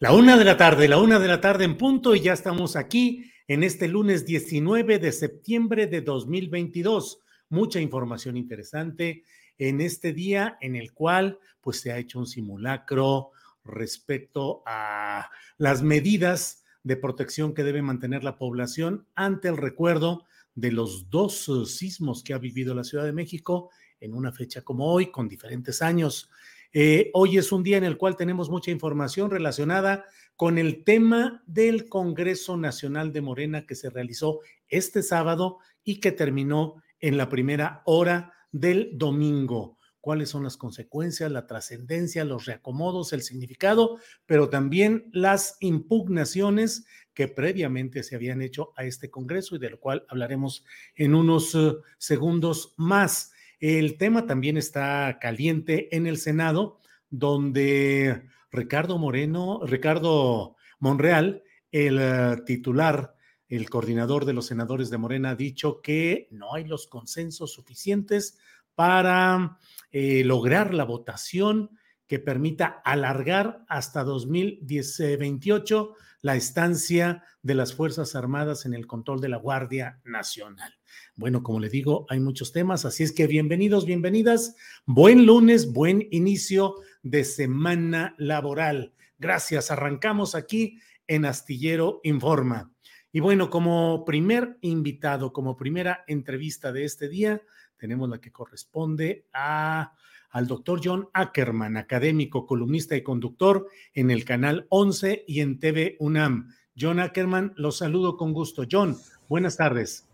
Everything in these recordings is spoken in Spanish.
La una de la tarde, la una de la tarde en punto y ya estamos aquí en este lunes 19 de septiembre de 2022. Mucha información interesante en este día en el cual pues se ha hecho un simulacro respecto a las medidas de protección que debe mantener la población ante el recuerdo de los dos sismos que ha vivido la Ciudad de México en una fecha como hoy, con diferentes años. Eh, hoy es un día en el cual tenemos mucha información relacionada con el tema del Congreso Nacional de Morena que se realizó este sábado y que terminó en la primera hora del domingo. ¿Cuáles son las consecuencias, la trascendencia, los reacomodos, el significado, pero también las impugnaciones que previamente se habían hecho a este Congreso y de lo cual hablaremos en unos uh, segundos más. El tema también está caliente en el Senado, donde Ricardo Moreno, Ricardo Monreal, el uh, titular, el coordinador de los senadores de Morena, ha dicho que no hay los consensos suficientes para eh, lograr la votación que permita alargar hasta 2028 la estancia de las Fuerzas Armadas en el control de la Guardia Nacional. Bueno, como le digo, hay muchos temas, así es que bienvenidos, bienvenidas. Buen lunes, buen inicio de semana laboral. Gracias, arrancamos aquí en Astillero Informa. Y bueno, como primer invitado, como primera entrevista de este día, tenemos la que corresponde a, al doctor John Ackerman, académico, columnista y conductor en el canal 11 y en TV UNAM. John Ackerman, los saludo con gusto. John, buenas tardes.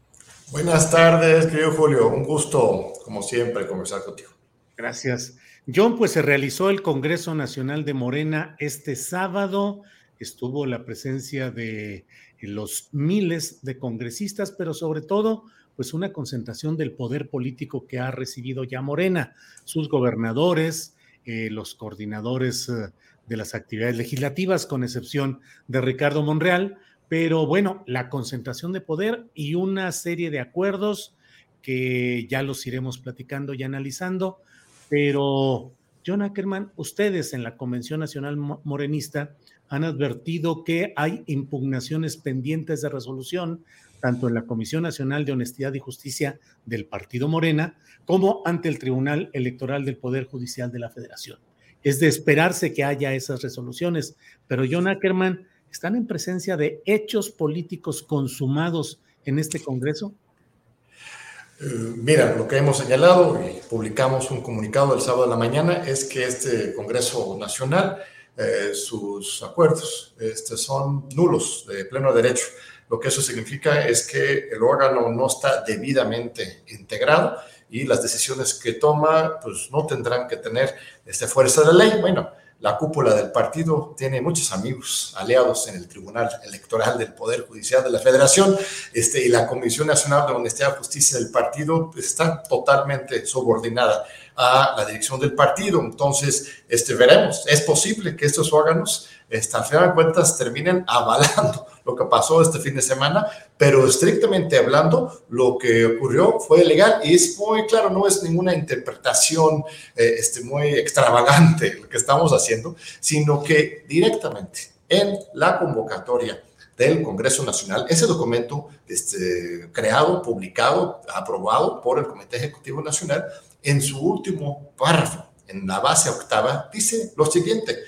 Buenas tardes, querido Julio. Un gusto, como siempre, conversar contigo. Gracias. John, pues se realizó el Congreso Nacional de Morena este sábado. Estuvo la presencia de los miles de congresistas, pero sobre todo, pues una concentración del poder político que ha recibido ya Morena, sus gobernadores, eh, los coordinadores eh, de las actividades legislativas, con excepción de Ricardo Monreal, pero bueno, la concentración de poder y una serie de acuerdos que ya los iremos platicando y analizando, pero John Ackerman, ustedes en la Convención Nacional Morenista han advertido que hay impugnaciones pendientes de resolución, tanto en la Comisión Nacional de Honestidad y Justicia del Partido Morena, como ante el Tribunal Electoral del Poder Judicial de la Federación. Es de esperarse que haya esas resoluciones, pero John Ackerman, ¿están en presencia de hechos políticos consumados en este Congreso? Eh, mira, lo que hemos señalado y publicamos un comunicado el sábado de la mañana es que este Congreso Nacional, eh, sus acuerdos este, son nulos de pleno derecho. Lo que eso significa es que el órgano no está debidamente integrado y las decisiones que toma pues no tendrán que tener este, fuerza de ley. Bueno, la cúpula del partido tiene muchos amigos aliados en el Tribunal Electoral del Poder Judicial de la Federación este, y la Comisión Nacional de Honestidad y Justicia del partido está totalmente subordinada a la dirección del partido. Entonces, este, veremos, es posible que estos órganos, este, al final de cuentas, terminen avalando lo que pasó este fin de semana, pero estrictamente hablando, lo que ocurrió fue legal y es muy claro, no es ninguna interpretación eh, este, muy extravagante lo que estamos haciendo, sino que directamente en la convocatoria del Congreso Nacional, ese documento este, creado, publicado, aprobado por el Comité Ejecutivo Nacional, en su último párrafo, en la base octava, dice lo siguiente,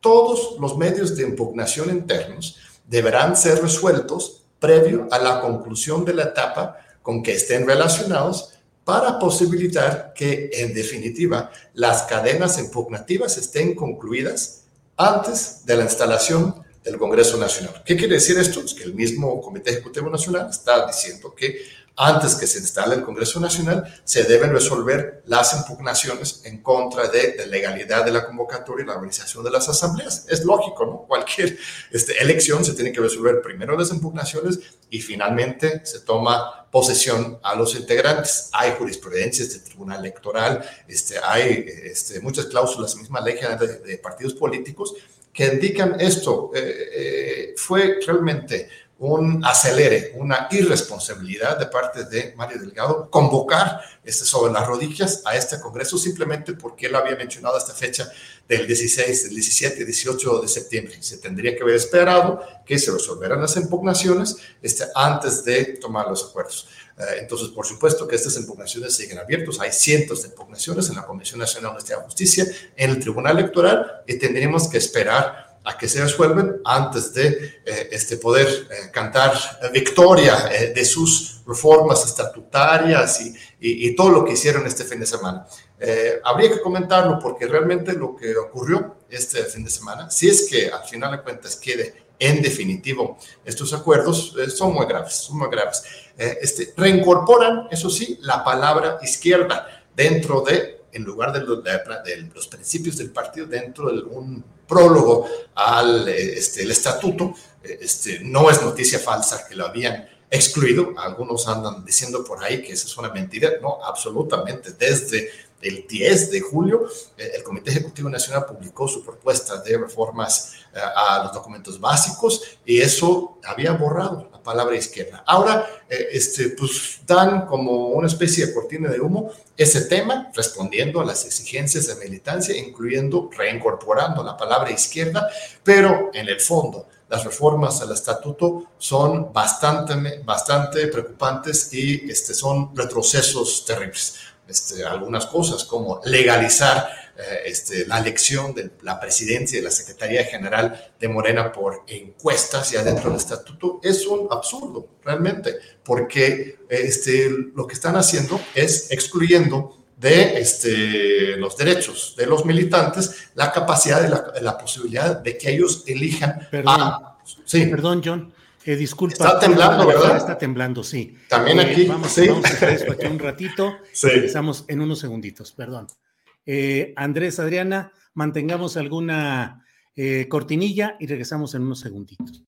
todos los medios de impugnación internos deberán ser resueltos previo a la conclusión de la etapa con que estén relacionados para posibilitar que, en definitiva, las cadenas impugnativas estén concluidas antes de la instalación del Congreso Nacional. ¿Qué quiere decir esto? Es que el mismo Comité Ejecutivo Nacional está diciendo que antes que se instale el Congreso Nacional, se deben resolver las impugnaciones en contra de la legalidad de la convocatoria y la organización de las asambleas. Es lógico, ¿no? Cualquier este, elección se tiene que resolver primero las impugnaciones y finalmente se toma posesión a los integrantes. Hay jurisprudencias del Tribunal Electoral, este, hay este, muchas cláusulas, misma ley de, de partidos políticos que indican esto. Eh, eh, fue realmente un acelere, una irresponsabilidad de parte de Mario Delgado convocar este, sobre las rodillas a este Congreso simplemente porque él había mencionado esta fecha del 16, del 17, 18 de septiembre. Se tendría que haber esperado que se resolvieran las impugnaciones este, antes de tomar los acuerdos. Eh, entonces, por supuesto que estas impugnaciones siguen abiertas. Hay cientos de impugnaciones en la Comisión Nacional de Justicia, en el Tribunal Electoral, y tendríamos que esperar a que se resuelven antes de eh, este, poder eh, cantar victoria eh, de sus reformas estatutarias y, y, todo lo que hicieron este fin de semana. habría que comentarlo porque realmente lo que ocurrió este fin de semana, si es que al final de cuentas quede en definitivo estos acuerdos, son muy graves, son muy graves. este, reincorporan, eso sí, la palabra izquierda dentro de en lugar de los, de los, principios del partido dentro de un prólogo al este, estatuto. Este, no es noticia falsa que lo habían excluido. Algunos andan diciendo por ahí que esa es una mentira. No, absolutamente. Desde el 10 de julio, eh, el Comité Ejecutivo Nacional publicó su propuesta de reformas eh, a los documentos básicos y eso había borrado la palabra izquierda. Ahora, eh, este, pues dan como una especie de cortina de humo ese tema, respondiendo a las exigencias de militancia, incluyendo reincorporando la palabra izquierda, pero en el fondo, las reformas al estatuto son bastante, bastante preocupantes y este, son retrocesos terribles. Este, algunas cosas como legalizar eh, este, la elección de la presidencia y de la Secretaría General de Morena por encuestas ya dentro del estatuto es un absurdo realmente, porque este, lo que están haciendo es excluyendo de este, los derechos de los militantes la capacidad de la, posibilidad de que ellos elijan Perdón. Sí. Perdón, John. Eh, disculpa. Está temblando, ¿verdad? Está temblando, sí. También aquí. Eh, vamos, sí. vamos, a dejar esto aquí un ratito. Sí. Regresamos en unos segunditos, perdón. Eh, Andrés, Adriana, mantengamos alguna cortinilla y regresamos en unos segunditos.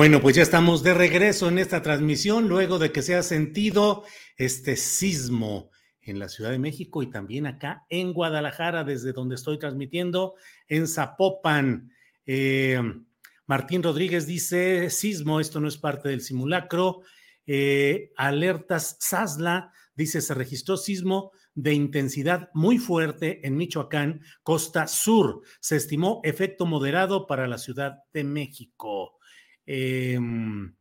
Bueno, pues ya estamos de regreso en esta transmisión luego de que se ha sentido este sismo en la Ciudad de México y también acá en Guadalajara, desde donde estoy transmitiendo, en Zapopan. Eh, Martín Rodríguez dice, sismo, esto no es parte del simulacro. Eh, alertas Sasla dice, se registró sismo de intensidad muy fuerte en Michoacán, costa sur. Se estimó efecto moderado para la Ciudad de México. Em,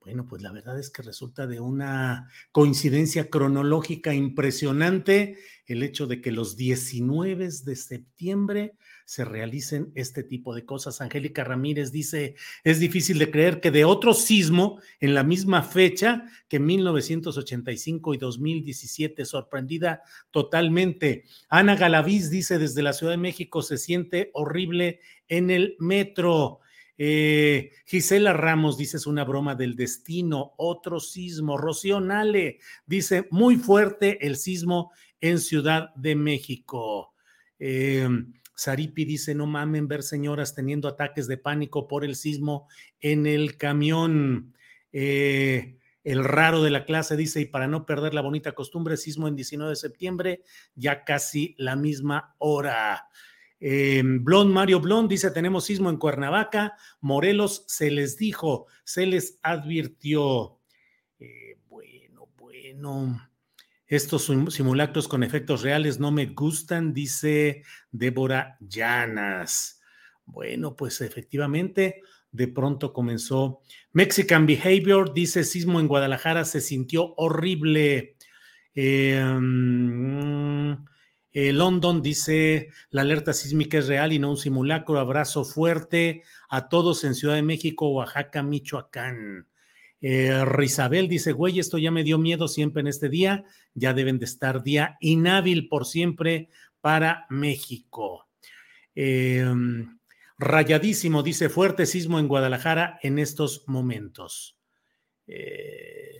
bueno, pues la verdad es que resulta de una coincidencia cronológica impresionante el hecho de que los 19 de septiembre se realicen este tipo de cosas. Angélica Ramírez dice, es difícil de creer que de otro sismo en la misma fecha que 1985 y 2017, sorprendida totalmente. Ana Galaviz dice, desde la Ciudad de México se siente horrible en el metro. Eh, Gisela Ramos dice es una broma del destino, otro sismo. Rocío Nale dice muy fuerte el sismo en Ciudad de México. Eh, Saripi dice no mamen ver señoras teniendo ataques de pánico por el sismo en el camión. Eh, el raro de la clase dice, y para no perder la bonita costumbre, sismo en 19 de septiembre, ya casi la misma hora. Eh, Blond, Mario Blond dice, tenemos sismo en Cuernavaca, Morelos se les dijo, se les advirtió. Eh, bueno, bueno, estos simulacros con efectos reales no me gustan, dice Débora Llanas. Bueno, pues efectivamente, de pronto comenzó. Mexican Behavior dice, sismo en Guadalajara se sintió horrible. Eh, mm, eh, London dice, la alerta sísmica es real y no un simulacro. Abrazo fuerte a todos en Ciudad de México, Oaxaca, Michoacán. Eh, dice, güey, esto ya me dio miedo siempre en este día. Ya deben de estar día inhábil por siempre para México. Em, rayadísimo, dice, fuerte sismo en Guadalajara en estos momentos. Eh,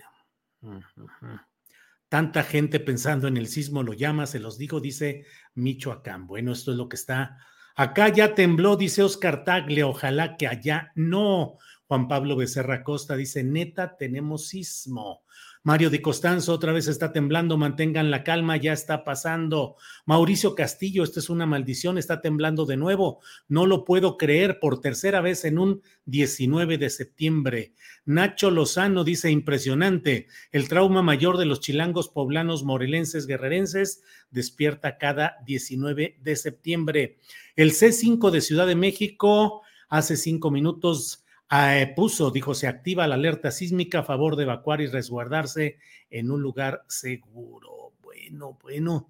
Tanta gente pensando en el sismo lo llama, se los digo, dice Michoacán. Bueno, esto es lo que está. Acá ya tembló, dice Oscar Tagle, ojalá que allá no. Juan Pablo Becerra Costa dice, neta, tenemos sismo. Mario de Costanzo otra vez está temblando, mantengan la calma, ya está pasando. Mauricio Castillo, esto es una maldición, está temblando de nuevo. No lo puedo creer por tercera vez en un 19 de septiembre. Nacho Lozano dice, impresionante, el trauma mayor de los chilangos poblanos morelenses guerrerenses despierta cada 19 de septiembre. El C5 de Ciudad de México hace cinco minutos eh, puso, dijo, se activa la alerta sísmica a favor de evacuar y resguardarse en un lugar seguro. Bueno, bueno.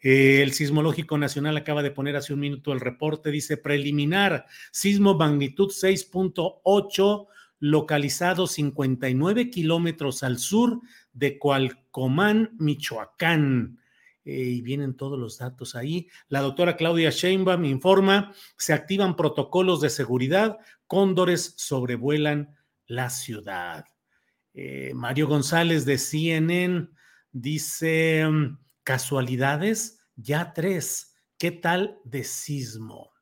Eh, el Sismológico Nacional acaba de poner hace un minuto el reporte, dice preliminar, sismo magnitud 6.8, localizado 59 kilómetros al sur de Cualcomán, Michoacán. Eh, y vienen todos los datos ahí. La doctora Claudia Sheinbaum informa, se activan protocolos de seguridad, cóndores sobrevuelan la ciudad. Eh, Mario González de CNN dice, mm, casualidades, ya tres, ¿qué tal de sismo?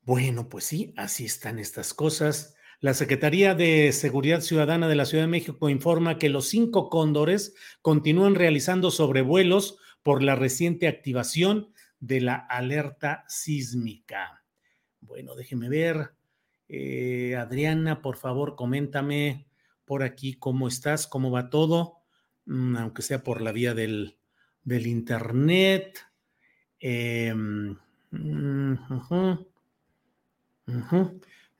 Bueno, pues sí, así están estas cosas. La Secretaría de Seguridad Ciudadana de la Ciudad de México informa que los cinco cóndores continúan realizando sobrevuelos por la reciente activación de la alerta sísmica. Bueno, déjeme ver. Eh, Adriana, por favor, coméntame por aquí cómo estás, cómo va todo, mm, aunque sea por la vía del, internet. Eh,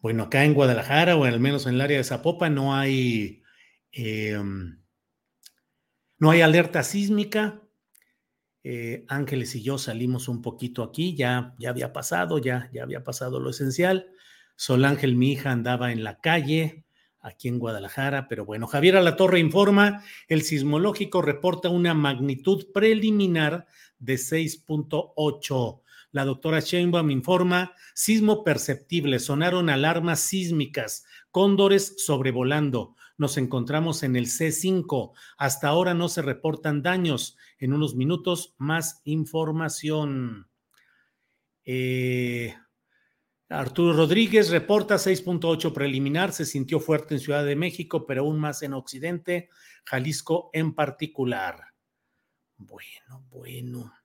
bueno, acá en Guadalajara o al menos en el área de Zapopan no hay, em, no hay alerta sísmica. Eh, Ángeles y yo salimos un poquito aquí, ya, ya había pasado, ya, ya había pasado lo esencial. Sol Ángel, mi hija, andaba en la calle aquí en Guadalajara, pero bueno, Javier Alatorre informa, el sismológico reporta una magnitud preliminar de 6.8 la doctora Sheinbaum informa, sismo perceptible, sonaron alarmas sísmicas, cóndores sobrevolando. Nos encontramos en el C5. Hasta ahora no se reportan daños. En unos minutos, más información. Eh, Arturo Rodríguez reporta 6.8 preliminar, se sintió fuerte en Ciudad de México, pero aún más en Occidente, Jalisco en particular. Bueno, bueno.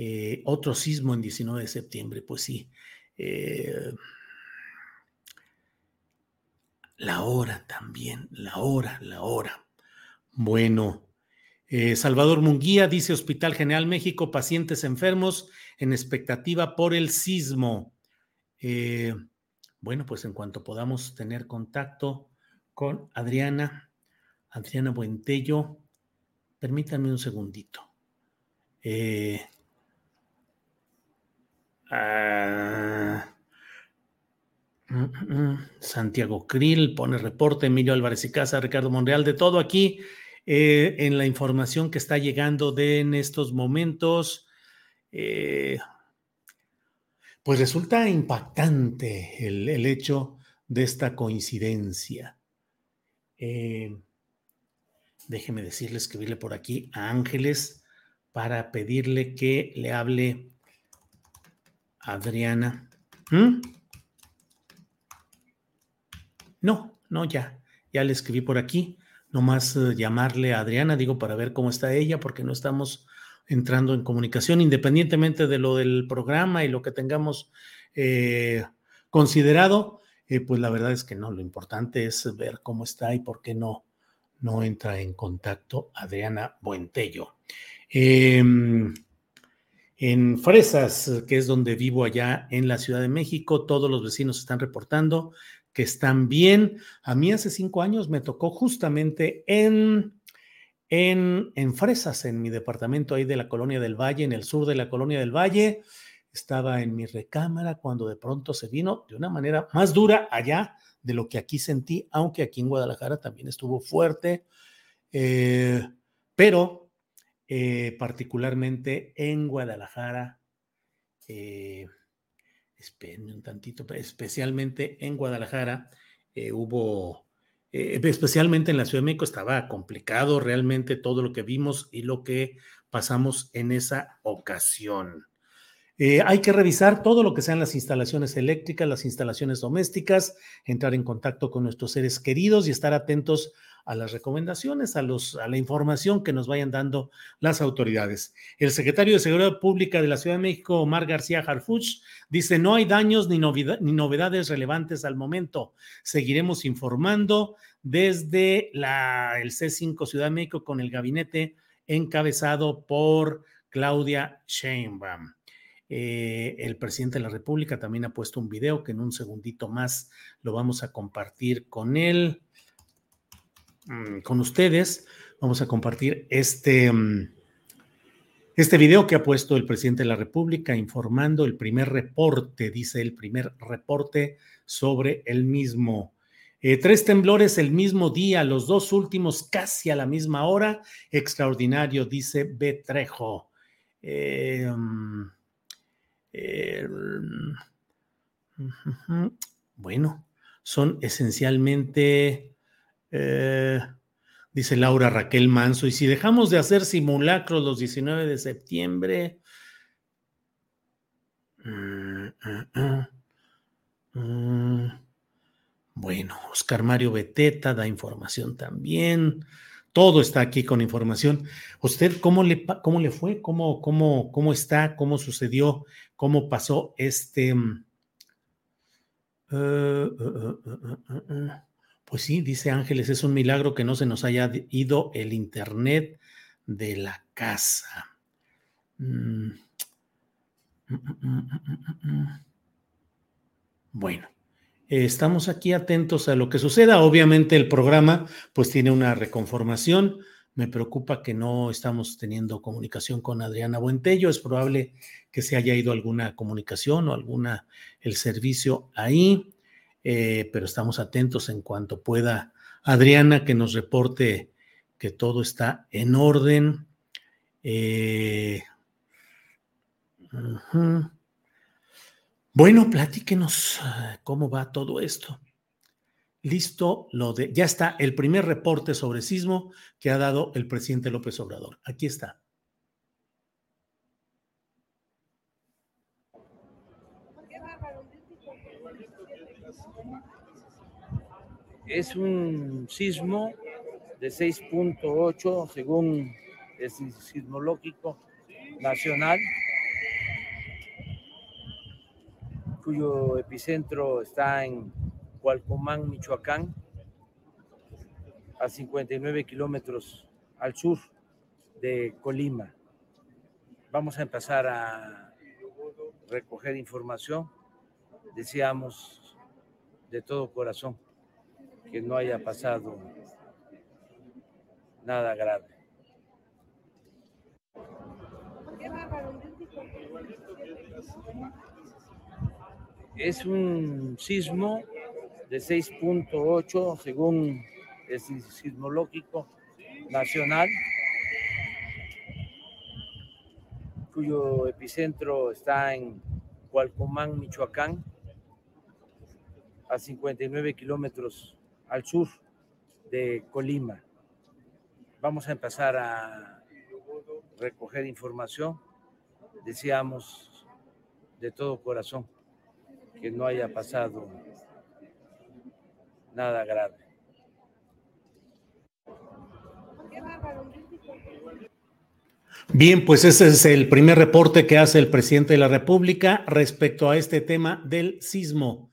Eh, otro sismo en 19 de septiembre, pues sí. Eh, la hora también, la hora, la hora. Bueno, eh, Salvador Munguía dice Hospital General México, pacientes enfermos en expectativa por el sismo. bueno, pues en cuanto podamos tener contacto con Adriana, Adriana Buentello, permítanme un segundito. Ah, mm, mm, Santiago Krill pone reporte, Emilio Álvarez y Casa, Ricardo Monreal, de todo aquí eh, en la información que está llegando de en estos momentos. Eh, pues resulta impactante el, hecho de esta coincidencia. Eh, déjeme decirle, escribirle por aquí a Ángeles para pedirle que le hable Adriana. ¿Mm? No, no, ya. Ya le escribí por aquí. Nomás más eh, llamarle a Adriana, digo, para ver cómo está ella, porque no estamos entrando en comunicación, independientemente de lo del programa y lo que tengamos eh, considerado, eh, pues la verdad es que no, lo importante es ver cómo está y por qué no, no entra en contacto Adriana Buentello. Eh, en Fresas, que es donde vivo allá en la Ciudad de México, todos los vecinos están reportando que están bien. A mí hace cinco años me tocó justamente en, en, en Fresas, en mi departamento ahí de la Colonia del Valle, en el sur de la Colonia del Valle. Estaba en mi recámara cuando de pronto se vino de una manera más dura allá de lo que aquí sentí, aunque aquí en Guadalajara también estuvo fuerte. Eh, pero eh, particularmente en Guadalajara. Eh, espérenme un tantito, especialmente en Guadalajara eh, hubo, especialmente en la Ciudad de México, estaba complicado realmente todo lo que vimos y lo que pasamos en esa ocasión. hay que revisar todo lo que sean las instalaciones eléctricas, las instalaciones domésticas, entrar en contacto con nuestros seres queridos y estar atentos a las recomendaciones, a, los, a la información que nos vayan dando las autoridades. El secretario de Seguridad Pública de la Ciudad de México, Omar García Harfuch, dice, no hay daños ni, ni novedades relevantes al momento. Seguiremos informando desde la, el C5 Ciudad de México con el gabinete encabezado por Claudia Sheinbaum. Eh, el presidente de la República también ha puesto un video que en un segundito más lo vamos a compartir con él. Mm, con ustedes. Vamos a compartir este, mm, este video que ha puesto el presidente de la República informando el primer reporte, dice el primer reporte sobre el mismo. Eh, tres temblores el mismo día, los dos últimos casi a la misma hora. Extraordinario, dice Betrejo. Eh, mm, eh, bueno, son esencialmente eh, dice Laura Raquel Manso, y si dejamos de hacer simulacros los 19 de septiembre, mm, mm, mm, bueno, Oscar Mario Beteta da información también. Todo está aquí con información. ¿Usted cómo le, cómo le fue? ¿Cómo, cómo, ¿Cómo está? ¿Cómo sucedió? ¿Cómo pasó este... Uh, uh, pues sí, dice Ángeles, es un milagro que no se nos haya ido el Internet de la casa. Mm. Mm, mm, bueno, estamos aquí atentos a lo que suceda. Obviamente el programa pues tiene una reconformación. Me preocupa que no estamos teniendo comunicación con Adriana Buentello. Es probable que se haya ido alguna comunicación o alguna el servicio ahí. Eh, pero estamos atentos en cuanto pueda Adriana que nos reporte que todo está en orden. Eh, bueno, platíquenos ah, cómo va todo esto. Listo, lo de, ya está el primer reporte sobre sismo que ha dado el presidente López Obrador. Aquí está. Es un sismo de 6.8 según el sismológico nacional, cuyo epicentro está en Cualcomán, Michoacán, a 59 kilómetros al sur de Colima. Vamos a empezar a recoger información. Deseamos de todo corazón que no haya pasado nada grave. Es un sismo de 6.8 según el sismológico nacional, cuyo epicentro está en Cualcomán, Michoacán, a 59 kilómetros al sur de Colima. Vamos a empezar a recoger información. Deseamos de todo corazón que no haya pasado nada grave. Bien, pues ese es el primer reporte que hace el presidente de la República respecto a este tema del sismo.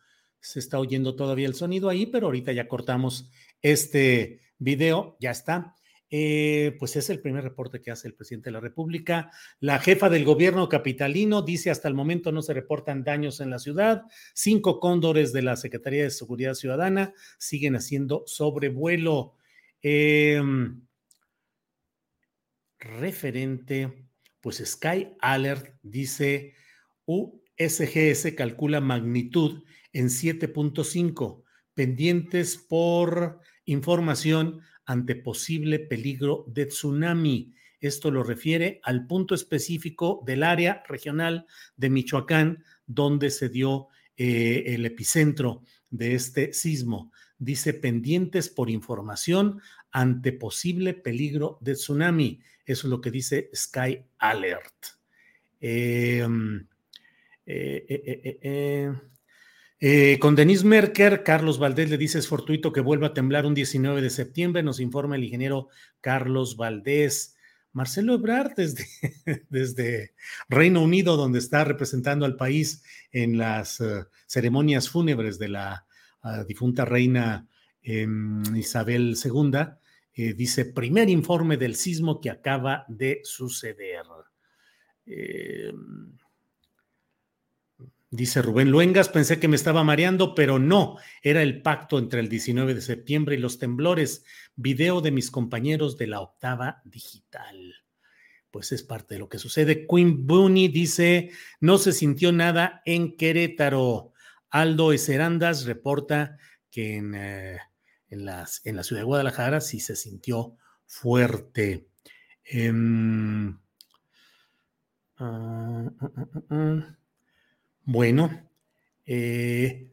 Se está oyendo todavía el sonido ahí, pero ahorita ya cortamos este video, ya está. Eh, pues es el primer reporte que hace el presidente de la República. La jefa del gobierno capitalino dice hasta el momento no se reportan daños en la ciudad. Cinco cóndores de la Secretaría de Seguridad Ciudadana siguen haciendo sobrevuelo. Em, referente, pues Sky Alert dice USGS calcula magnitud en 7.5, pendientes por información ante posible peligro de tsunami. Esto lo refiere al punto específico del área regional de Michoacán donde se dio eh, el epicentro de este sismo. Dice pendientes por información ante posible peligro de tsunami. Eso es lo que dice Sky Alert. Em, eh, eh, eh, con Denise Merker, Carlos Valdés le dice es fortuito que vuelva a temblar un 19 de septiembre, nos informa el ingeniero Carlos Valdés. Marcelo Ebrard desde, Reino Unido, donde está representando al país en las eh, ceremonias fúnebres de la ah, difunta reina em, Isabel II, eh, dice, primer informe del sismo que acaba de suceder. Dice Rubén Luengas, pensé que me estaba mareando, pero no, era el pacto entre el 19 de septiembre y los temblores. Video de mis compañeros de la octava digital. Pues es parte de lo que sucede. Queen Booney dice, no se sintió nada en Querétaro. Aldo Eserandas reporta que en, eh, en, en la ciudad de Guadalajara sí se sintió fuerte. Em, ah, ah, ah, bueno, eh,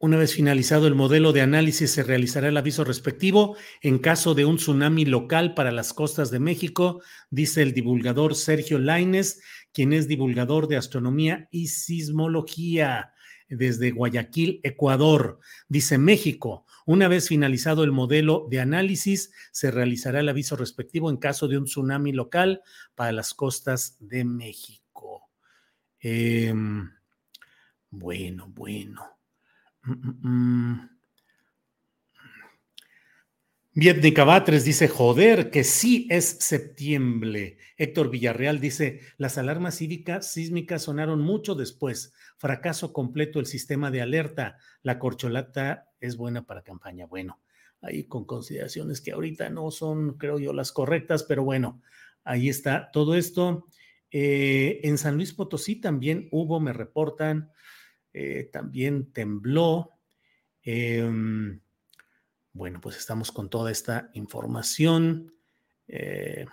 una vez finalizado el modelo de análisis, se realizará el aviso respectivo en caso de un tsunami local para las costas de México, dice el divulgador Sergio Laines, quien es divulgador de astronomía y sismología desde Guayaquil, Ecuador. Dice México, una vez finalizado el modelo de análisis, se realizará el aviso respectivo en caso de un tsunami local para las costas de México. Em, bueno, bueno. Mm, mm, mm. Dice, joder, que sí es septiembre. Héctor Villarreal dice, las alarmas cívicas sísmicas sonaron mucho después. Fracaso completo el sistema de alerta. La corcholata es buena para campaña. Bueno, ahí con consideraciones que ahorita no son, creo yo, las correctas, pero bueno, ahí está todo esto. Eh, en San Luis Potosí también hubo, me reportan, eh, también tembló. Em, bueno, pues estamos con toda esta información. Eh,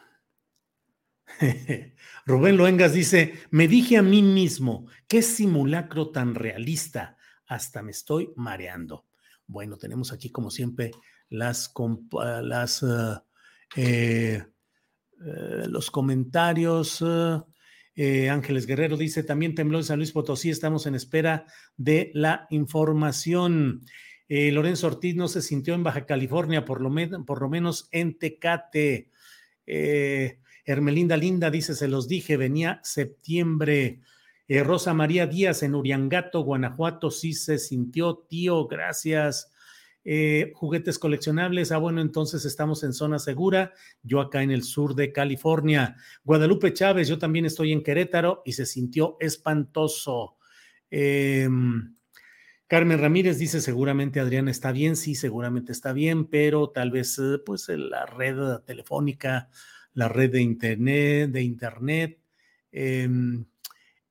Rubén Loengas dice, me dije a mí mismo, qué simulacro tan realista, hasta me estoy mareando. Bueno, tenemos aquí como siempre las, las los comentarios. Eh, Ángeles Guerrero dice, también tembló en San Luis Potosí, estamos en espera de la información. Eh, Lorenzo Ortiz no se sintió en Baja California, por lo, por lo menos en Tecate. Eh, Hermelinda Linda dice, se los dije, venía septiembre. Rosa María Díaz en Uriangato, Guanajuato, sí se sintió, tío, gracias. Eh, juguetes coleccionables. Ah, bueno, entonces estamos en zona segura. Yo acá en el sur de California. Guadalupe Chávez, yo también estoy en Querétaro y se sintió espantoso. Em, Carmen Ramírez dice, seguramente Adriana está bien, sí, seguramente está bien, pero tal vez eh, pues la red telefónica, la red de internet, de internet. Em,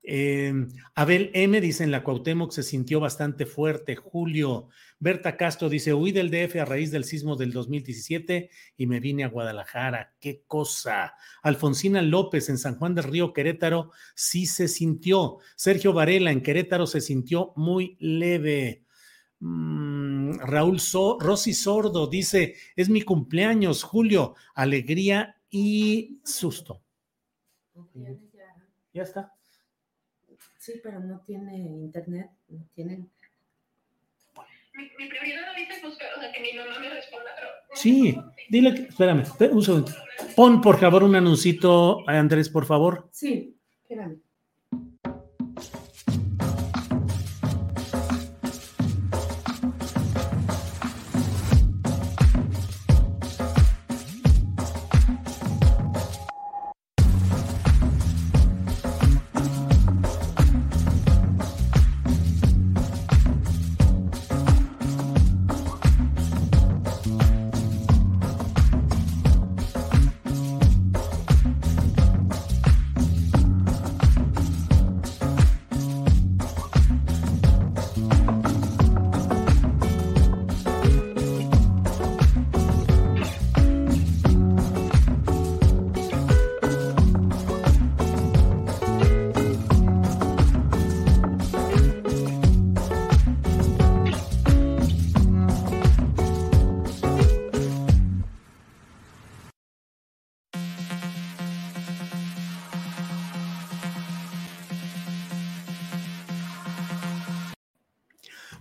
em, Abel M dice en la Cuauhtémoc se sintió bastante fuerte. Julio, Berta Castro dice, huí del DF a raíz del sismo del 2017 y me vine a Guadalajara. ¡Qué cosa! Alfonsina López en San Juan del Río, Querétaro, sí se sintió. Sergio Varela en Querétaro se sintió muy leve. Mm, Raúl Rosy Sordo dice, es mi cumpleaños, Julio, alegría y susto. Ya está. Sí, pero no tiene internet, no tienen mi, prioridad ahorita es buscar, o sea, que mi mamá me responda, pero... Sí, dile que, espérame, un segundo. Pon por favor un anuncito, Andrés, por favor. Sí, espérame.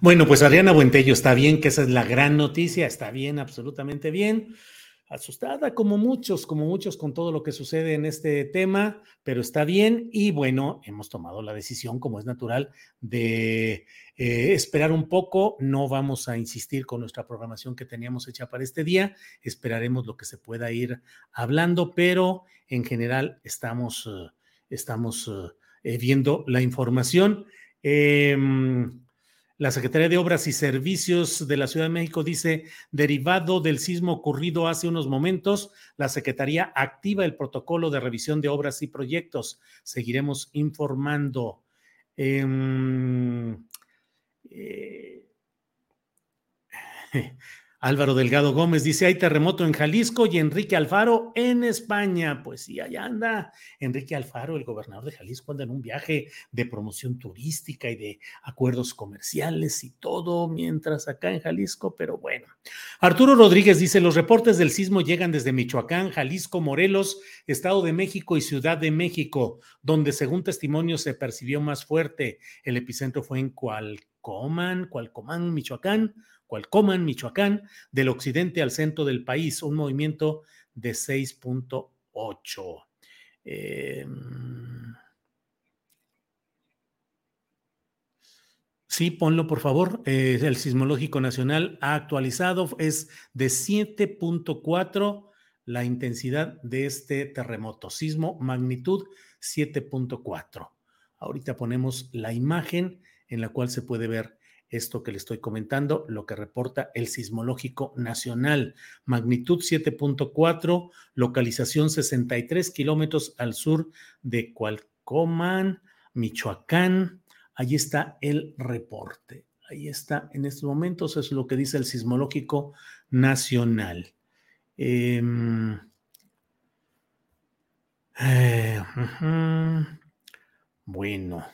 Bueno, pues Adriana Buentello está bien, que esa es la gran noticia, está bien, absolutamente bien. Asustada como muchos, como muchos con todo lo que sucede en este tema, pero está bien y bueno, hemos tomado la decisión, como es natural, de eh, esperar un poco. No vamos a insistir con nuestra programación que teníamos hecha para este día, esperaremos lo que se pueda ir hablando, pero en general estamos, eh, estamos eh, viendo la información. Em, la Secretaría de Obras y Servicios de la Ciudad de México dice, derivado del sismo ocurrido hace unos momentos, la Secretaría activa el protocolo de revisión de obras y proyectos. Seguiremos informando. Em, eh, Álvaro Delgado Gómez dice, hay terremoto en Jalisco y Enrique Alfaro en España. Pues sí, allá anda Enrique Alfaro, el gobernador de Jalisco, anda en un viaje de promoción turística y de acuerdos comerciales y todo, mientras acá en Jalisco, pero bueno. Arturo Rodríguez dice, los reportes del sismo llegan desde Michoacán, Jalisco, Morelos, Estado de México y Ciudad de México, donde según testimonio se percibió más fuerte. El epicentro fue en Cualcomán, Cualcomán, Michoacán Cualcoman, Michoacán, del occidente al centro del país, un movimiento de 6.8. Em, sí, ponlo por favor. Eh, el Sismológico Nacional ha actualizado, es de 7.4 la intensidad de este terremoto. Sismo magnitud 7.4. Ahorita ponemos la imagen en la cual se puede ver esto que le estoy comentando, lo que reporta el Sismológico Nacional. Magnitud 7.4, localización 63 kilómetros al sur de Cualcomán, Michoacán. Ahí está el reporte. Ahí está en estos momentos, es lo que dice el Sismológico Nacional. Em, eh, bueno,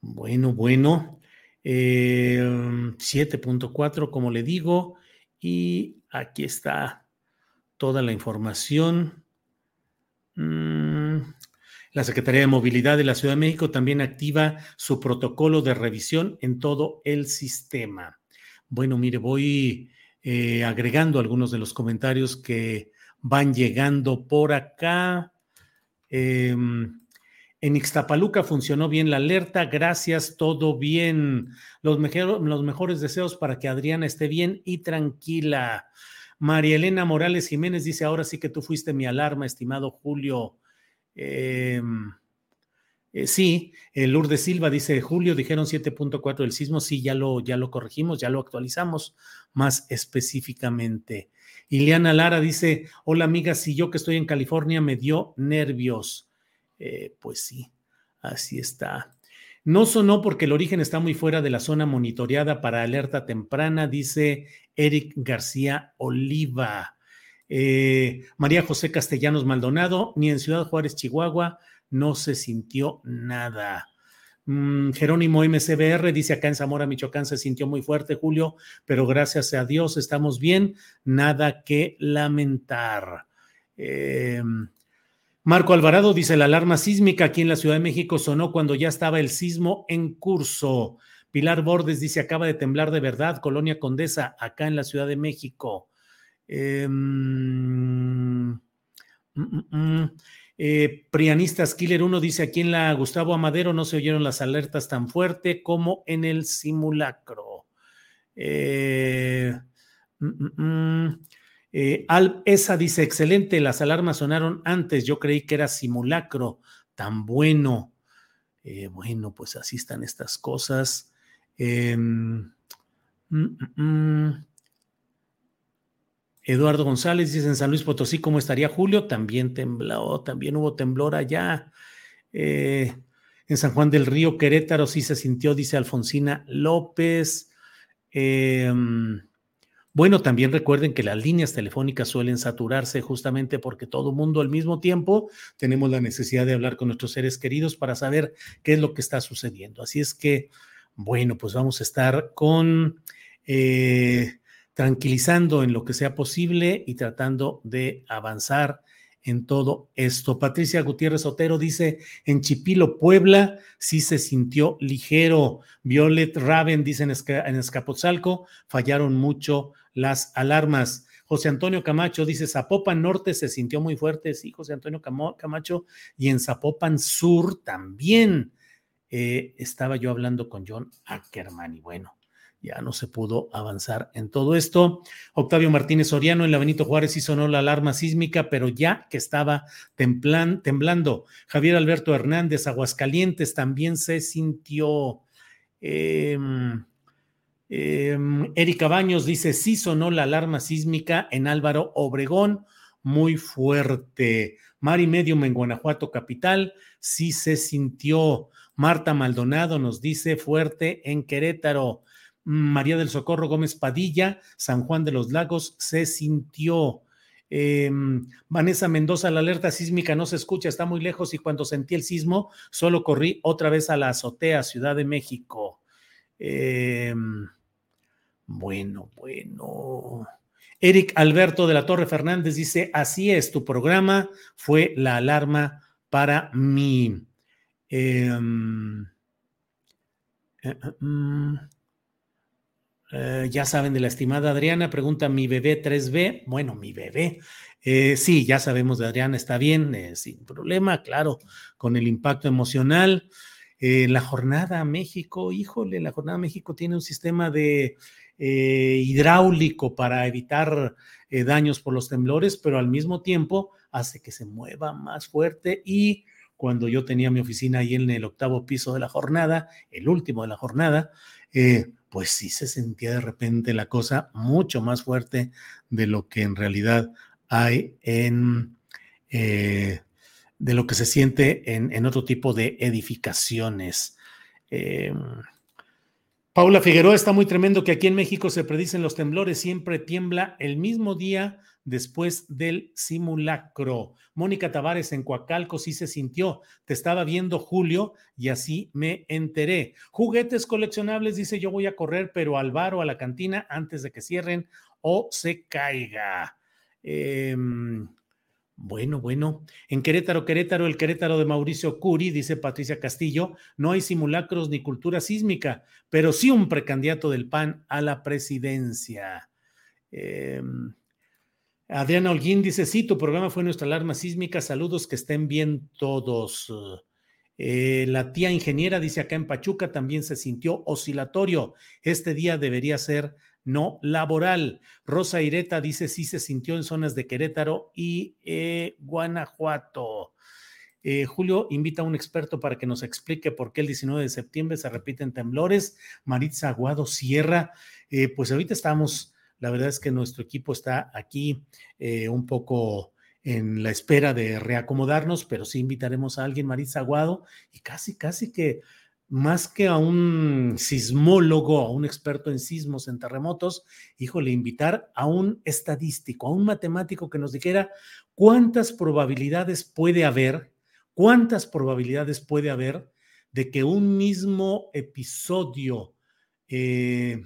bueno, bueno. 7.4, eh, como le digo, y aquí está toda la información. Mm, La Secretaría de Movilidad de la Ciudad de México también activa su protocolo de revisión en todo el sistema. Bueno, mire, voy eh, agregando algunos de los comentarios que van llegando por acá. Em, en Ixtapaluca funcionó bien la alerta, gracias, todo bien. Los, los mejores deseos para que Adriana esté bien y tranquila. María Elena Morales Jiménez dice, ahora sí que tú fuiste mi alarma, estimado Julio. Em, eh, sí, Lourdes Silva dice, Julio, dijeron 7.4 del sismo, sí, ya lo, ya lo corregimos, ya lo actualizamos más específicamente. Ileana Lara dice, hola amiga, si yo que estoy en California me dio nervios. Eh, pues sí, así está. No sonó porque el origen está muy fuera de la zona monitoreada para alerta temprana, dice Eric García Oliva. Eh, María José Castellanos Maldonado, ni en Ciudad Juárez, Chihuahua, no se sintió nada. Mm, Jerónimo MCBR dice acá en Zamora, Michoacán, se sintió muy fuerte, Julio, pero gracias a Dios estamos bien, nada que lamentar. Eh, Marco Alvarado dice, la alarma sísmica aquí en la Ciudad de México sonó cuando ya estaba el sismo en curso. Pilar Bordes dice, acaba de temblar de verdad, Colonia Condesa, acá en la Ciudad de México. Em, mm, mm, mm, eh, Prianistas Killer 1 dice, aquí en la Gustavo Amadero no se oyeron las alertas tan fuerte como en el simulacro. Eh, eh, Al esa dice, excelente, las alarmas sonaron antes, yo creí que era simulacro, tan bueno. Eh, bueno, pues así están estas cosas. Em, mm, mm, mm. Eduardo González dice en San Luis Potosí, ¿cómo estaría Julio? También tembló, también hubo temblor allá. Eh, en San Juan del Río, Querétaro, sí se sintió, dice Alfonsina López. Eh, bueno, también recuerden que las líneas telefónicas suelen saturarse justamente porque todo mundo al mismo tiempo tenemos la necesidad de hablar con nuestros seres queridos para saber qué es lo que está sucediendo. Así es que, bueno, pues vamos a estar con... Eh, tranquilizando en lo que sea posible y tratando de avanzar en todo esto. Patricia Gutiérrez Otero dice, en Chipilo, Puebla, sí se sintió ligero. Violet Raven dice en, Escapotzalco, fallaron mucho las alarmas. José Antonio Camacho dice, Zapopan Norte se sintió muy fuerte, sí, José Antonio Camacho, y en Zapopan Sur también. Eh, estaba yo hablando con John Ackerman y bueno, ya no se pudo avanzar en todo esto. Octavio Martínez Soriano en la Benito Juárez sí sonó la alarma sísmica, pero ya que estaba temblando. Javier Alberto Hernández, Aguascalientes, también se sintió. Em, em, Erika Baños dice, sí sonó la alarma sísmica en Álvaro Obregón, muy fuerte. Mari Medium en Guanajuato Capital, sí se sintió. Marta Maldonado nos dice fuerte en Querétaro. María del Socorro Gómez Padilla, San Juan de los Lagos, se sintió. Em, Vanessa Mendoza, la alerta sísmica no se escucha, está muy lejos y cuando sentí el sismo solo corrí otra vez a la azotea, Ciudad de México. Em, bueno, bueno. Eric Alberto de la Torre Fernández dice, así es, tu programa fue la alarma para mí. Em, eh, eh, mm, eh, ya saben de la estimada Adriana, pregunta mi bebé 3B. Bueno, mi bebé. Sí, ya sabemos de Adriana, está bien, sin problema, claro, con el impacto emocional. la jornada México, híjole, la jornada México tiene un sistema de hidráulico para evitar daños por los temblores, pero al mismo tiempo hace que se mueva más fuerte y cuando yo tenía mi oficina ahí en el octavo piso de la jornada, el último de la jornada, eh, pues sí se sentía de repente la cosa mucho más fuerte de lo que en realidad hay en, eh, de lo que se siente en, otro tipo de edificaciones. Eh, Paula Figueroa está muy tremendo que aquí en México se predicen los temblores, siempre tiembla el mismo día después del simulacro. Mónica Tavares en Coacalco sí se sintió. Te estaba viendo Julio y así me enteré. Juguetes coleccionables, dice yo voy a correr, pero al bar o a la cantina antes de que cierren o se caiga. Em, Bueno, bueno. En Querétaro, Querétaro, el Querétaro de Mauricio Curi, dice Patricia Castillo, no hay simulacros ni cultura sísmica, pero sí un precandidato del PAN a la presidencia. Em, Adriana Holguín dice, sí, tu programa fue nuestra alarma sísmica, saludos, que estén bien todos. Eh, la tía ingeniera dice acá en Pachuca también se sintió oscilatorio. Este día debería ser no laboral. Rosa Ireta dice sí se sintió en zonas de Querétaro y eh, Guanajuato. Eh, Julio invita a un experto para que nos explique por qué el 19 de septiembre se repiten temblores. Maritza Aguado Sierra, eh, pues ahorita estamos, la verdad es que nuestro equipo está aquí un poco en la espera de reacomodarnos, pero sí invitaremos a alguien, Maritza Aguado, y casi, casi que más que a un sismólogo, a un experto en sismos, en terremotos, híjole, invitar a un estadístico, a un matemático que nos dijera cuántas probabilidades puede haber, cuántas probabilidades puede haber de que un mismo episodio eh,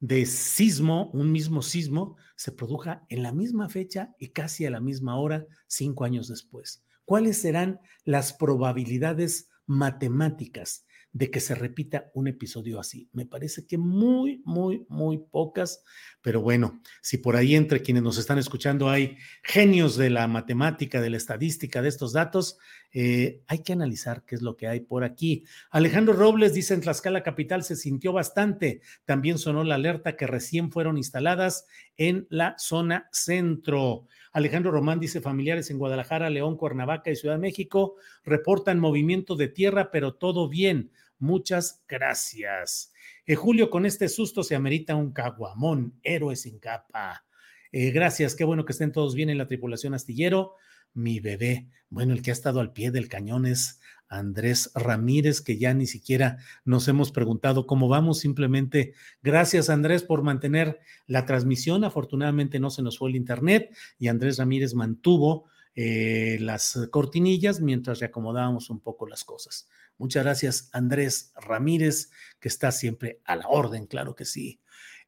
de sismo, un mismo sismo, se produzca en la misma fecha y casi a la misma hora, cinco años después. ¿Cuáles serán las probabilidades matemáticas de que se repita un episodio así. Me parece que muy, muy, muy pocas, pero bueno, si por ahí entre quienes nos están escuchando hay genios de la matemática, de la estadística, de estos datos, eh, hay que analizar qué es lo que hay por aquí. Alejandro Robles dice en Tlaxcala Capital se sintió bastante. También sonó la alerta que recién fueron instaladas en la zona centro. Alejandro Román dice familiares en Guadalajara, León, Cuernavaca y Ciudad de México reportan movimiento de tierra, pero todo bien. Muchas gracias. Eh, Julio, con este susto se amerita un caguamón, héroe sin capa. Eh, gracias, qué bueno que estén todos bien en la tripulación astillero. Mi bebé, bueno, el que ha estado al pie del cañón es Andrés Ramírez, que ya ni siquiera nos hemos preguntado cómo vamos. Simplemente gracias, Andrés, por mantener la transmisión. Afortunadamente no se nos fue el internet y Andrés Ramírez mantuvo eh, las cortinillas mientras reacomodábamos un poco las cosas. Muchas gracias, Andrés Ramírez, que está siempre a la orden, claro que sí.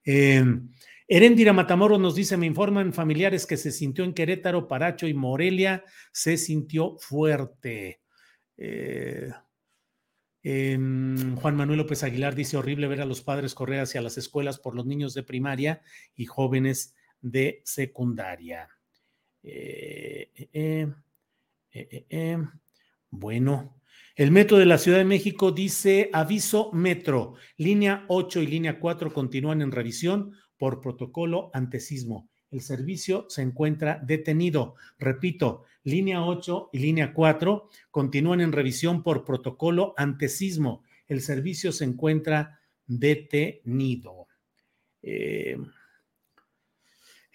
Eh, Erendira Matamoros nos dice, me informan familiares que se sintió en Querétaro, Paracho y Morelia, se sintió fuerte. Eh, Juan Manuel López Aguilar dice horrible ver a los padres correr hacia las escuelas por los niños de primaria y jóvenes de secundaria. Eh, eh, bueno, el metro de la Ciudad de México dice aviso metro, línea 8 y línea 4 continúan en revisión por protocolo ante sismo el servicio se encuentra detenido. Repito, línea 8 y línea 4 continúan en revisión por protocolo ante sismo. El servicio se encuentra detenido. Eh,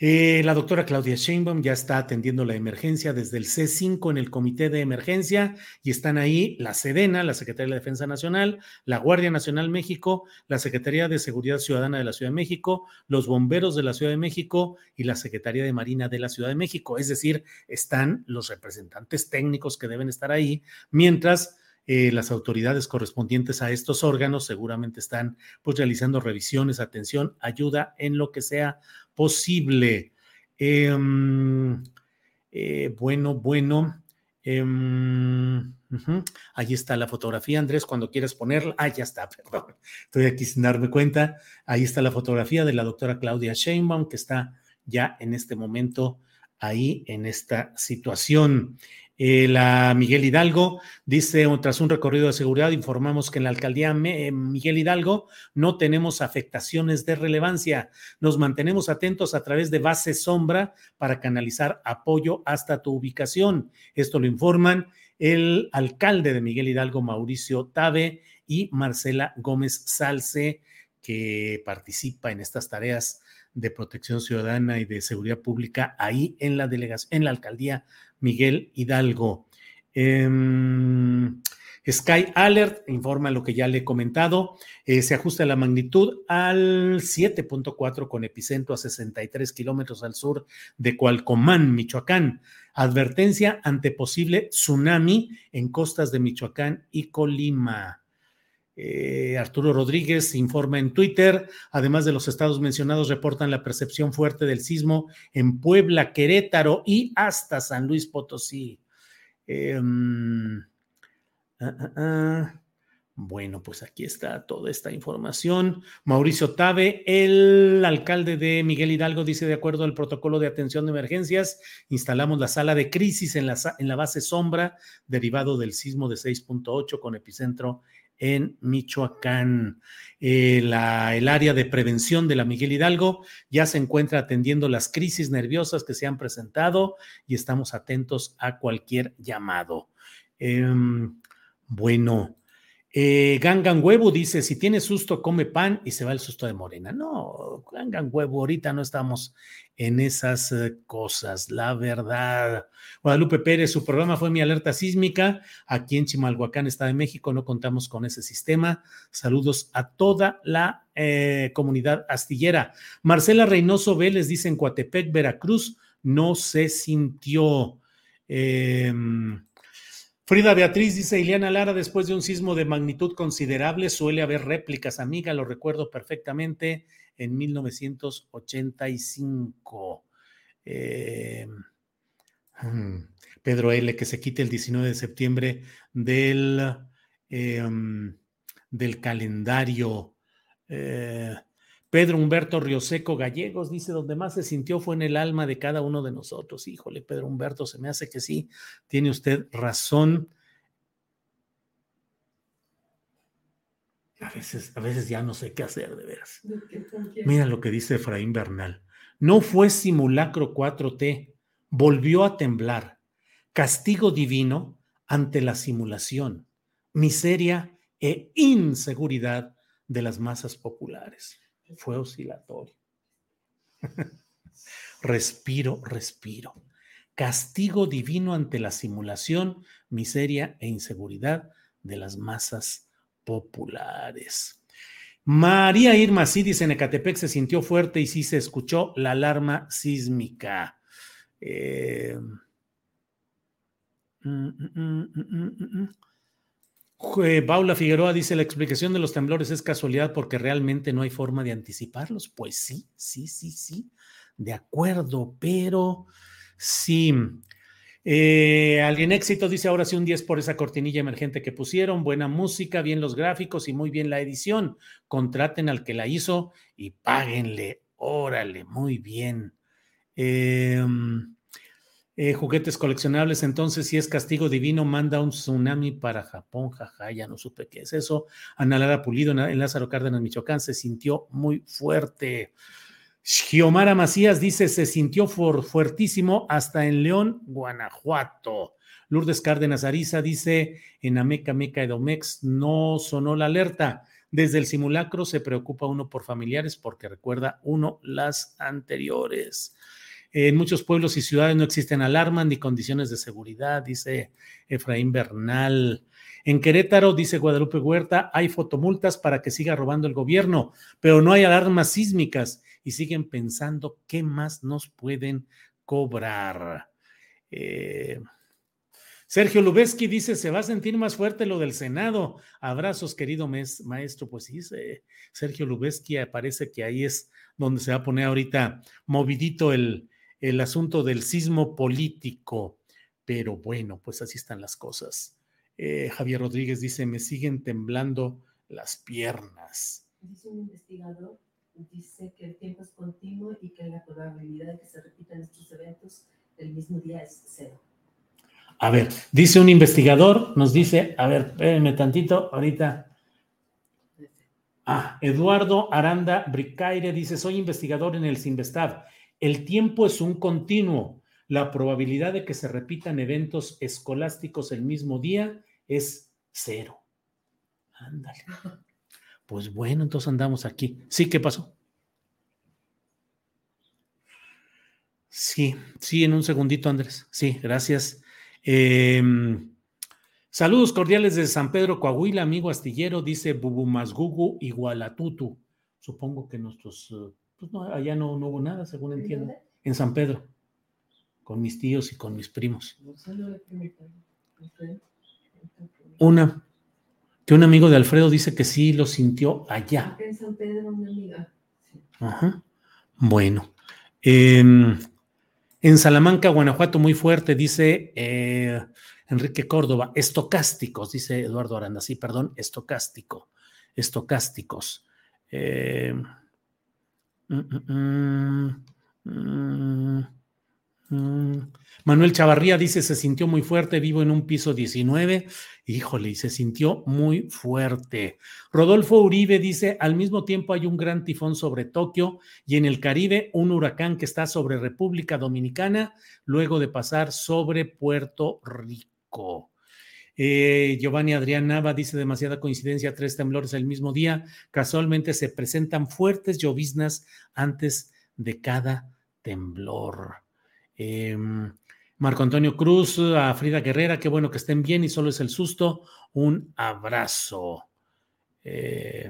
eh, la doctora Claudia Sheinbaum ya está atendiendo la emergencia desde el C5 en el Comité de Emergencia y están ahí la Sedena, la Secretaría de Defensa Nacional, la Guardia Nacional México, la Secretaría de Seguridad Ciudadana de la Ciudad de México, los bomberos de la Ciudad de México y la Secretaría de Marina de la Ciudad de México. Es decir, están los representantes técnicos que deben estar ahí, mientras eh, las autoridades correspondientes a estos órganos seguramente están pues realizando revisiones, atención, ayuda en lo que sea posible. Em, eh, bueno, bueno. Em, Ahí está la fotografía, Andrés, cuando quieras ponerla. Ah, ya está, perdón. Estoy aquí sin darme cuenta. Ahí está la fotografía de la doctora Claudia Sheinbaum, que está ya en este momento ahí en esta situación. Eh, la Miguel Hidalgo dice, tras un recorrido de seguridad, informamos que en la alcaldía eh, Miguel Hidalgo no tenemos afectaciones de relevancia. Nos mantenemos atentos a través de base sombra para canalizar apoyo hasta tu ubicación. Esto lo informan el alcalde de Miguel Hidalgo, Mauricio Tabe, y Marcela Gómez Salce, que participa en estas tareas de protección ciudadana y de seguridad pública ahí en la delegación, en la alcaldía Miguel Hidalgo. Em, Sky Alert informa lo que ya le he comentado. Eh, se ajusta la magnitud al 7.4 con epicentro a 63 kilómetros al sur de Cualcomán, Michoacán. Advertencia ante posible tsunami en costas de Michoacán y Colima. Eh, Arturo Rodríguez informa en Twitter, además de los estados mencionados, reportan la percepción fuerte del sismo en Puebla, Querétaro y hasta San Luis Potosí. Em, ah, ah, ah. Bueno, pues aquí está toda esta información. Mauricio Tabe, el alcalde de Miguel Hidalgo, dice, de acuerdo al protocolo de atención de emergencias, instalamos la sala de crisis en la, en la base sombra derivado del sismo de 6.8 con epicentro en Michoacán. Eh, el área de prevención de la Miguel Hidalgo ya se encuentra atendiendo las crisis nerviosas que se han presentado y estamos atentos a cualquier llamado. Em, bueno, eh, Gangan Huevo dice, si tiene susto, come pan y se va el susto de Morena. No, Gangan Huevo, ahorita no estamos en esas eh, cosas, la verdad. Guadalupe Pérez, su programa fue mi alerta sísmica. Aquí en Chimalhuacán, Estado de México, no contamos con ese sistema. Saludos a toda la eh, comunidad astillera. Marcela Reynoso Vélez dice, en Coatepec, Veracruz, no se sintió. Eh, Frida Beatriz dice, Ileana Lara, después de un sismo de magnitud considerable, suele haber réplicas, amiga, lo recuerdo perfectamente, en 1985. Eh, mm, Pedro L., que se quite el 19 de septiembre del, mm, del calendario. Eh, Pedro Humberto Rioseco Gallegos dice, donde más se sintió fue en el alma de cada uno de nosotros. Híjole, Pedro Humberto, se me hace que sí, tiene usted razón. A veces, a veces ya no sé qué hacer, de veras. Mira lo que dice Efraín Bernal. No fue simulacro 4T, volvió a temblar. Castigo divino ante la simulación, miseria e inseguridad de las masas populares fue oscilatorio. respiro, respiro. Castigo divino ante la simulación, miseria e inseguridad de las masas populares. María Irma dice en Ecatepec se sintió fuerte y sí se escuchó la alarma sísmica. Eh, mm, mm, mm, Paula Figueroa dice, la explicación de los temblores es casualidad porque realmente no hay forma de anticiparlos. Pues sí, sí, sí, sí, de acuerdo, pero sí. Eh, alguien éxito dice ahora sí un 10 por esa cortinilla emergente que pusieron, buena música, bien los gráficos y muy bien la edición. Contraten al que la hizo y páguenle. Órale, muy bien. Eh, eh, juguetes coleccionables, entonces si es castigo divino, manda un tsunami para Japón, jaja, ya no supe qué es eso. Ana Lara Pulido en Lázaro Cárdenas, Michoacán, se sintió muy fuerte. Giomara Macías dice, se sintió fuertísimo hasta en León, Guanajuato. Lourdes Cárdenas Ariza dice, en Ameca, Meca, Edomex no sonó la alerta. Desde el simulacro se preocupa uno por familiares porque recuerda uno las anteriores. En muchos pueblos y ciudades no existen alarmas ni condiciones de seguridad, dice Efraín Bernal. En Querétaro, dice Guadalupe Huerta, hay fotomultas para que siga robando el gobierno, pero no hay alarmas sísmicas y siguen pensando qué más nos pueden cobrar. Eh, Sergio Lubeski dice, se va a sentir más fuerte lo del Senado. Abrazos, querido maestro. Pues sí, Sergio Lubeski parece que ahí es donde se va a poner ahorita movidito el, el asunto del sismo político. Pero bueno, pues así están las cosas. Eh, Javier Rodríguez dice, me siguen temblando las piernas. Dice un investigador, dice que el tiempo es continuo y que la probabilidad de que se repitan estos eventos el mismo día es cero. A ver, dice un investigador, nos dice, a ver, espérenme tantito, ahorita. Ah, Eduardo Aranda Bricaire dice, soy investigador en el Sinvestav el tiempo es un continuo. La probabilidad de que se repitan eventos escolásticos el mismo día es cero. Ándale. Pues bueno, entonces andamos aquí. Sí, ¿qué pasó? Sí, sí, en un segundito, Andrés. Sí, gracias. Em, saludos cordiales desde San Pedro, Coahuila, amigo astillero, dice Bubumasgugu Igualatutu. Supongo que nuestros eh, pues no, allá no, hubo nada, según entiendo. En San Pedro, con mis tíos y con mis primos. Una. que un amigo de Alfredo dice que sí lo sintió allá. En San Pedro, una amiga. Ajá. Bueno. em, en Salamanca, Guanajuato, muy fuerte, dice eh, Enrique Córdoba. Estocásticos, dice Eduardo Aranda. Sí, perdón, estocástico. Estocásticos. Eh, mm, mm, mm, mm, mm. Manuel Chavarría dice, se sintió muy fuerte, vivo en un piso 19. Híjole, se sintió muy fuerte. Rodolfo Uribe dice, al mismo tiempo hay un gran tifón sobre Tokio y en el Caribe un huracán que está sobre República Dominicana, luego de pasar sobre Puerto Rico. Eh, Giovanni Adrián Nava dice demasiada coincidencia, tres temblores el mismo día. Casualmente se presentan fuertes lloviznas antes de cada temblor. Em, Marco Antonio Cruz, a Frida Guerrera, qué bueno que estén bien y solo es el susto. Un abrazo. Eh,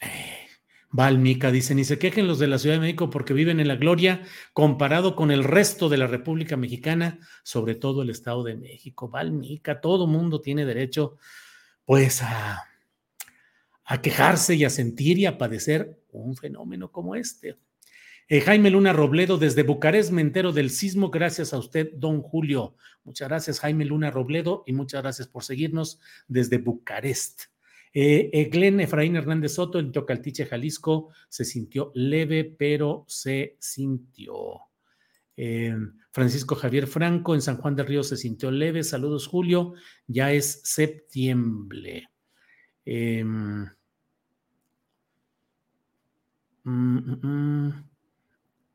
eh, Valmica dice, ni se quejen los de la Ciudad de México porque viven en la gloria comparado con el resto de la República Mexicana, sobre todo el Estado de México. Valmica, todo mundo tiene derecho pues a, quejarse y a sentir y a padecer un fenómeno como este. Eh, Jaime Luna Robledo desde Bucarest, me entero del sismo. Gracias a usted, don Julio. Muchas gracias, Jaime Luna Robledo, y muchas gracias por seguirnos desde Bucarest. Eh, eh, Efraín Hernández Soto, en Tocaltiche, Jalisco, se sintió leve, pero se sintió. Eh, Francisco Javier Franco, en San Juan del Río, se sintió leve. Saludos, Julio. Ya es septiembre. Em, mm, mm,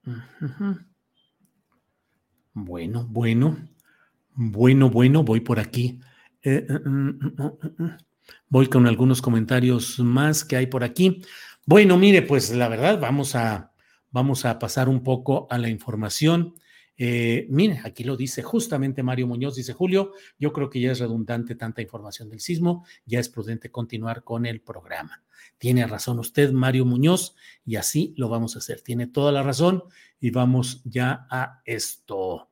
mm. Bueno, bueno, bueno, bueno, voy por aquí. Eh, eh. Voy con algunos comentarios más que hay por aquí. Bueno, mire, pues la verdad, vamos a, vamos a pasar un poco a la información. Eh, mire, aquí lo dice justamente Mario Muñoz, dice Julio, yo creo que ya es redundante tanta información del sismo, ya es prudente continuar con el programa. Tiene razón usted, Mario Muñoz, y así lo vamos a hacer. Tiene toda la razón y vamos ya a esto.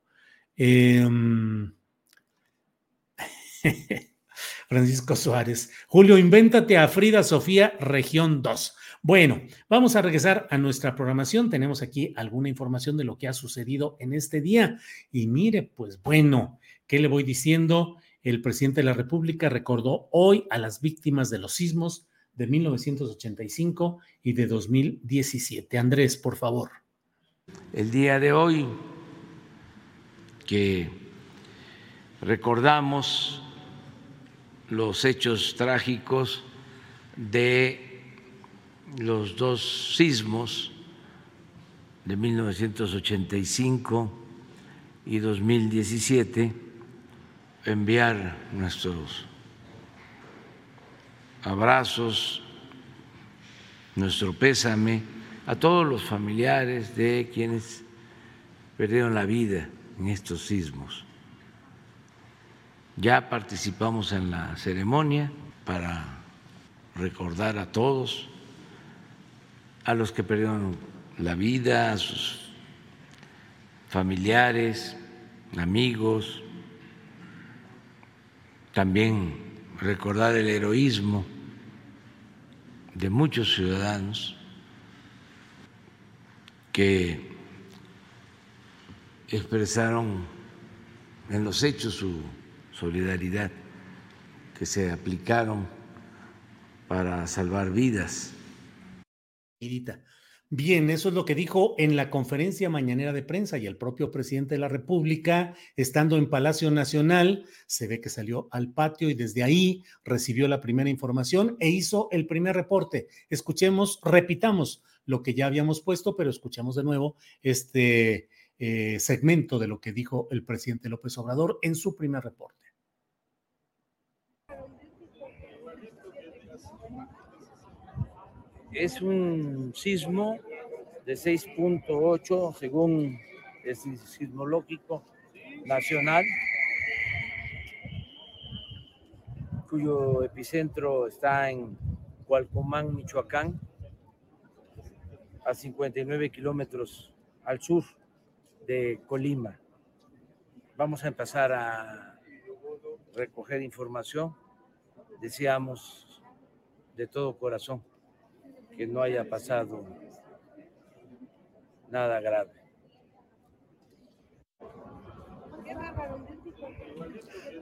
Em, Francisco Suárez. Julio, invéntate a Frida Sofía, región 2. Bueno, vamos a regresar a nuestra programación. Tenemos aquí alguna información de lo que ha sucedido en este día. Y mire, pues bueno, ¿qué le voy diciendo? El presidente de la República recordó hoy a las víctimas de los sismos de 1985 y de 2017. Andrés, por favor. El día de hoy que recordamos los hechos trágicos de los dos sismos de 1985 y 2017, enviar nuestros abrazos, nuestro pésame a todos los familiares de quienes perdieron la vida en estos sismos. Ya participamos en la ceremonia para recordar a todos a los que perdieron la vida, a sus familiares, amigos, también recordar el heroísmo de muchos ciudadanos que expresaron en los hechos su solidaridad, que se aplicaron para salvar vidas. Bien, eso es lo que dijo en la conferencia mañanera de prensa y el propio presidente de la República, estando en Palacio Nacional, se ve que salió al patio y desde ahí recibió la primera información e hizo el primer reporte. Escuchemos, repitamos lo que ya habíamos puesto, pero escuchemos de nuevo este eh, segmento de lo que dijo el presidente López Obrador en su primer reporte. Es un sismo de 6.8 según el sismológico nacional, cuyo epicentro está en Cualcomán, Michoacán, a 59 kilómetros al sur de Colima. Vamos a empezar a recoger información. Deseamos de todo corazón que no haya pasado nada grave.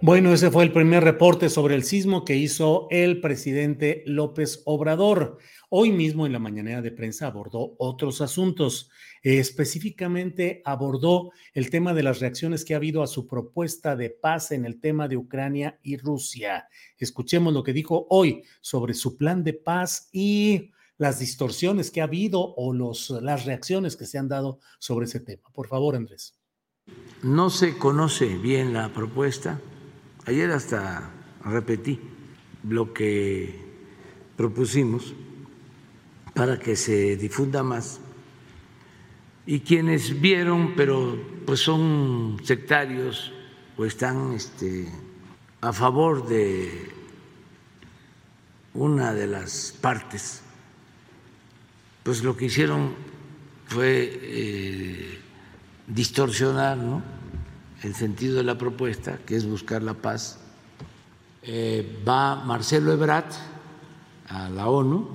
Bueno, ese fue el primer reporte sobre el sismo que hizo el presidente López Obrador. Hoy mismo en la mañanera de prensa abordó otros asuntos. específicamente abordó el tema de las reacciones que ha habido a su propuesta de paz en el tema de Ucrania y Rusia. Escuchemos lo que dijo hoy sobre su plan de paz y las distorsiones que ha habido o los, las reacciones que se han dado sobre ese tema. Por favor, Andrés. No se conoce bien la propuesta. Ayer hasta repetí lo que propusimos para que se difunda más. Y quienes vieron, pero pues son sectarios o están este, a favor de una de las partes, pues lo que hicieron fue eh, distorsionar el sentido de la propuesta, que es buscar la paz. Eh, va Marcelo Ebrat a la ONU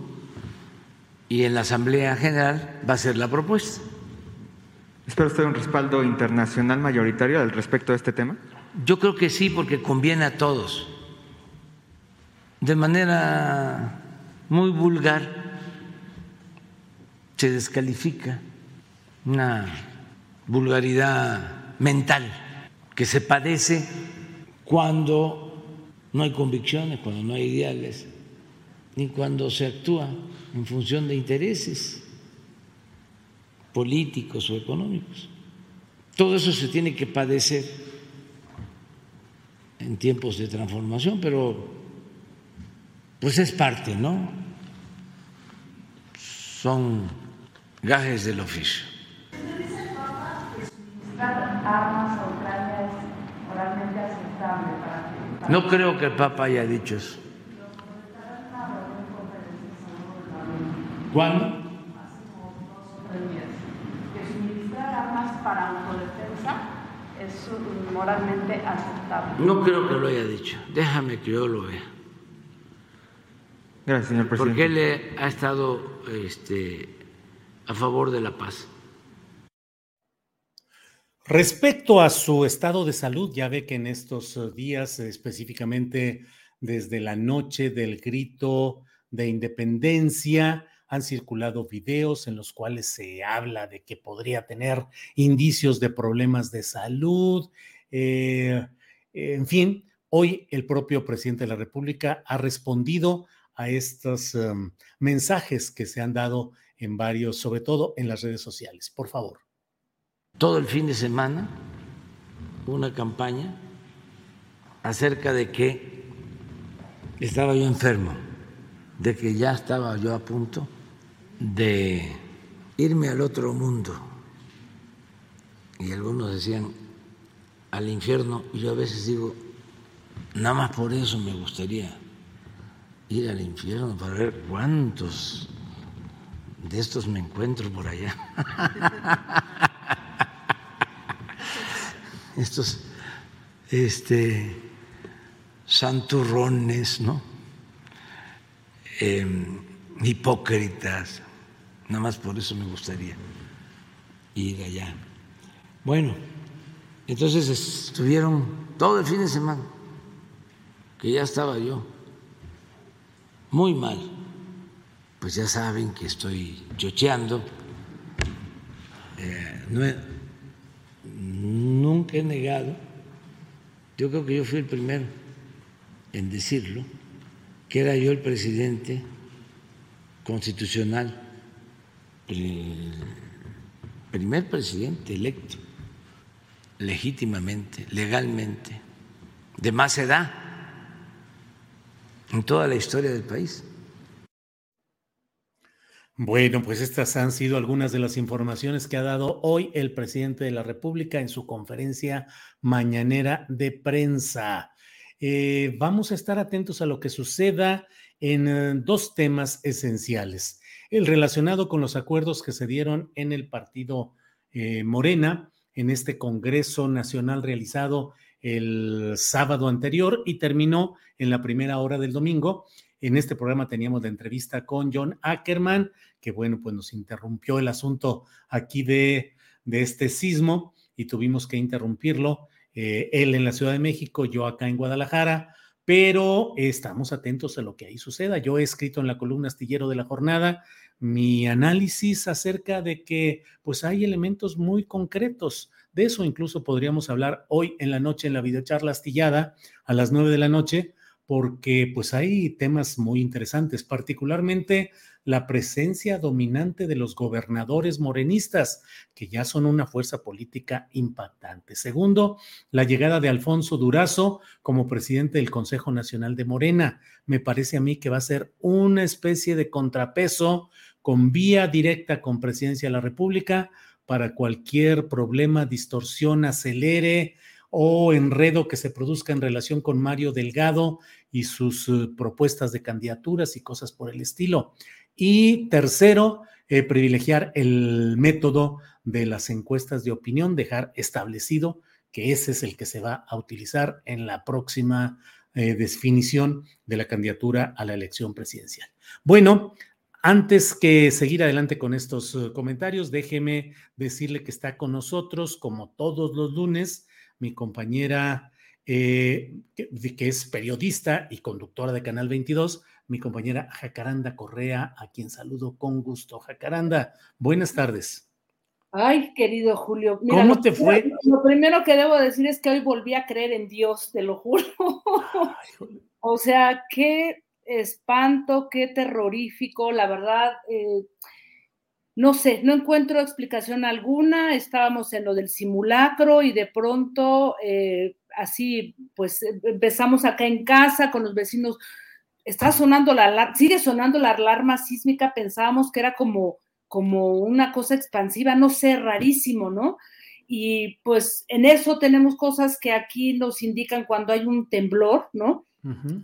y en la Asamblea General va a ser la propuesta. ¿Espera usted un respaldo internacional mayoritario al respecto de este tema? Yo creo que sí, porque conviene a todos. De manera muy vulgar se descalifica una vulgaridad mental que se padece cuando no hay convicciones, cuando no hay ideales, ni cuando se actúa en función de intereses políticos o económicos. Todo eso se tiene que padecer en tiempos de transformación, pero pues es parte, ¿no? Son gajes del oficio. No creo que el Papa haya dicho eso. ¿Cuándo? Que suministrar armas para autodefensa es moralmente aceptable. No creo que lo haya dicho. Déjame que yo lo vea. Gracias, señor presidente. Porque él ha estado este, a favor de la paz. Respecto a su estado de salud, ya ve que en estos días, específicamente desde la noche del grito de independencia, han circulado videos en los cuales se habla de que podría tener indicios de problemas de salud. Eh, en fin, hoy el propio presidente de la República ha respondido a estos em, mensajes que se han dado en varios, sobre todo en las redes sociales. Por favor. Todo el fin de semana una campaña acerca de que estaba yo enfermo, de que ya estaba yo a punto de irme al otro mundo. Y algunos decían al infierno, y yo a veces digo, nada más por eso me gustaría ir al infierno para ver cuántos de estos me encuentro por allá. estos este, santurrones, ¿no? Em, hipócritas. Nada más por eso me gustaría ir allá. Bueno, entonces estuvieron todo el fin de semana, que ya estaba yo muy mal pues ya saben que estoy chocheando. Eh, nunca he negado, yo creo que yo fui el primero en decirlo, que era yo el presidente constitucional, el primer presidente electo legítimamente, legalmente, de más edad en toda la historia del país. Bueno, pues estas han sido algunas de las informaciones que ha dado hoy el presidente de la República en su conferencia mañanera de prensa. Eh, vamos a estar atentos a lo que suceda en eh, dos temas esenciales. El relacionado con los acuerdos que se dieron en el partido eh, Morena, en este Congreso Nacional realizado el sábado anterior y terminó en la primera hora del domingo. En este programa teníamos la entrevista con John Ackerman, que bueno, pues nos interrumpió el asunto aquí de, de este sismo y tuvimos que interrumpirlo. Eh, él en la Ciudad de México, yo acá en Guadalajara, pero estamos atentos a lo que ahí suceda. Yo he escrito en la columna astillero de la jornada mi análisis acerca de que pues hay elementos muy concretos. De eso incluso podríamos hablar hoy en la noche en la videocharla astillada a las nueve de la noche, porque pues hay temas muy interesantes, particularmente la presencia dominante de los gobernadores morenistas, que ya son una fuerza política impactante. Segundo, la llegada de Alfonso Durazo como presidente del Consejo Nacional de Morena. Me parece a mí que va a ser una especie de contrapeso con vía directa con presidencia de la República para cualquier problema, distorsión, acelere o enredo que se produzca en relación con Mario Delgado y sus eh, propuestas de candidaturas y cosas por el estilo. Y tercero, eh, privilegiar el método de las encuestas de opinión, dejar establecido que ese es el que se va a utilizar en la próxima eh, definición de la candidatura a la elección presidencial. Bueno, antes que seguir adelante con estos eh, comentarios, déjeme decirle que está con nosotros, como todos los lunes, mi compañera que, que, es periodista y conductora de Canal 22, mi compañera Jacaranda Correa, a quien saludo con gusto. Jacaranda, buenas tardes. Ay, querido Julio. ¿Cómo te fue? Lo primero que debo decir es que hoy volví a creer en Dios, te lo juro. o sea, qué espanto, qué terrorífico, la verdad. Eh, no sé, no encuentro explicación alguna. Estábamos en lo del simulacro y de pronto, eh, así, pues empezamos acá en casa con los vecinos está sonando la alarma, sigue sonando la alarma sísmica, pensábamos que era como, como una cosa expansiva, no sé, rarísimo, ¿no? Y pues en eso tenemos cosas que aquí nos indican cuando hay un temblor, ¿no?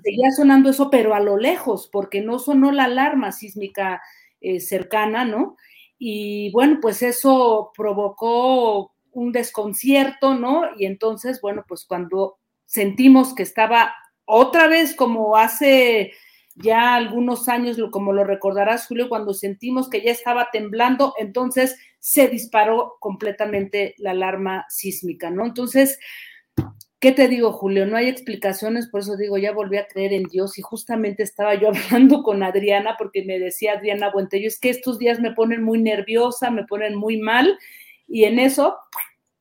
Seguía sonando eso, pero a lo lejos, porque no sonó la alarma sísmica eh, cercana, ¿no? Y bueno, pues eso provocó un desconcierto, ¿no? Y entonces, bueno, pues cuando sentimos que estaba otra vez como hace ya algunos años, como lo recordarás, Julio, cuando sentimos que ya estaba temblando, entonces se disparó completamente la alarma sísmica, ¿no? Entonces, ¿qué te digo, Julio? No hay explicaciones, por eso digo, ya volví a creer en Dios y justamente estaba yo hablando con Adriana porque me decía Adriana Buentello, es que estos días me ponen muy nerviosa, me ponen muy mal y en eso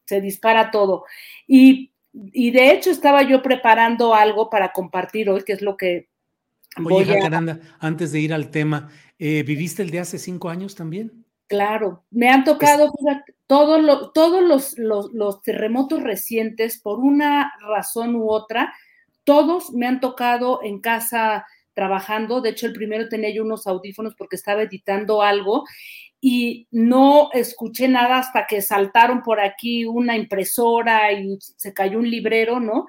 se dispara todo. Y y de hecho estaba yo preparando algo para compartir hoy, que es lo que... Oye, Jacaranda, antes de ir al tema, eh, ¿viviste el de hace cinco años también? Claro, me han tocado todos los, los, terremotos recientes, por una razón u otra, todos me han tocado en casa trabajando. De hecho, el primero tenía yo unos audífonos porque estaba editando algo y no escuché nada hasta que saltaron por aquí una impresora y se cayó un librero, ¿no?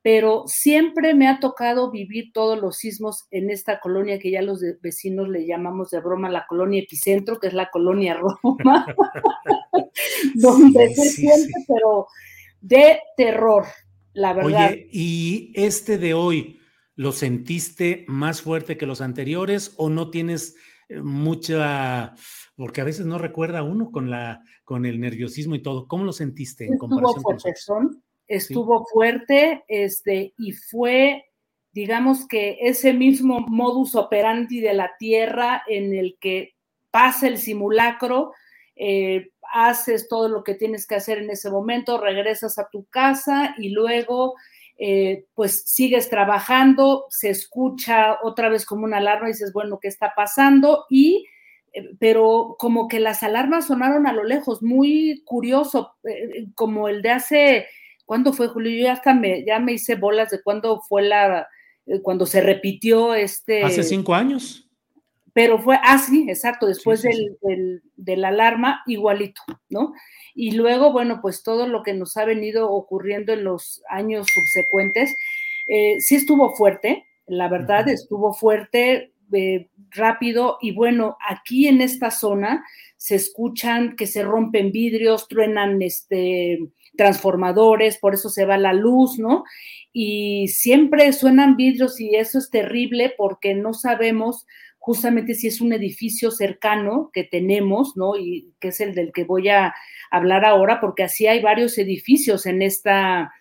Pero siempre me ha tocado vivir todos los sismos en esta colonia que ya los vecinos le llamamos de broma la colonia epicentro, que es la colonia Roma, donde se siente, pero de terror, la verdad. Oye, ¿y este de hoy lo sentiste más fuerte que los anteriores o no tienes eh, mucha porque a veces no recuerda uno con la con el nerviosismo y todo. ¿Cómo lo sentiste en estuvo comparación fuerte, con Estuvo fuerte, este, y fue, digamos que ese mismo modus operandi de la Tierra en el que pasa el simulacro, eh, haces todo lo que tienes que hacer en ese momento, regresas a tu casa y luego eh, pues sigues trabajando, se escucha otra vez como una alarma y dices, bueno, ¿qué está pasando? Y pero como que las alarmas sonaron a lo lejos, muy curioso, eh, como el de hace, ¿cuándo fue Julio? Yo ya hasta me, ya me hice bolas de cuándo fue la, eh, cuando se repitió este... Hace cinco años. Pero fue, ah, sí, exacto, después del, de la alarma, igualito, ¿no? Y luego, bueno, pues todo lo que nos ha venido ocurriendo en los años subsecuentes, sí estuvo fuerte, la verdad, estuvo fuerte, eh, rápido y bueno, aquí en esta zona se escuchan que se rompen vidrios, truenan este, transformadores, por eso se va la luz, ¿no? Y siempre suenan vidrios y eso es terrible porque no sabemos justamente si es un edificio cercano que tenemos, ¿no? Y que es el del que voy a hablar ahora, porque así hay varios edificios en esta,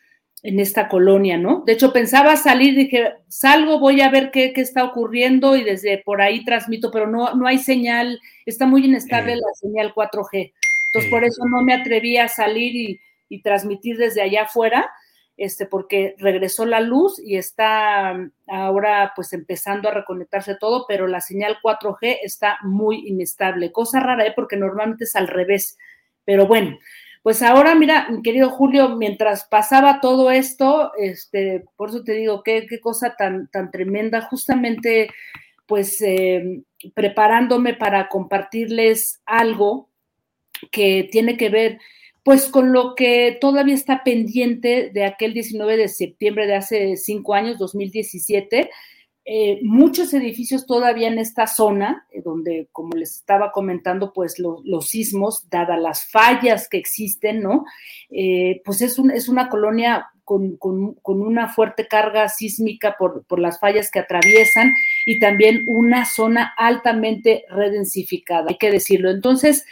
en esta colonia, ¿no? De hecho, pensaba salir, dije, salgo, voy a ver qué, qué está ocurriendo y desde por ahí transmito, pero no, no hay señal, está muy inestable la señal 4G. Entonces, por eso no me atreví a salir y, y transmitir desde allá afuera este, porque regresó la luz y está ahora pues empezando a reconectarse todo, pero la señal 4G está muy inestable. Cosa rara, ¿eh? porque normalmente es al revés. Pero bueno, pues ahora mira, mi querido Julio, mientras pasaba todo esto, este, por eso te digo, qué, qué cosa tan, tan tremenda, justamente pues eh, preparándome para compartirles algo que tiene que ver pues con lo que todavía está pendiente de aquel 19 de septiembre de hace cinco años, 2017, eh, muchos edificios todavía en esta zona, eh, donde, como les estaba comentando, pues los sismos, dadas las fallas que existen, ¿no? Eh, pues es, es una colonia con, con, una fuerte carga sísmica por, por, las fallas que atraviesan y también una zona altamente redensificada, hay que decirlo. Entonces,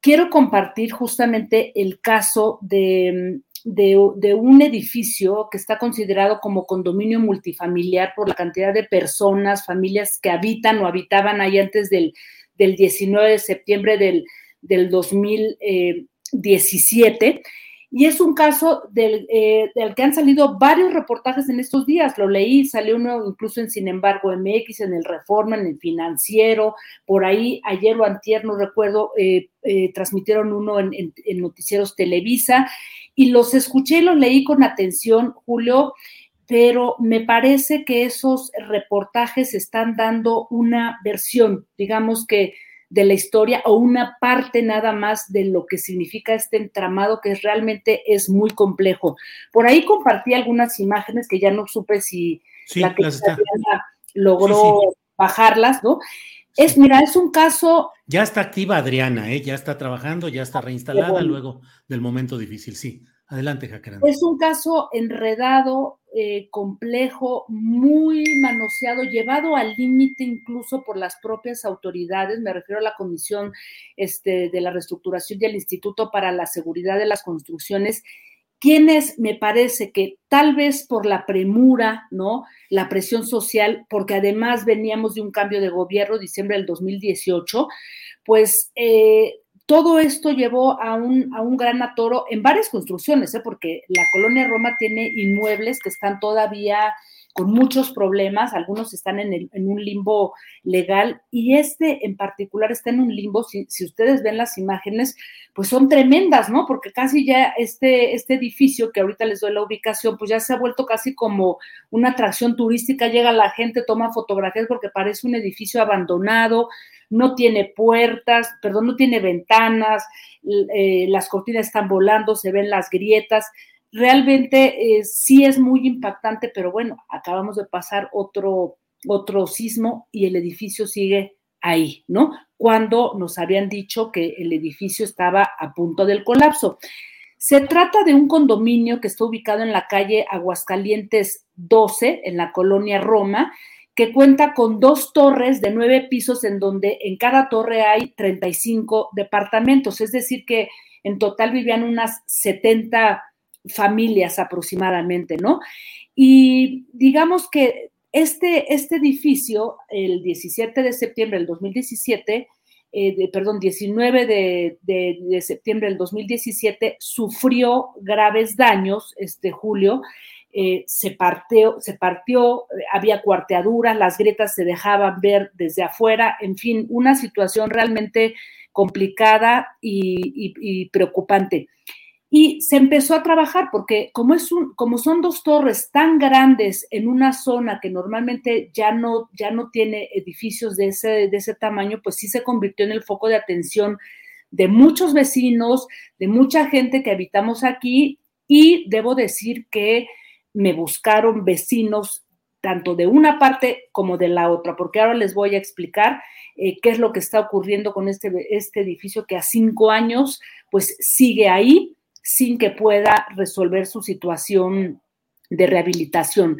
quiero compartir justamente el caso de, un edificio que está considerado como condominio multifamiliar por la cantidad de personas, familias que habitan o habitaban ahí antes del, 19 de septiembre del, del 2017 y es un caso eh, del, que han salido varios reportajes en estos días. Lo leí, salió uno incluso en Sin embargo MX, en el Reforma, en el Financiero, por ahí ayer o antier, no recuerdo, eh, eh, transmitieron uno en, en, Noticieros Televisa. Y los escuché y los leí con atención, Julio, pero me parece que esos reportajes están dando una versión, digamos que de la historia o una parte nada más de lo que significa este entramado que realmente es muy complejo. Por ahí compartí algunas imágenes que ya no supe si la que logró bajarlas, ¿no? Es, mira, es un caso. Ya está activa Adriana, ¿eh? ya está trabajando, ya está reinstalada luego del momento difícil, sí. Adelante, Jacaranda. Es un caso enredado, eh, complejo, muy manoseado, llevado al límite incluso por las propias autoridades. Me refiero a la Comisión este, de la Reestructuración y al Instituto para la Seguridad de las Construcciones, quienes me parece que tal vez por la premura, ¿no? La presión social, porque además veníamos de un cambio de gobierno, diciembre del 2018, pues eh, todo esto llevó a un, a un gran atoro en varias construcciones, ¿eh? porque la colonia Roma tiene inmuebles que están todavía con muchos problemas, algunos están en, un limbo legal y este en particular está en un limbo, si, ustedes ven las imágenes, pues son tremendas, ¿no? Porque casi ya este, este edificio, que ahorita les doy la ubicación, pues ya se ha vuelto casi como una atracción turística, llega la gente, toma fotografías porque parece un edificio abandonado, no tiene puertas, perdón, no tiene ventanas, eh, las cortinas están volando, se ven las grietas. Realmente eh, sí es muy impactante, pero bueno, acabamos de pasar otro, otro sismo y el edificio sigue ahí, ¿no? Cuando nos habían dicho que el edificio estaba a punto del colapso. Se trata de un condominio que está ubicado en la calle Aguascalientes 12, en la colonia Roma, que cuenta con dos torres de nueve pisos en donde en cada torre hay 35 departamentos, es decir, que en total vivían unas 70 familias aproximadamente, ¿no? Y digamos que este, este edificio, el 17 de septiembre del 2017, eh, perdón, 19 de, de, de, septiembre del 2017, sufrió graves daños, este Julio, eh, se, partió, se partió, había cuarteaduras, las grietas se dejaban ver desde afuera, en fin, una situación realmente complicada y, preocupante. Y se empezó a trabajar porque como, es un, como son dos torres tan grandes en una zona que normalmente ya no, ya no tiene edificios de ese, de ese tamaño, pues sí se convirtió en el foco de atención de muchos vecinos, de mucha gente que habitamos aquí y debo decir que me buscaron vecinos tanto de una parte como de la otra, porque ahora les voy a explicar eh, qué es lo que está ocurriendo con este, este edificio que a cinco años pues sigue ahí sin que pueda resolver su situación de rehabilitación.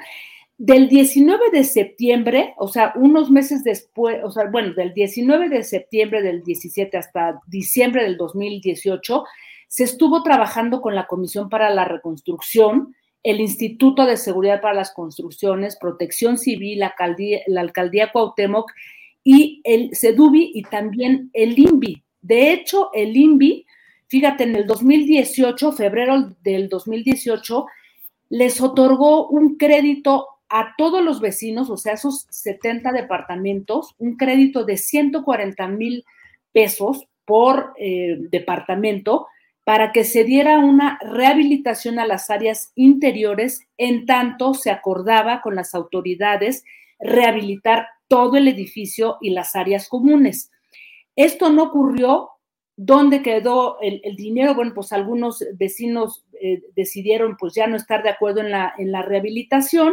Del 19 de septiembre, o sea, unos meses después, o sea, bueno, del 19 de septiembre del 17 hasta diciembre del 2018, se estuvo trabajando con la Comisión para la Reconstrucción, el Instituto de Seguridad para las Construcciones, Protección Civil, la Alcaldía, la Alcaldía Cuauhtémoc y el CEDUBI y también el INVI. De hecho, el INVI, fíjate, en el 2018, febrero del 2018, les otorgó un crédito a todos los vecinos, o sea, esos 70 departamentos, un crédito de 140 mil pesos por eh, departamento para que se diera una rehabilitación a las áreas interiores, en tanto se acordaba con las autoridades rehabilitar todo el edificio y las áreas comunes. Esto no ocurrió. ¿Dónde quedó el, dinero? Bueno, pues algunos vecinos eh, decidieron pues ya no estar de acuerdo en la, en la rehabilitación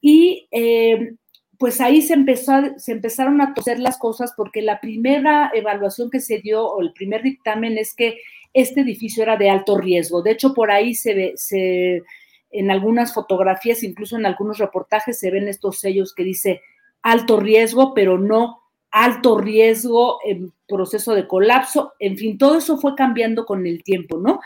y eh, pues ahí se, empezó se empezaron a toser las cosas porque la primera evaluación que se dio o el primer dictamen es que este edificio era de alto riesgo. De hecho, por ahí se ve, se, en algunas fotografías, incluso en algunos reportajes, se ven estos sellos que dice alto riesgo, pero no alto riesgo en proceso de colapso. En fin, todo eso fue cambiando con el tiempo, ¿no?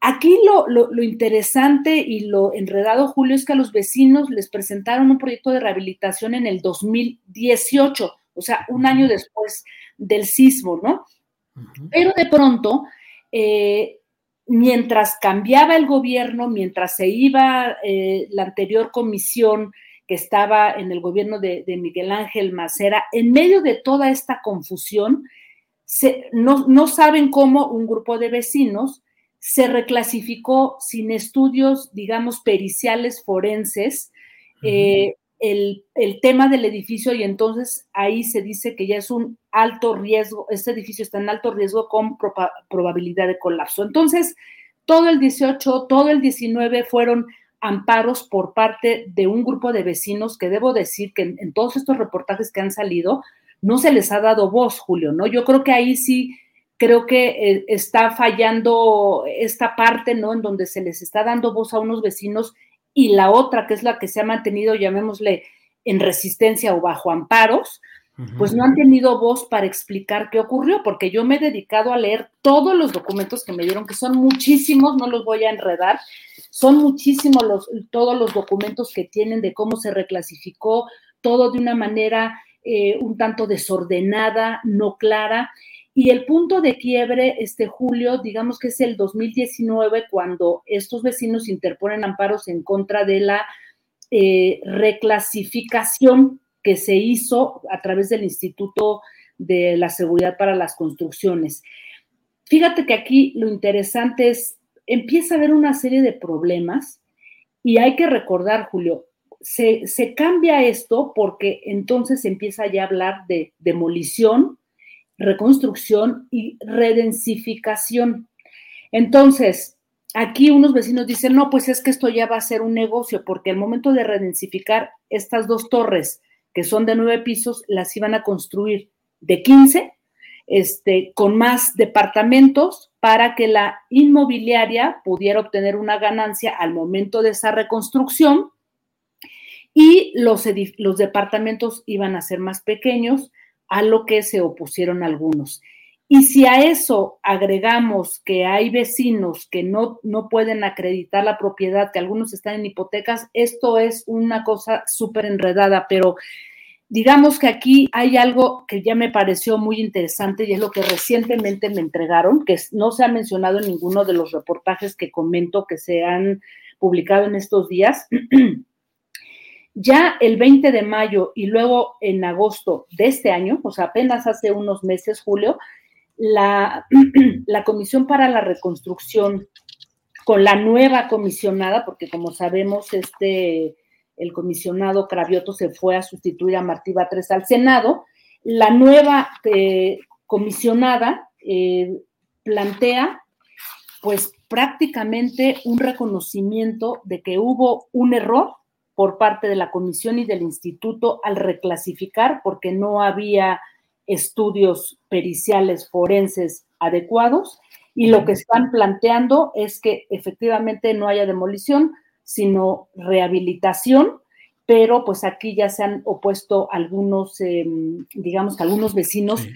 Aquí lo, lo, interesante y lo enredado, Julio, es que a los vecinos les presentaron un proyecto de rehabilitación en el 2018, o sea, un año después del sismo, ¿no? Pero de pronto eh, mientras cambiaba el gobierno, mientras se iba eh, la anterior comisión que estaba en el gobierno de, Miguel Ángel Macera, en medio de toda esta confusión, no, saben cómo un grupo de vecinos se reclasificó sin estudios, digamos, periciales forenses, el, tema del edificio y entonces ahí se dice que ya es un alto riesgo, este edificio está en alto riesgo con probabilidad de colapso. Entonces, todo el 18, todo el 19 fueron amparos por parte de un grupo de vecinos que debo decir que en, todos estos reportajes que han salido no se les ha dado voz, Julio, ¿no? Yo creo que ahí sí creo que eh, está fallando esta parte, ¿no? En donde se les está dando voz a unos vecinos y la otra, que es la que se ha mantenido, llamémosle, en resistencia o bajo amparos, pues no han tenido voz para explicar qué ocurrió, porque yo me he dedicado a leer todos los documentos que me dieron, que son muchísimos, no los voy a enredar, son muchísimos los, todos los documentos que tienen de cómo se reclasificó, todo de una manera eh, un tanto desordenada, no clara, y el punto de quiebre, este julio, digamos que es el 2019, cuando estos vecinos interponen amparos en contra de la eh, reclasificación que se hizo a través del Instituto de la Seguridad para las Construcciones. Fíjate que aquí lo interesante es, empieza a haber una serie de problemas y hay que recordar, Julio, se, se cambia esto porque entonces empieza ya a hablar de demolición, reconstrucción y redensificación. Entonces, aquí unos vecinos dicen, no, pues es que esto ya va a ser un negocio, porque al momento de redensificar estas dos torres, que son de nueve pisos, las iban a construir de 15, este, con más departamentos para que la inmobiliaria pudiera obtener una ganancia al momento de esa reconstrucción y los, los departamentos iban a ser más pequeños, a lo que se opusieron algunos. Y si a eso agregamos que hay vecinos que no, no pueden acreditar la propiedad, que algunos están en hipotecas, esto es una cosa súper enredada, pero digamos que aquí hay algo que ya me pareció muy interesante y es lo que recientemente me entregaron, que no se ha mencionado en ninguno de los reportajes que comento que se han publicado en estos días. Ya el 20 de mayo y luego en agosto de este año, o sea, apenas hace unos meses, Julio, la, la Comisión para la Reconstrucción con la nueva comisionada, porque como sabemos, este, el comisionado Cravioto se fue a sustituir a Martí Batres al Senado, la nueva eh, comisionada eh, plantea pues prácticamente un reconocimiento de que hubo un error por parte de la comisión y del instituto al reclasificar porque no había estudios periciales forenses adecuados. Y lo que están planteando es que efectivamente no haya demolición, sino rehabilitación, pero pues aquí ya se han opuesto algunos, em, digamos, algunos vecinos,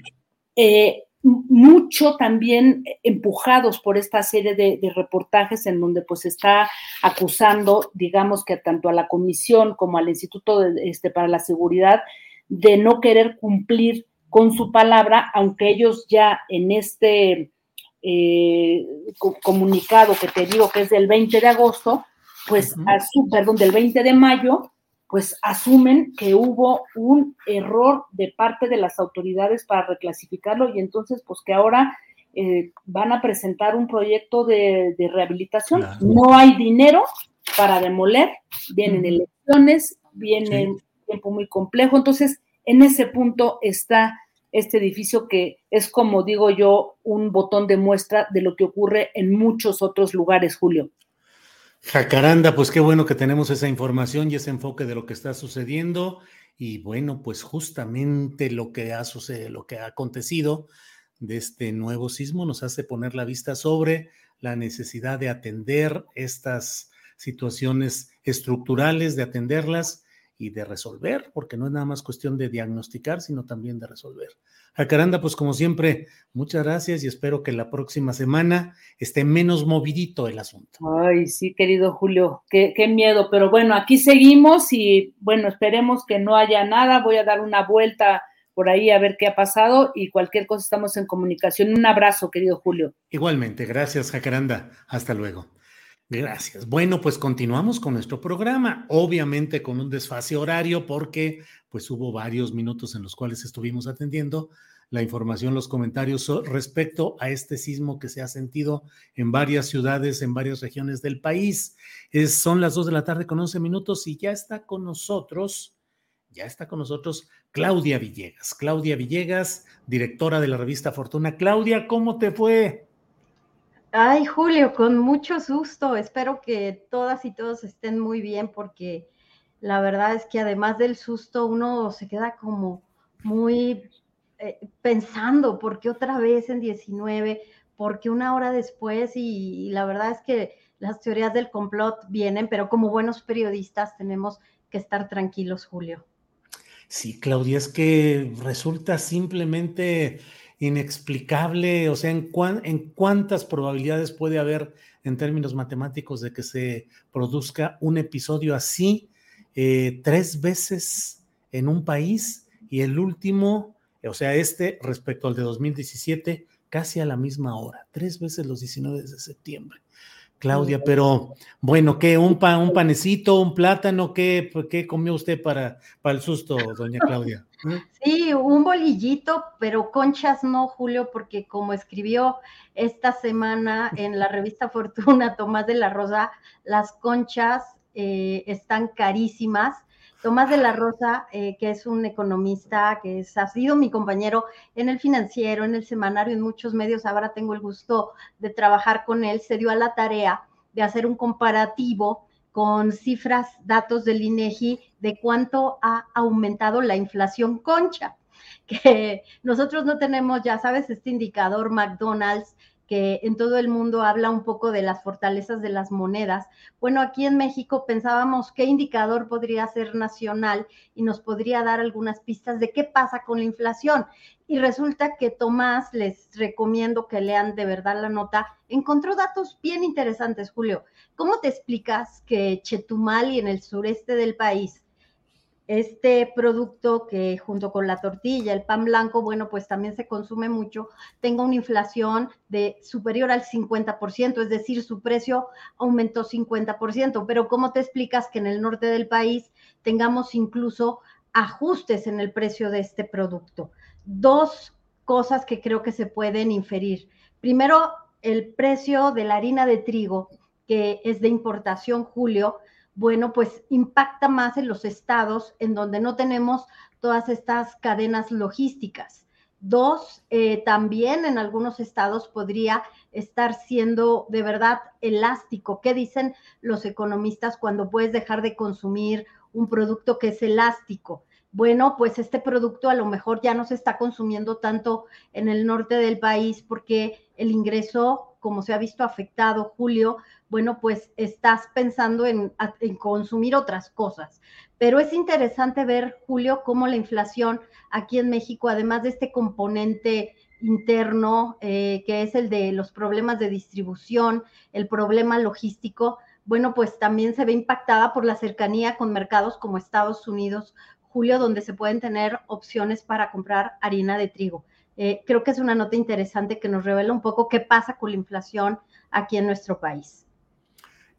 eh, mucho también empujados por esta serie de, reportajes en donde pues está acusando, digamos que tanto a la comisión como al Instituto este, para la Seguridad de no querer cumplir con su palabra, aunque ellos ya en este eh, comunicado que te digo que es del 20 de agosto, pues, perdón, del 20 de mayo, pues asumen que hubo un error de parte de las autoridades para reclasificarlo y entonces, pues que ahora eh, van a presentar un proyecto de, rehabilitación. No hay dinero para demoler, vienen elecciones, viene un tiempo muy complejo, entonces en ese punto está este edificio que es, como digo yo, un botón de muestra de lo que ocurre en muchos otros lugares, Julio. Jacaranda, pues qué bueno que tenemos esa información y ese enfoque de lo que está sucediendo. Y bueno, pues justamente lo que ha sucedido, lo que ha acontecido de este nuevo sismo nos hace poner la vista sobre la necesidad de atender estas situaciones estructurales, de atenderlas y de resolver, porque no es nada más cuestión de diagnosticar, sino también de resolver. Jacaranda, pues como siempre, muchas gracias y espero que la próxima semana esté menos movidito el asunto. Ay, sí, querido Julio, qué, qué miedo, pero bueno, aquí seguimos y bueno, esperemos que no haya nada. Voy a dar una vuelta por ahí a ver qué ha pasado y cualquier cosa estamos en comunicación. Un abrazo, querido Julio. Igualmente, gracias, Jacaranda. Hasta luego. Gracias. Bueno, pues continuamos con nuestro programa, obviamente con un desfase horario porque pues hubo varios minutos en los cuales estuvimos atendiendo la información, los comentarios respecto a este sismo que se ha sentido en varias ciudades, en varias regiones del país. Son las dos de la tarde con 11 minutos y ya está con nosotros, ya está con nosotros Claudia Villegas. Claudia Villegas, directora de la revista Fortuna. Claudia, ¿cómo te fue? Ay, Julio, con mucho susto. Espero que todas y todos estén muy bien porque la verdad es que además del susto uno se queda como muy eh, pensando, ¿por qué otra vez en 19? ¿Por qué una hora después? Y, la verdad es que las teorías del complot vienen, pero como buenos periodistas tenemos que estar tranquilos, Julio. Sí, Claudia, es que resulta simplemente inexplicable, o sea, ¿en, en cuántas probabilidades puede haber en términos matemáticos de que se produzca un episodio así eh, tres veces en un país y el último, o sea, este respecto al de 2017, casi a la misma hora, tres veces los 19 de septiembre. Claudia, pero bueno, ¿qué? ¿Un, pan, un panecito, un plátano? ¿Qué, qué comió usted para, para el susto, doña Claudia? ¿Eh? Sí, un bolillito, pero conchas no, Julio, porque como escribió esta semana en la revista Fortuna Tomás de la Rosa, las conchas eh, están carísimas Tomás de la Rosa, eh, que es un economista, que ha sido mi compañero en el financiero, en el semanario, en muchos medios, ahora tengo el gusto de trabajar con él, se dio a la tarea de hacer un comparativo con cifras, datos del INEGI de cuánto ha aumentado la inflación concha que nosotros no tenemos, ya sabes, este indicador McDonald's que en todo el mundo habla un poco de las fortalezas de las monedas. Bueno, aquí en México pensábamos qué indicador podría ser nacional y nos podría dar algunas pistas de qué pasa con la inflación. Y resulta que Tomás, les recomiendo que lean de verdad la nota, encontró datos bien interesantes, Julio. ¿Cómo te explicas que Chetumal y en el sureste del país este producto que junto con la tortilla, el pan blanco, bueno, pues también se consume mucho, tenga una inflación de superior al 50%, es decir, su precio aumentó 50%, pero ¿cómo te explicas que en el norte del país tengamos incluso ajustes en el precio de este producto? Dos cosas que creo que se pueden inferir. Primero, el precio de la harina de trigo, que es de importación, Julio, bueno, pues impacta más en los estados en donde no tenemos todas estas cadenas logísticas. Dos, eh, también en algunos estados podría estar siendo de verdad elástico. ¿Qué dicen los economistas cuando puedes dejar de consumir un producto que es elástico? Bueno, pues este producto a lo mejor ya no se está consumiendo tanto en el norte del país porque el ingreso como se ha visto afectado, Julio, bueno, pues estás pensando en, consumir otras cosas. Pero es interesante ver, Julio, cómo la inflación aquí en México, además de este componente interno, eh, que es el de los problemas de distribución, el problema logístico, bueno, pues también se ve impactada por la cercanía con mercados como Estados Unidos, Julio, donde se pueden tener opciones para comprar harina de trigo. Eh, creo que es una nota interesante que nos revela un poco qué pasa con la inflación aquí en nuestro país.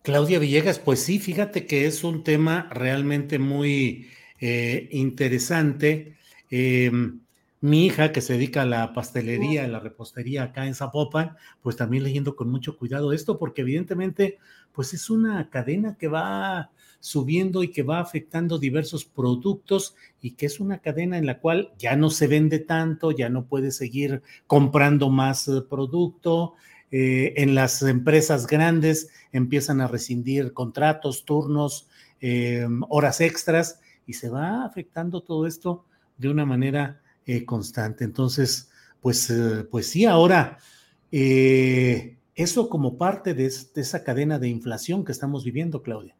Claudia Villegas, pues sí, fíjate que es un tema realmente muy eh, interesante. Em, mi hija, que se dedica a la pastelería, a la repostería acá en Zapopan, pues también leyendo con mucho cuidado esto, porque evidentemente, pues es una cadena que va subiendo y que va afectando diversos productos y que es una cadena en la cual ya no se vende tanto, ya no puede seguir comprando más eh, producto. Eh, en las empresas grandes empiezan a rescindir contratos, turnos, eh, horas extras y se va afectando todo esto de una manera eh, constante. Entonces, pues, pues sí, ahora, eso como parte de esa cadena de inflación que estamos viviendo, Claudia.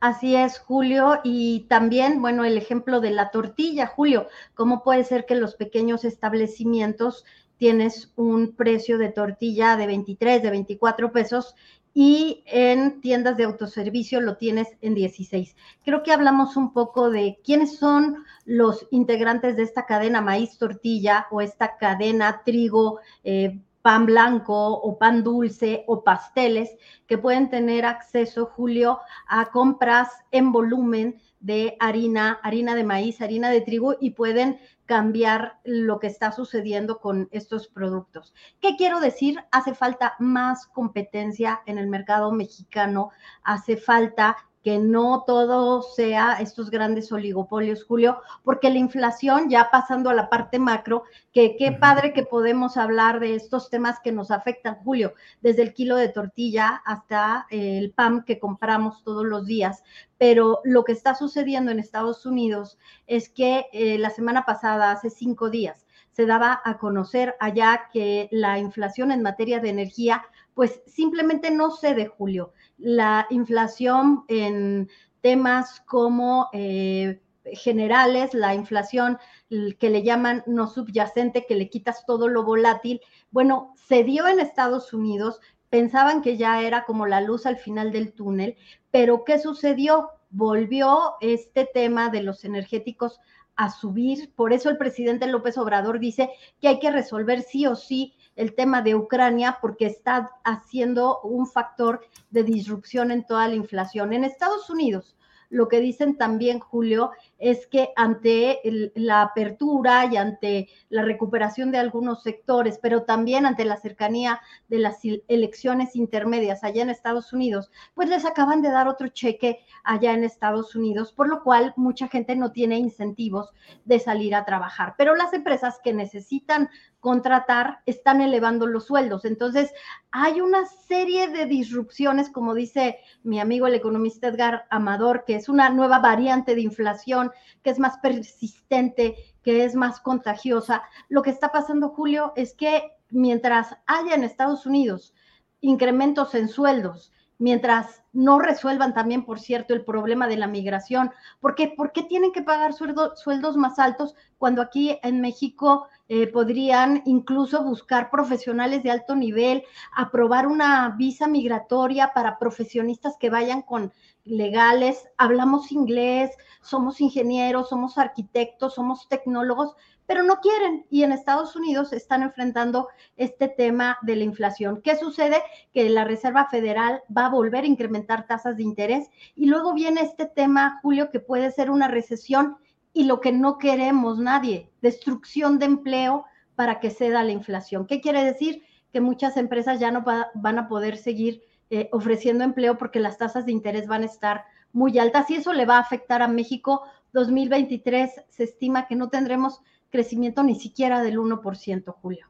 Así es, Julio. Y también, bueno, el ejemplo de la tortilla, Julio. ¿Cómo puede ser que los pequeños establecimientos tienes un precio de tortilla de 23, de 24 pesos y en tiendas de autoservicio lo tienes en 16. Creo que hablamos un poco de quiénes son los integrantes de esta cadena maíz tortilla o esta cadena trigo. Eh, pan blanco o pan dulce o pasteles que pueden tener acceso, Julio, a compras en volumen de harina, harina de maíz, harina de trigo y pueden cambiar lo que está sucediendo con estos productos. ¿Qué quiero decir? Hace falta más competencia en el mercado mexicano, hace falta que no todo sea estos grandes oligopolios, Julio, porque la inflación, ya pasando a la parte macro, que qué padre que podemos hablar de estos temas que nos afectan, Julio, desde el kilo de tortilla hasta el pan que compramos todos los días. Pero lo que está sucediendo en Estados Unidos es que eh, la semana pasada, hace cinco días, se daba a conocer allá que la inflación en materia de energía, pues simplemente no cede, Julio la inflación en temas como eh, generales, la inflación que le llaman no subyacente, que le quitas todo lo volátil, bueno, se dio en Estados Unidos, pensaban que ya era como la luz al final del túnel, pero ¿qué sucedió? Volvió este tema de los energéticos a subir, por eso el presidente López Obrador dice que hay que resolver sí o sí el tema de Ucrania porque está haciendo un factor de disrupción en toda la inflación. En Estados Unidos, lo que dicen también, Julio, es que ante la apertura y ante la recuperación de algunos sectores, pero también ante la cercanía de las elecciones intermedias allá en Estados Unidos, pues les acaban de dar otro cheque allá en Estados Unidos, por lo cual mucha gente no tiene incentivos de salir a trabajar. Pero las empresas que necesitan contratar están elevando los sueldos. Entonces, hay una serie de disrupciones, como dice mi amigo el economista Edgar Amador, que es una nueva variante de inflación, que es más persistente, que es más contagiosa. Lo que está pasando, Julio, es que mientras haya en Estados Unidos incrementos en sueldos, mientras no resuelvan también, por cierto, el problema de la migración. ¿Por qué, ¿Por qué tienen que pagar sueldos más altos cuando aquí en México eh, podrían incluso buscar profesionales de alto nivel, aprobar una visa migratoria para profesionistas que vayan con legales, hablamos inglés, somos ingenieros, somos arquitectos, somos tecnólogos, pero no quieren. Y en Estados Unidos están enfrentando este tema de la inflación. ¿Qué sucede? Que la Reserva Federal va a volver a incrementar tasas de interés y luego viene este tema, Julio, que puede ser una recesión y lo que no queremos nadie, destrucción de empleo para que ceda la inflación. ¿Qué quiere decir? Que muchas empresas ya no van a poder seguir eh, ofreciendo empleo porque las tasas de interés van a estar muy altas y eso le va a afectar a México. 2023 se estima que no tendremos crecimiento ni siquiera del 1%, Julio.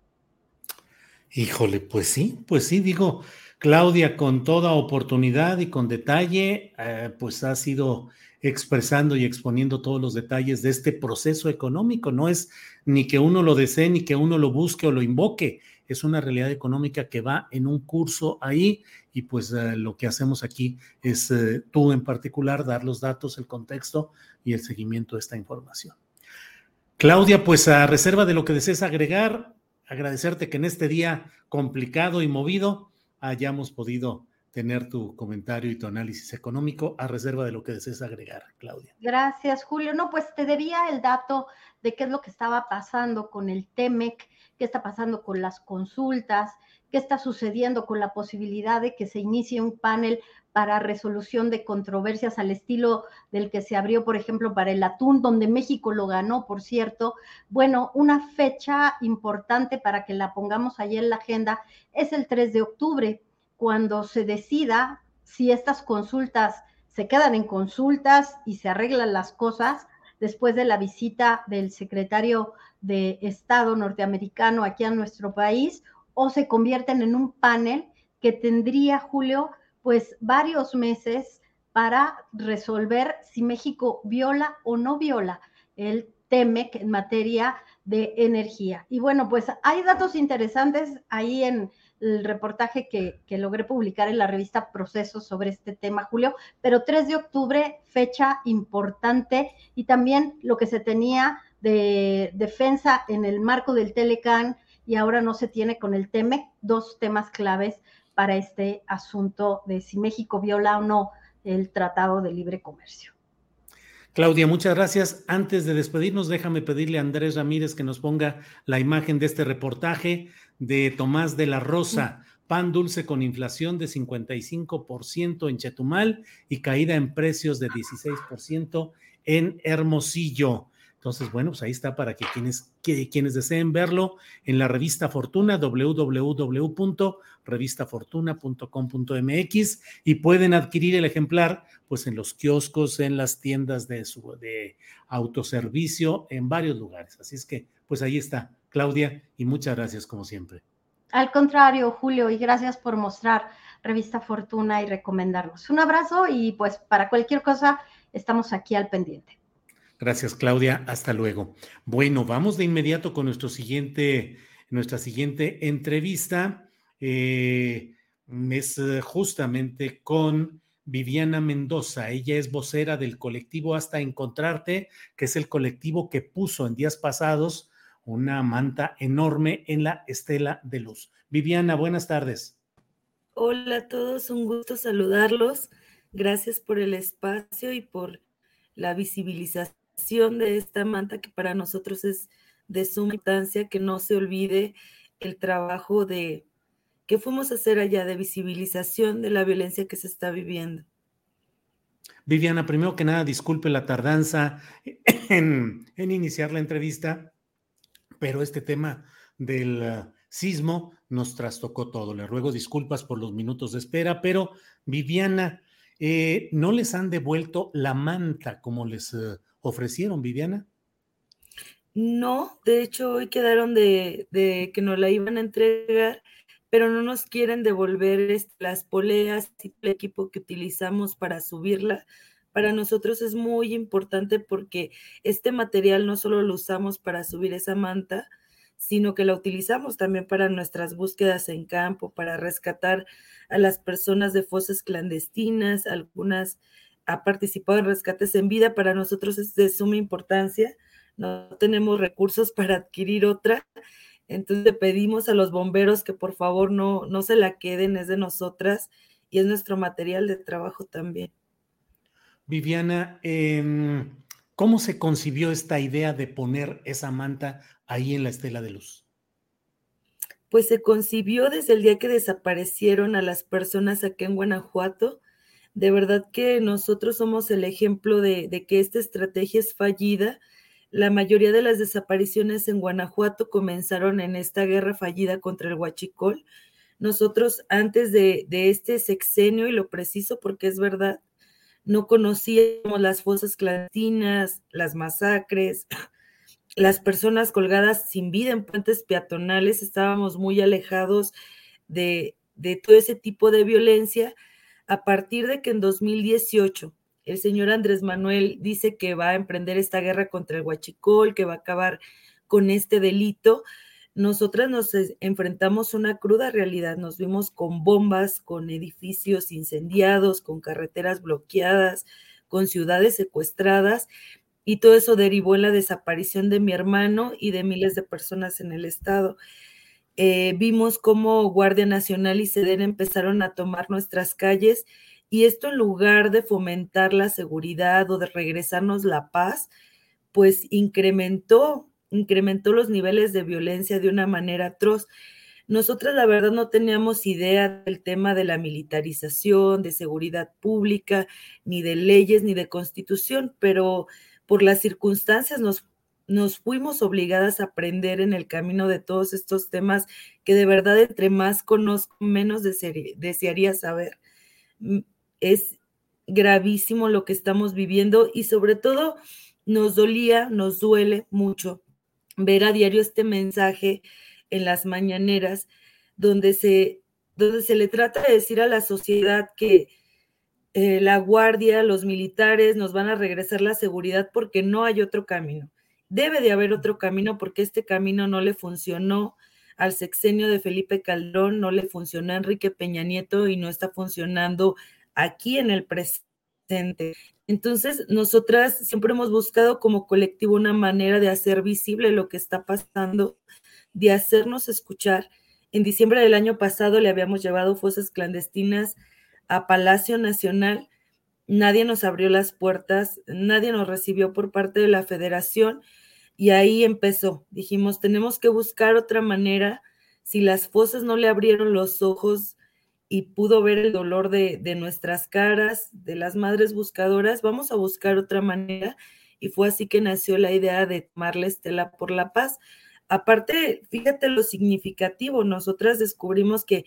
Híjole, pues sí, pues sí, digo, Claudia, con toda oportunidad y con detalle, eh, pues ha sido expresando y exponiendo todos los detalles de este proceso económico. No es ni que uno lo desee, ni que uno lo busque o lo invoque, es una realidad económica que va en un curso ahí y pues eh, lo que hacemos aquí es eh, tú en particular dar los datos, el contexto y el seguimiento de esta información. Claudia, pues a reserva de lo que desees agregar, agradecerte que en este día complicado y movido hayamos podido tener tu comentario y tu análisis económico a reserva de lo que desees agregar, Claudia. Gracias, Julio. No, pues te debía el dato de qué es lo que estaba pasando con el TEMEC, qué está pasando con las consultas, qué está sucediendo con la posibilidad de que se inicie un panel para resolución de controversias al estilo del que se abrió, por ejemplo, para el atún, donde México lo ganó, por cierto. Bueno, una fecha importante para que la pongamos ahí en la agenda es el 3 de octubre cuando se decida si estas consultas se quedan en consultas y se arreglan las cosas después de la visita del secretario de Estado norteamericano aquí a nuestro país o se convierten en un panel que tendría, Julio, pues varios meses para resolver si México viola o no viola el TEMEC en materia de energía. Y bueno, pues hay datos interesantes ahí en, el reportaje que, logré publicar en la revista Procesos sobre este tema, Julio, pero 3 de octubre, fecha importante y también lo que se tenía de defensa en el marco del Telecan y ahora no se tiene con el TEMEC, dos temas claves para este asunto de si México viola o no el Tratado de Libre Comercio. Claudia, muchas gracias. Antes de despedirnos, déjame pedirle a Andrés Ramírez que nos ponga la imagen de este reportaje de Tomás de la Rosa, pan dulce con inflación de 55% en Chetumal y caída en precios de 16% en Hermosillo. Entonces, bueno, pues ahí está para que quienes, quienes deseen verlo en la revista Fortuna, www.revistafortuna.com.mx y pueden adquirir el ejemplar pues en los kioscos, en las tiendas de, su, de autoservicio, en varios lugares. Así es que, pues ahí está, Claudia, y muchas gracias como siempre. Al contrario, Julio, y gracias por mostrar Revista Fortuna y recomendarnos. Un abrazo y pues para cualquier cosa estamos aquí al pendiente. Gracias, Claudia. Hasta luego. Bueno, vamos de inmediato con nuestro siguiente, nuestra siguiente entrevista. Eh, es eh, justamente con Viviana Mendoza. Ella es vocera del colectivo Hasta Encontrarte, que es el colectivo que puso en días pasados una manta enorme en la estela de luz. Viviana, buenas tardes. Hola a todos, un gusto saludarlos. Gracias por el espacio y por la visibilización de esta manta que para nosotros es de suma importancia, que no se olvide el trabajo de que fuimos a hacer allá de visibilización de la violencia que se está viviendo. Viviana, primero que nada, disculpe la tardanza en, iniciar la entrevista, pero este tema del uh, sismo nos trastocó todo. Le ruego disculpas por los minutos de espera, pero Viviana, eh, ¿no les han devuelto la manta como les uh, ofrecieron, Viviana? No, de hecho hoy quedaron de, que nos la iban a entregar, pero no nos quieren devolver las poleas y el equipo que utilizamos para subirla. Para nosotros es muy importante porque este material no solo lo usamos para subir esa manta, sino que la utilizamos también para nuestras búsquedas en campo, para rescatar a las personas de fosas clandestinas, algunas ha participado en rescates en vida, para nosotros es de suma importancia. No tenemos recursos para adquirir otra. Entonces le pedimos a los bomberos que por favor no, no se la queden, es de nosotras y es nuestro material de trabajo también. Viviana, em, ¿cómo se concibió esta idea de poner esa manta ahí en la estela de luz? Pues se concibió desde el día que desaparecieron a las personas aquí en Guanajuato de verdad que nosotros somos el ejemplo de, que esta estrategia es fallida. La mayoría de las desapariciones en Guanajuato comenzaron en esta guerra fallida contra el huachicol. Nosotros antes de, este sexenio, y lo preciso porque es verdad, no conocíamos las fosas clandestinas, las masacres, las personas colgadas sin vida en puentes peatonales, estábamos muy alejados de, de todo ese tipo de violencia a partir de que en 2018 el señor Andrés Manuel dice que va a emprender esta guerra contra el huachicol, que va a acabar con este delito, nosotras nos enfrentamos a una cruda realidad, nos vimos con bombas, con edificios incendiados, con carreteras bloqueadas, con ciudades secuestradas, y todo eso derivó en la desaparición de mi hermano y de miles de personas en el estado. Eh, vimos cómo Guardia Nacional y Sedena empezaron a tomar nuestras calles y esto en lugar de fomentar la seguridad o de regresarnos la paz, pues incrementó incrementó los niveles de violencia de una manera atroz. Nosotras, la verdad, no teníamos idea del tema de la militarización, de seguridad pública, ni de leyes, ni de constitución, pero por las circunstancias nos, nos fuimos obligadas a aprender en el camino de todos estos temas que de verdad entre más conozco, menos desearía saber. Mm, es gravísimo lo que estamos viviendo y sobre todo nos dolía, nos duele mucho ver a diario este mensaje en las mañaneras donde se, donde se le trata de decir a la sociedad que eh, la guardia, los militares nos van a regresar la seguridad porque no hay otro camino. Debe de haber otro camino porque este camino no le funcionó al sexenio de Felipe Calderón, no le funcionó a Enrique Peña Nieto y no está funcionando aquí en el presente. Entonces, nosotras siempre hemos buscado como colectivo una manera de hacer visible lo que está pasando, de hacernos escuchar. En diciembre del año pasado le habíamos llevado fosas clandestinas a Palacio Nacional. Nadie nos abrió las puertas, nadie nos recibió por parte de la federación y ahí empezó. Dijimos, tenemos que buscar otra manera. Si las fosas no le abrieron los ojos y pudo ver el dolor de, nuestras caras, de las madres buscadoras, vamos a buscar otra manera. Y fue así que nació la idea de tomarle Estela por la paz. Aparte, fíjate lo significativo, nosotras descubrimos que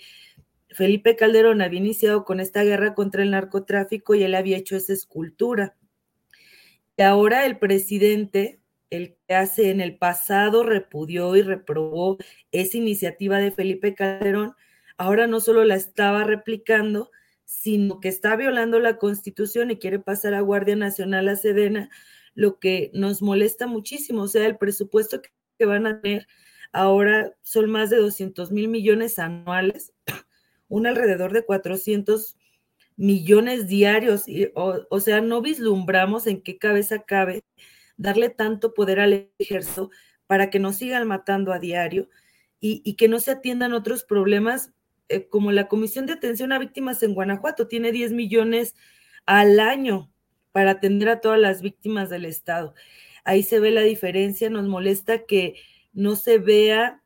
Felipe Calderón había iniciado con esta guerra contra el narcotráfico y él había hecho esa escultura. Y ahora el presidente, el que hace en el pasado repudió y reprobó esa iniciativa de Felipe Calderón, ahora no solo la estaba replicando, sino que está violando la constitución y quiere pasar a Guardia Nacional a Sedena, lo que nos molesta muchísimo. O sea, el presupuesto que van a tener ahora son más de 200 mil millones anuales, un alrededor de 400 millones diarios. o, sea, no vislumbramos en qué cabeza cabe darle tanto poder al ejército para que nos sigan matando a diario y, y que no se atiendan otros problemas eh, como la Comisión de Atención a Víctimas en Guanajuato tiene 10 millones al año para atender a todas las víctimas del Estado. Ahí se ve la diferencia, nos molesta que no se vea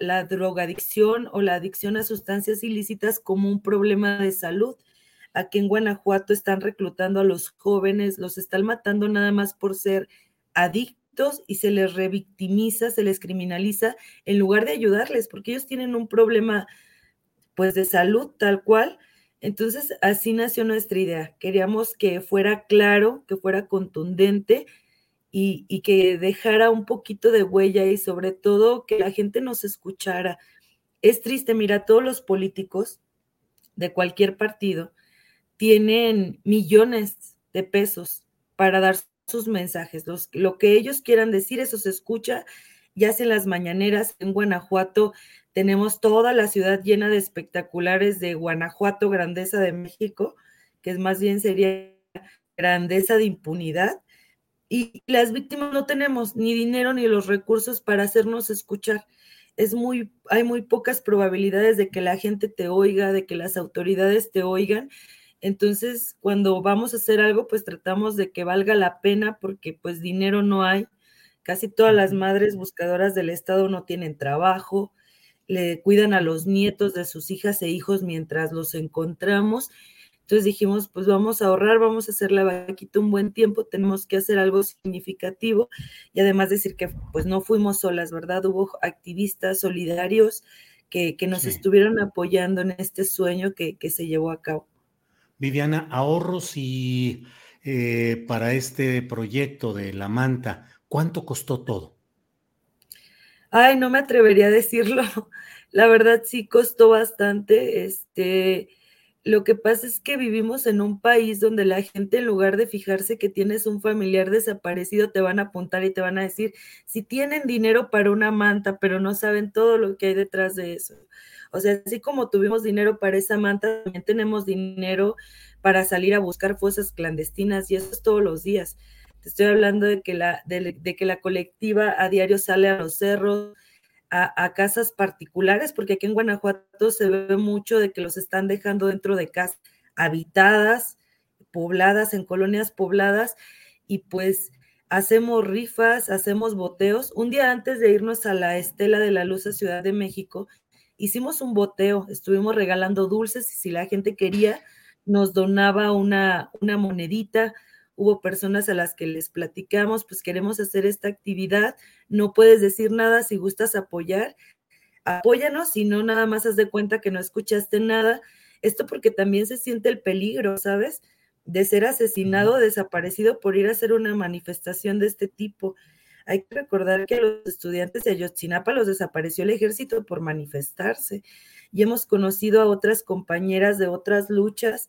la, drogadicción o la adicción a sustancias ilícitas como un problema de salud. Aquí en Guanajuato están reclutando a los jóvenes, los están matando nada más por ser adictos y se les revictimiza, se les criminaliza en lugar de ayudarles, porque ellos tienen un problema pues de salud tal cual. Entonces, así nació nuestra idea. Queríamos que fuera claro, que fuera contundente y, que dejara un poquito de huella y sobre todo que la gente nos escuchara. Es triste, mira, todos los políticos de cualquier partido tienen millones de pesos para dar sus mensajes. lo que ellos quieran decir, eso se escucha, ya hacen las mañaneras en Guanajuato tenemos toda la ciudad llena de espectaculares de Guanajuato, grandeza de México, que es más bien sería grandeza de impunidad. Y las víctimas no tenemos ni dinero ni los recursos para hacernos escuchar. Es muy, hay muy pocas probabilidades de que la gente te oiga, de que las autoridades te oigan. Entonces, cuando vamos a hacer algo, pues tratamos de que valga la pena porque pues dinero no hay. Casi todas las madres buscadoras del Estado no tienen trabajo, le cuidan a los nietos de sus hijas e hijos mientras los encontramos. Entonces dijimos, pues vamos a ahorrar, vamos a hacer la vaquita un buen tiempo, tenemos que hacer algo significativo y además decir que pues no fuimos solas, ¿verdad? Hubo activistas solidarios que, nos estuvieron apoyando en este sueño que, se llevó a cabo. Viviana, ahorros y eh, para este proyecto de la manta, ¿cuánto costó todo? Ay, no me atrevería a decirlo. La verdad sí costó bastante. Este, lo que pasa es que vivimos en un país donde la gente en lugar de fijarse que tienes un familiar desaparecido, te van a apuntar y te van a decir si tienen dinero para una manta, pero no saben todo lo que hay detrás de eso. O sea, así como tuvimos dinero para esa manta, también tenemos dinero para salir a buscar fosas clandestinas y eso es todos los días. Te estoy hablando de que la, de, de que la colectiva a diario sale a los cerros, a, casas particulares, porque aquí en Guanajuato se ve mucho de que los están dejando dentro de casas habitadas, pobladas, en colonias pobladas, y pues hacemos rifas, hacemos boteos. Un día antes de irnos a la Estela de la Luz a Ciudad de México, hicimos un boteo, estuvimos regalando dulces y si la gente quería, nos donaba una, una monedita hubo personas a las que les platicamos, pues queremos hacer esta actividad, no puedes decir nada si gustas apoyar, apóyanos, si no, nada más haz de cuenta que no escuchaste nada. Esto porque también se siente el peligro, ¿sabes? De ser asesinado o desaparecido por ir a hacer una manifestación de este tipo. Hay que recordar que a los estudiantes de Ayotzinapa los desapareció el ejército por manifestarse y hemos conocido a otras compañeras de otras luchas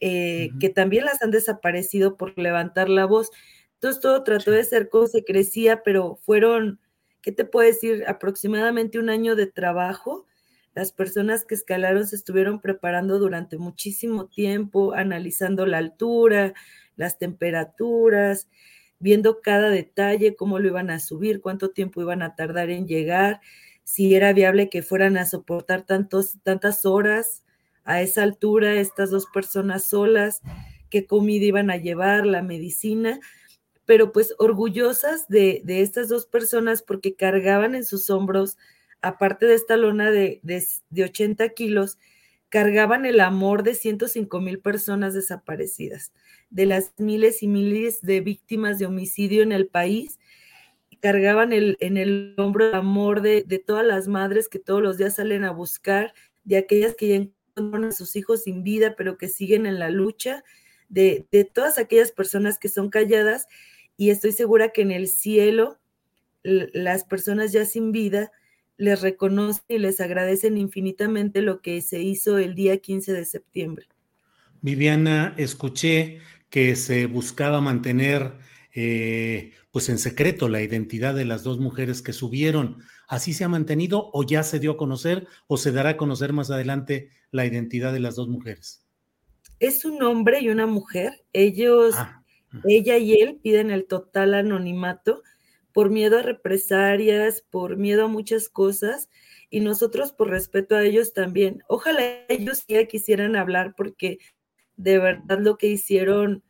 eh, que también las han desaparecido por levantar la voz. Entonces todo trató de ser como se crecía, pero fueron, ¿qué te puedo decir? Aproximadamente un año de trabajo. Las personas que escalaron se estuvieron preparando durante muchísimo tiempo, analizando la altura, las temperaturas, viendo cada detalle, cómo lo iban a subir, cuánto tiempo iban a tardar en llegar, si era viable que fueran a soportar tantos, tantas horas a esa altura estas dos personas solas, qué comida iban a llevar, la medicina, pero pues orgullosas de, estas dos personas porque cargaban en sus hombros, aparte de esta lona de, de, 80 kilos, cargaban el amor de 105 mil personas desaparecidas, de las miles y miles de víctimas de homicidio en el país, cargaban el, en el hombro el amor de, de, todas las madres que todos los días salen a buscar, de aquellas que ya a sus hijos sin vida, pero que siguen en la lucha, de, todas aquellas personas que son calladas y estoy segura que en el cielo las personas ya sin vida les reconocen y les agradecen infinitamente lo que se hizo el día 15 de septiembre. Viviana, escuché que se buscaba mantener eh, pues en secreto la identidad de las dos mujeres que subieron. ¿Así se ha mantenido o ya se dio a conocer o se dará a conocer más adelante la identidad de las dos mujeres? Es un hombre y una mujer. Ellos, ah, ella y él piden el total anonimato por miedo a represalias, por miedo a muchas cosas y nosotros por respeto a ellos también. Ojalá ellos ya quisieran hablar porque de verdad lo que hicieron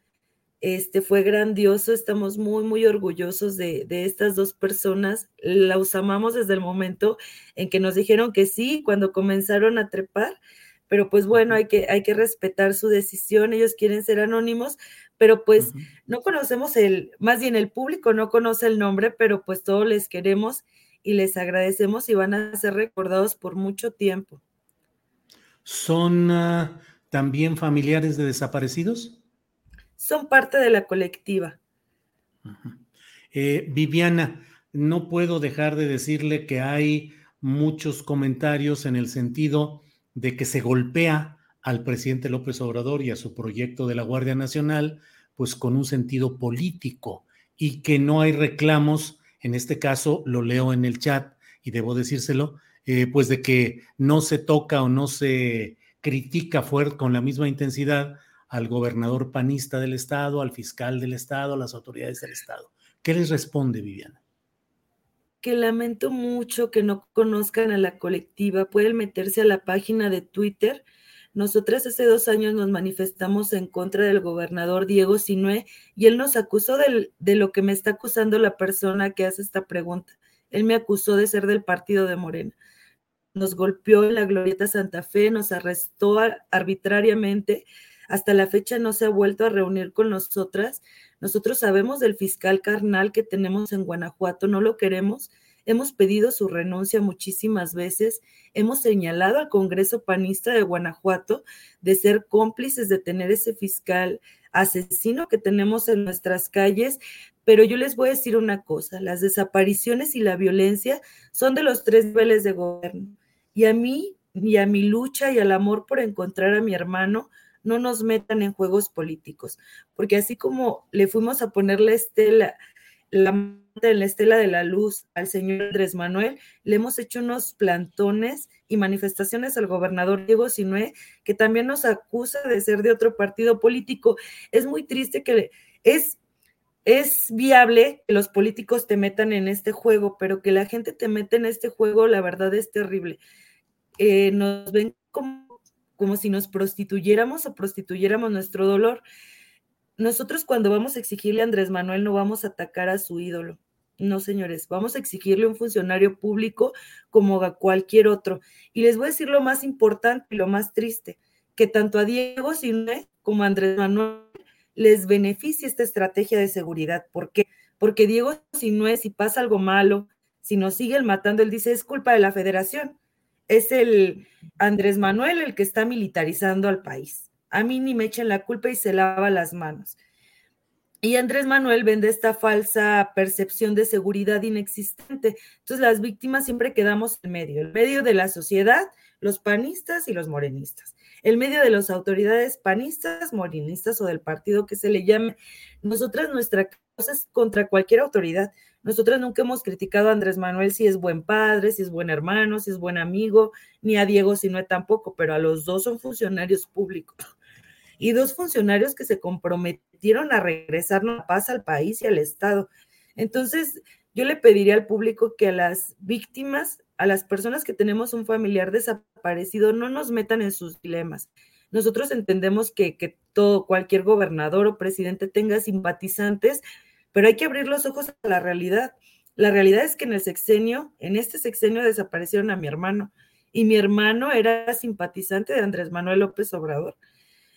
este fue grandioso, estamos muy, muy orgullosos de, estas dos personas. Las amamos desde el momento en que nos dijeron que sí, cuando comenzaron a trepar, pero pues bueno, hay que, hay que respetar su decisión, ellos quieren ser anónimos, pero pues no conocemos el, más bien el público no conoce el nombre, pero pues todos les queremos y les agradecemos y van a ser recordados por mucho tiempo. ¿Son ah, también familiares de desaparecidos? Son parte de la colectiva. Eh, Viviana, no puedo dejar de decirle que hay muchos comentarios en el sentido de que se golpea al presidente López Obrador y a su proyecto de la Guardia Nacional, pues con un sentido político y que no hay reclamos, en este caso lo leo en el chat y debo decírselo, eh, pues de que no se toca o no se critica fuerte con la misma intensidad al gobernador panista del estado, al fiscal del estado, a las autoridades del estado. ¿Qué les responde Viviana? Que lamento mucho que no conozcan a la colectiva. Pueden meterse a la página de Twitter. Nosotras hace dos años nos manifestamos en contra del gobernador Diego Sinue y él nos acusó de lo que me está acusando la persona que hace esta pregunta. Él me acusó de ser del partido de Morena. Nos golpeó en la Glorieta Santa Fe, nos arrestó arbitrariamente hasta la fecha no se ha vuelto a reunir con nosotras. Nosotros sabemos del fiscal carnal que tenemos en Guanajuato, no lo queremos. Hemos pedido su renuncia muchísimas veces. Hemos señalado al Congreso Panista de Guanajuato de ser cómplices de tener ese fiscal asesino que tenemos en nuestras calles. Pero yo les voy a decir una cosa, las desapariciones y la violencia son de los tres niveles de gobierno. Y a mí y a mi lucha y al amor por encontrar a mi hermano, no nos metan en juegos políticos, porque así como le fuimos a poner la estela, la, la estela de la luz al señor Andrés Manuel, le hemos hecho unos plantones y manifestaciones al gobernador Diego Sinué, que también nos acusa de ser de otro partido político. Es muy triste que es es viable que los políticos te metan en este juego, pero que la gente te meta en este juego, la verdad es terrible. Eh, nos ven como, como si nos prostituyéramos o prostituyéramos nuestro dolor. Nosotros cuando vamos a exigirle a Andrés Manuel no vamos a atacar a su ídolo. No, señores, vamos a exigirle a un funcionario público como a cualquier otro. Y les voy a decir lo más importante y lo más triste, que tanto a Diego Siné como a Andrés Manuel les beneficia esta estrategia de seguridad. ¿Por qué? Porque Diego si no es, si pasa algo malo, si nos siguen matando, él dice, es culpa de la federación. Es el Andrés Manuel el que está militarizando al país. A mí ni me echen la culpa y se lava las manos. Y Andrés Manuel vende esta falsa percepción de seguridad inexistente. Entonces las víctimas siempre quedamos en medio, en medio de la sociedad, los panistas y los morenistas el medio de las autoridades panistas, morinistas o del partido que se le llame. Nosotras, nuestra es contra cualquier autoridad. Nosotras nunca hemos criticado a Andrés Manuel si es buen padre, si es buen hermano, si es buen amigo, ni a Diego si no es tampoco, pero a los dos son funcionarios públicos. Y dos funcionarios que se comprometieron a regresar la paz al país y al Estado. Entonces, yo le pediría al público que a las víctimas a las personas que tenemos un familiar desaparecido no nos metan en sus dilemas. Nosotros entendemos que, que todo, cualquier gobernador o presidente tenga simpatizantes, pero hay que abrir los ojos a la realidad. La realidad es que en el sexenio, en este sexenio desaparecieron a mi hermano y mi hermano era simpatizante de Andrés Manuel López Obrador.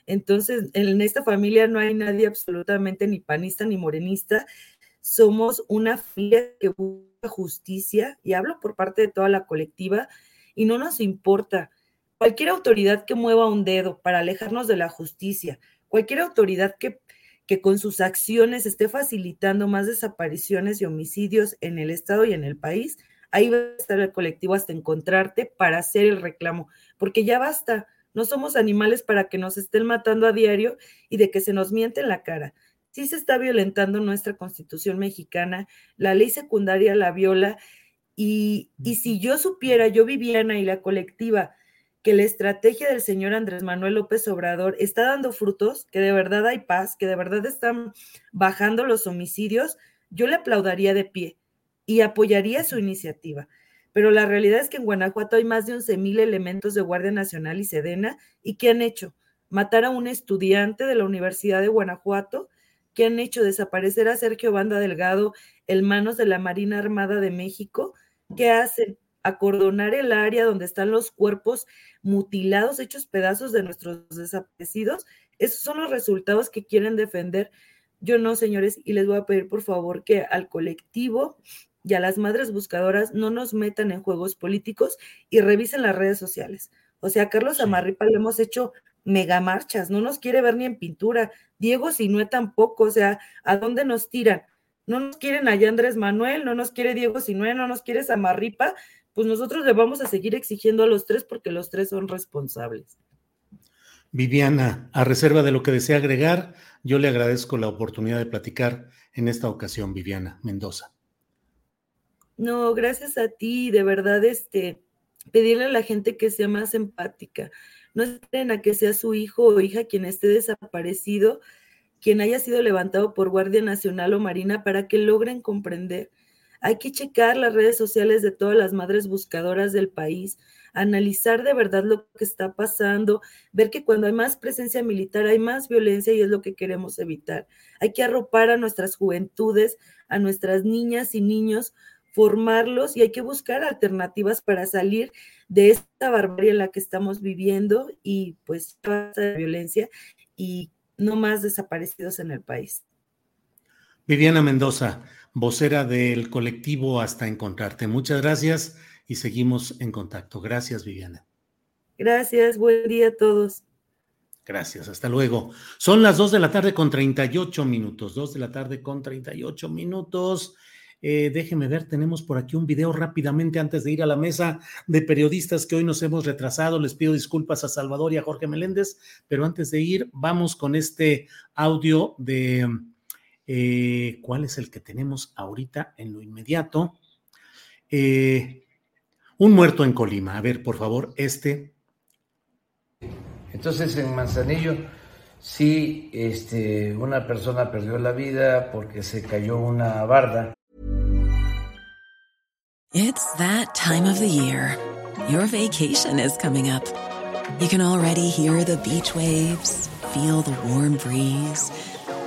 Entonces, en esta familia no hay nadie absolutamente ni panista ni morenista. Somos una familia que busca justicia, y hablo por parte de toda la colectiva, y no nos importa. Cualquier autoridad que mueva un dedo para alejarnos de la justicia, cualquier autoridad que, que con sus acciones esté facilitando más desapariciones y homicidios en el Estado y en el país, ahí va a estar el colectivo hasta encontrarte para hacer el reclamo, porque ya basta. No somos animales para que nos estén matando a diario y de que se nos miente en la cara sí se está violentando nuestra constitución mexicana, la ley secundaria la viola, y, y si yo supiera, yo Viviana y la colectiva, que la estrategia del señor Andrés Manuel López Obrador está dando frutos, que de verdad hay paz, que de verdad están bajando los homicidios, yo le aplaudaría de pie y apoyaría su iniciativa. Pero la realidad es que en Guanajuato hay más de 11 mil elementos de Guardia Nacional y Sedena. ¿Y qué han hecho? Matar a un estudiante de la Universidad de Guanajuato que han hecho desaparecer a Sergio Banda Delgado en manos de la Marina Armada de México, que hacen acordonar el área donde están los cuerpos mutilados, hechos pedazos de nuestros desaparecidos. Esos son los resultados que quieren defender. Yo no, señores, y les voy a pedir por favor que al colectivo y a las madres buscadoras no nos metan en juegos políticos y revisen las redes sociales. O sea, a Carlos Amarripa le hemos hecho megamarchas, no nos quiere ver ni en pintura. Diego Sinue tampoco, o sea, ¿a dónde nos tiran? No nos quieren allá Andrés Manuel, no nos quiere Diego Sinue, no nos quiere Samarripa, pues nosotros le vamos a seguir exigiendo a los tres porque los tres son responsables. Viviana, a reserva de lo que desea agregar, yo le agradezco la oportunidad de platicar en esta ocasión, Viviana Mendoza. No, gracias a ti, de verdad, este, pedirle a la gente que sea más empática. No esperen a que sea su hijo o hija quien esté desaparecido, quien haya sido levantado por Guardia Nacional o Marina para que logren comprender. Hay que checar las redes sociales de todas las madres buscadoras del país, analizar de verdad lo que está pasando, ver que cuando hay más presencia militar hay más violencia y es lo que queremos evitar. Hay que arropar a nuestras juventudes, a nuestras niñas y niños, formarlos y hay que buscar alternativas para salir de esta barbarie en la que estamos viviendo y pues de violencia y no más desaparecidos en el país. Viviana Mendoza, vocera del colectivo Hasta Encontrarte. Muchas gracias y seguimos en contacto. Gracias, Viviana. Gracias, buen día a todos. Gracias, hasta luego. Son las 2 de la tarde con 38 minutos, 2 de la tarde con 38 minutos. Eh, déjeme ver, tenemos por aquí un video rápidamente antes de ir a la mesa de periodistas que hoy nos hemos retrasado. Les pido disculpas a Salvador y a Jorge Meléndez, pero antes de ir, vamos con este audio de eh, cuál es el que tenemos ahorita en lo inmediato. Eh, un muerto en Colima. A ver, por favor, este. Entonces, en Manzanillo, sí, este, una persona perdió la vida porque se cayó una barda. It's that time of the year. Your vacation is coming up. You can already hear the beach waves, feel the warm breeze,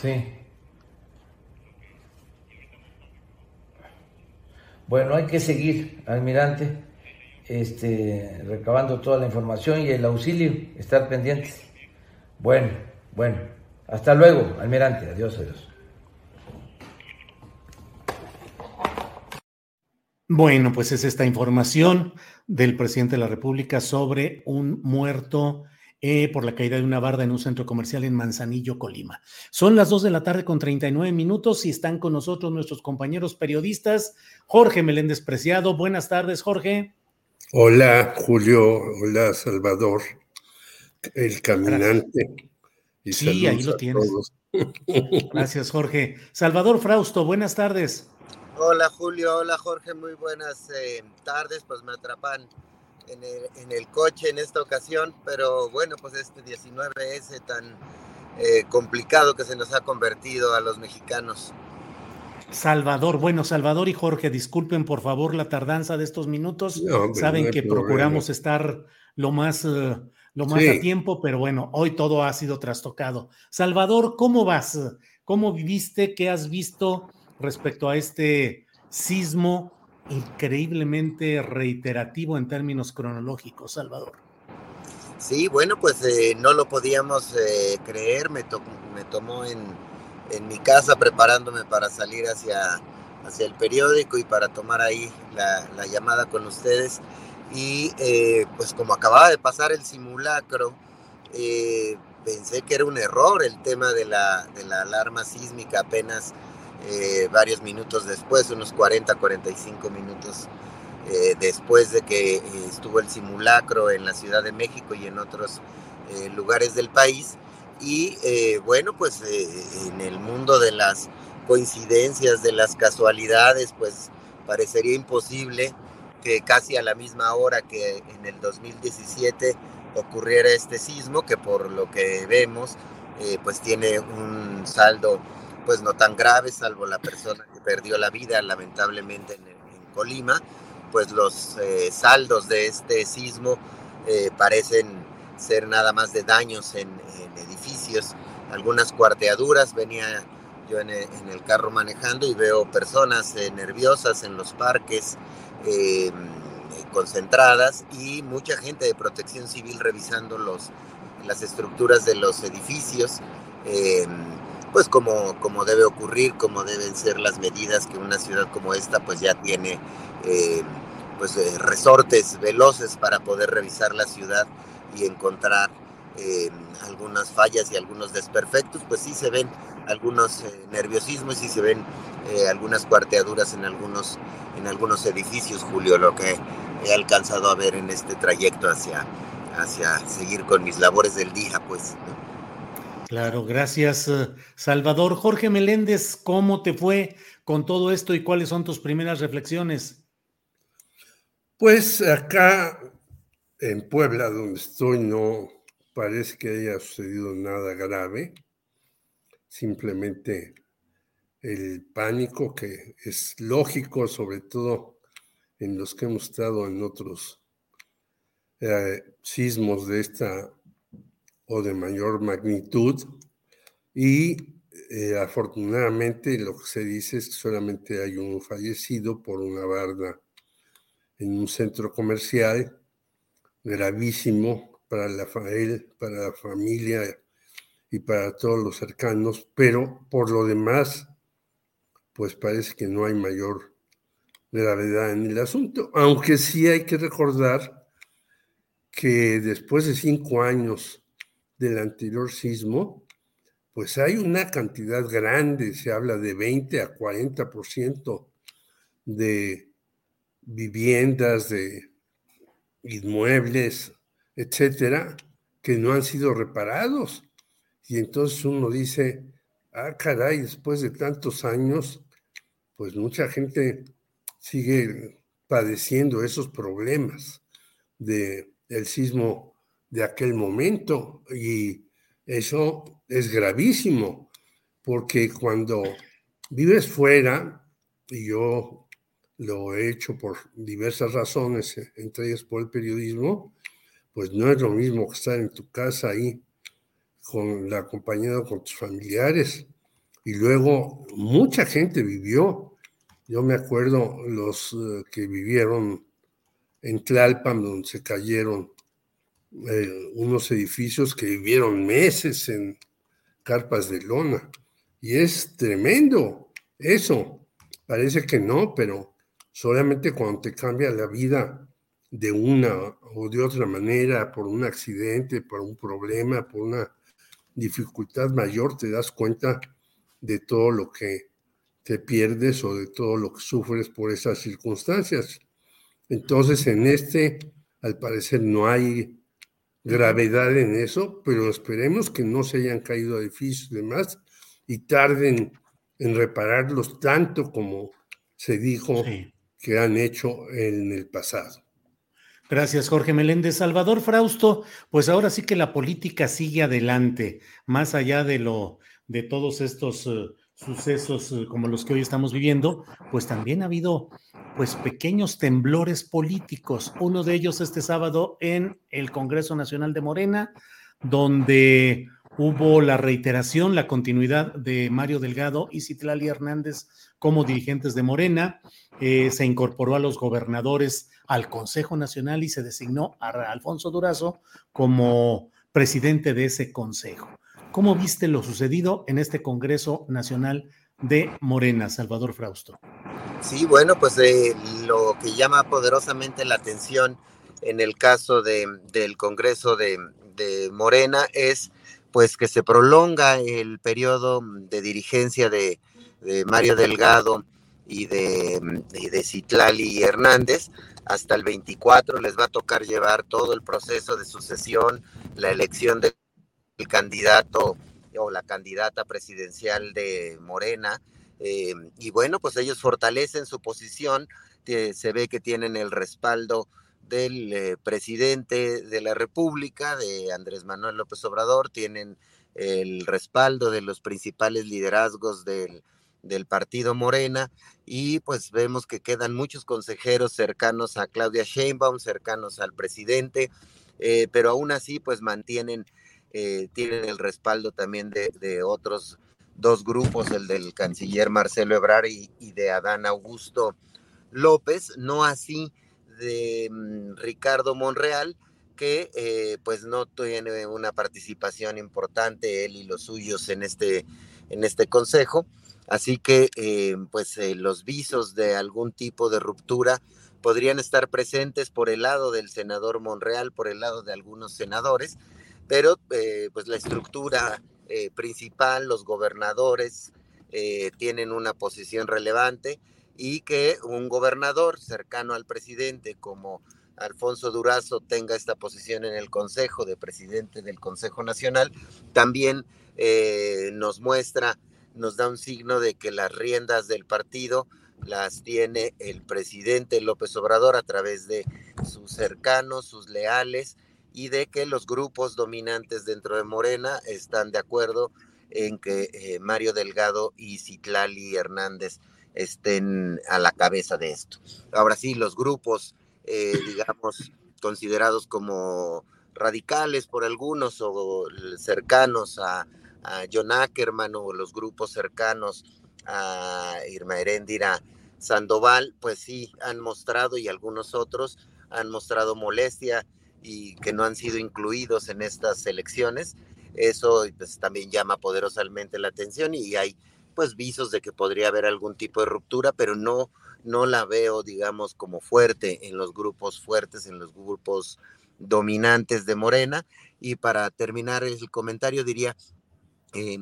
Sí. Bueno, hay que seguir, almirante, este, recabando toda la información y el auxilio, estar pendientes. Bueno, bueno. Hasta luego, almirante. Adiós, adiós. Bueno, pues es esta información del presidente de la República sobre un muerto eh, por la caída de una barda en un centro comercial en Manzanillo, Colima. Son las 2 de la tarde con 39 minutos y están con nosotros nuestros compañeros periodistas. Jorge Meléndez Preciado, buenas tardes, Jorge. Hola, Julio. Hola, Salvador. El caminante. Y sí, ahí lo tienes. Gracias, Jorge. Salvador Frausto, buenas tardes. Hola, Julio. Hola, Jorge. Muy buenas eh, tardes. Pues me atrapan en el, en el, coche en esta ocasión, pero bueno, pues este 19S tan eh, complicado que se nos ha convertido a los mexicanos. Salvador, bueno, Salvador y Jorge, disculpen por favor la tardanza de estos minutos. No, hombre, Saben no que problema. procuramos estar lo más, uh, lo más sí. a tiempo, pero bueno, hoy todo ha sido trastocado. Salvador, ¿cómo vas? ¿Cómo viviste? ¿Qué has visto respecto a este sismo increíblemente reiterativo en términos cronológicos, Salvador. Sí, bueno, pues eh, no lo podíamos eh, creer, me, to me tomó en, en, mi casa preparándome para salir hacia, hacia el periódico y para tomar ahí la, la llamada con ustedes. Y eh, pues como acababa de pasar el simulacro, pensé que era un error el tema de la, de la alarma sísmica apenas eh, varios minutos después, unos 40, 45 minutos eh, después de que eh, estuvo el simulacro en la Ciudad de México y en otros lugares del país. Y bueno, pues en el mundo de las coincidencias, de las casualidades, pues parecería imposible que casi a la misma hora que en el 2017 ocurriera este sismo, que por lo que vemos, pues tiene un saldo pues no tan grave, salvo la persona que perdió la vida lamentablemente en, Colima, pues los eh, saldos de este sismo eh, parecen ser nada más de daños en, edificios, algunas cuarteaduras, venía yo en el, en el carro manejando y veo personas eh, nerviosas en los parques, concentradas y mucha gente de protección civil revisando los, las estructuras de los edificios. Pues como, como debe ocurrir, como deben ser las medidas que una ciudad como esta pues ya tiene eh, pues eh, resortes veloces para poder revisar la ciudad y encontrar eh, algunas fallas y algunos desperfectos, pues sí se ven algunos nerviosismos y se ven algunas cuarteaduras en algunos, en algunos edificios, Julio, lo que he alcanzado a ver en este trayecto hacia, hacia seguir con mis labores del día, pues. Claro, gracias, eh, Salvador. Jorge Meléndez, ¿cómo te fue con todo esto y cuáles son tus primeras reflexiones? Pues acá en Puebla, donde estoy, no parece que haya sucedido nada grave. Simplemente el pánico que es lógico, sobre todo en los que hemos estado en otros eh, sismos de esta o de mayor magnitud. Y eh, afortunadamente lo que se dice es que solamente hay un fallecido por una barda en un centro comercial gravísimo para la, para la familia y para todos los cercanos, pero por lo demás, pues parece que no hay mayor gravedad en el asunto, aunque sí hay que recordar que después de cinco años del anterior sismo, pues hay una cantidad grande, se habla de 20 a 40% de viviendas, de inmuebles, etcétera, que no han sido reparados. Y entonces uno dice, ah, caray, después de tantos años, pues mucha gente sigue padeciendo esos problemas de el sismo de aquel momento y eso es gravísimo porque cuando vives fuera y yo lo he hecho por diversas razones, entre ellas por el periodismo, pues no es lo mismo que estar en tu casa ahí con la acompañado con tus familiares. Y luego mucha gente vivió. Yo me acuerdo los eh, que vivieron en Tlalpan, donde se cayeron eh, unos edificios que vivieron meses en carpas de lona. Y es tremendo eso. Parece que no, pero solamente cuando te cambia la vida de una o de otra manera, por un accidente, por un problema, por una dificultad mayor, te das cuenta de todo lo que te pierdes o de todo lo que sufres por esas circunstancias. Entonces, en este, al parecer, no hay gravedad en eso, pero esperemos que no se hayan caído edificios y demás y tarden en repararlos tanto como se dijo que han hecho en el pasado. Gracias, Jorge Meléndez. Salvador Frausto, pues ahora sí que la política sigue adelante, más allá de lo de todos estos eh, sucesos eh, como los que hoy estamos viviendo, pues también ha habido pues pequeños temblores políticos. Uno de ellos este sábado en el Congreso Nacional de Morena, donde hubo la reiteración, la continuidad de Mario Delgado y Citlali Hernández como dirigentes de Morena. Eh, se incorporó a los gobernadores al Consejo Nacional y se designó a Alfonso Durazo como presidente de ese consejo. ¿Cómo viste lo sucedido en este Congreso Nacional de Morena, Salvador Frausto? Sí, bueno, pues eh, lo que llama poderosamente la atención en el caso del Congreso de, Morena es pues que se prolonga el periodo de dirigencia de, Mario Delgado y de, y Citlali Hernández hasta el 24 les va a tocar llevar todo el proceso de sucesión, la elección del candidato o la candidata presidencial de Morena. Eh, y bueno, pues ellos fortalecen su posición, se ve que tienen el respaldo del eh, presidente de la República, de Andrés Manuel López Obrador, tienen el respaldo de los principales liderazgos del, del partido Morena y pues vemos que quedan muchos consejeros cercanos a Claudia Sheinbaum, cercanos al presidente, eh, pero aún así pues mantienen eh, tienen el respaldo también de, otros dos grupos, el del canciller Marcelo Ebrard y, de Adán Augusto López, no así de mm, Ricardo Monreal, que eh, pues no tiene una participación importante él y los suyos en este, en este consejo. Así que eh, pues los visos de algún tipo de ruptura podrían estar presentes por el lado del senador Monreal, por el lado de algunos senadores, pero eh, pues la estructura eh, principal, los gobernadores eh, tienen una posición relevante y que un gobernador cercano al presidente como Alfonso Durazo tenga esta posición en el Consejo de presidente del Consejo Nacional, también nos muestra, nos da un signo de que las riendas del partido las tiene el presidente López Obrador a través de sus cercanos, sus leales, y de que los grupos dominantes dentro de Morena están de acuerdo en que eh, Mario Delgado y Citlali Hernández estén a la cabeza de esto. Ahora sí, los grupos, eh, digamos, considerados como radicales por algunos o cercanos a, John Ackerman o los grupos cercanos a Irma Heréndira Sandoval, pues sí han mostrado y algunos otros han mostrado molestia y que no han sido incluidos en estas elecciones. Eso pues, también llama poderosamente la atención y hay pues visos de que podría haber algún tipo de ruptura, pero no, no la veo, digamos, como fuerte en los grupos fuertes, en los grupos dominantes de Morena. Y para terminar el comentario diría, eh,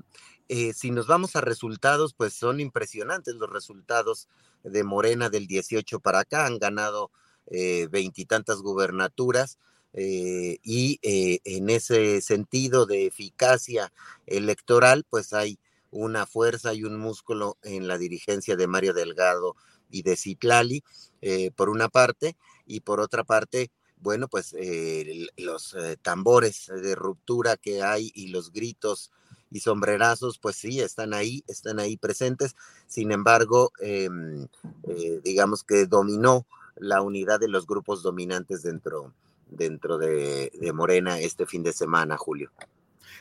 eh, si nos vamos a resultados, pues son impresionantes los resultados de Morena del 18 para acá. Han ganado eh, veintitantas gubernaturas. Eh, y eh, en ese sentido de eficacia electoral, pues hay una fuerza y un músculo en la dirigencia de Mario Delgado y de Citlali, eh, por una parte, y por otra parte, bueno, pues los tambores de ruptura que hay y los gritos y sombrerazos, pues sí, están ahí, están ahí presentes. Sin embargo, em, digamos que dominó la unidad de los grupos dominantes dentro, dentro de, Morena este fin de semana, Julio.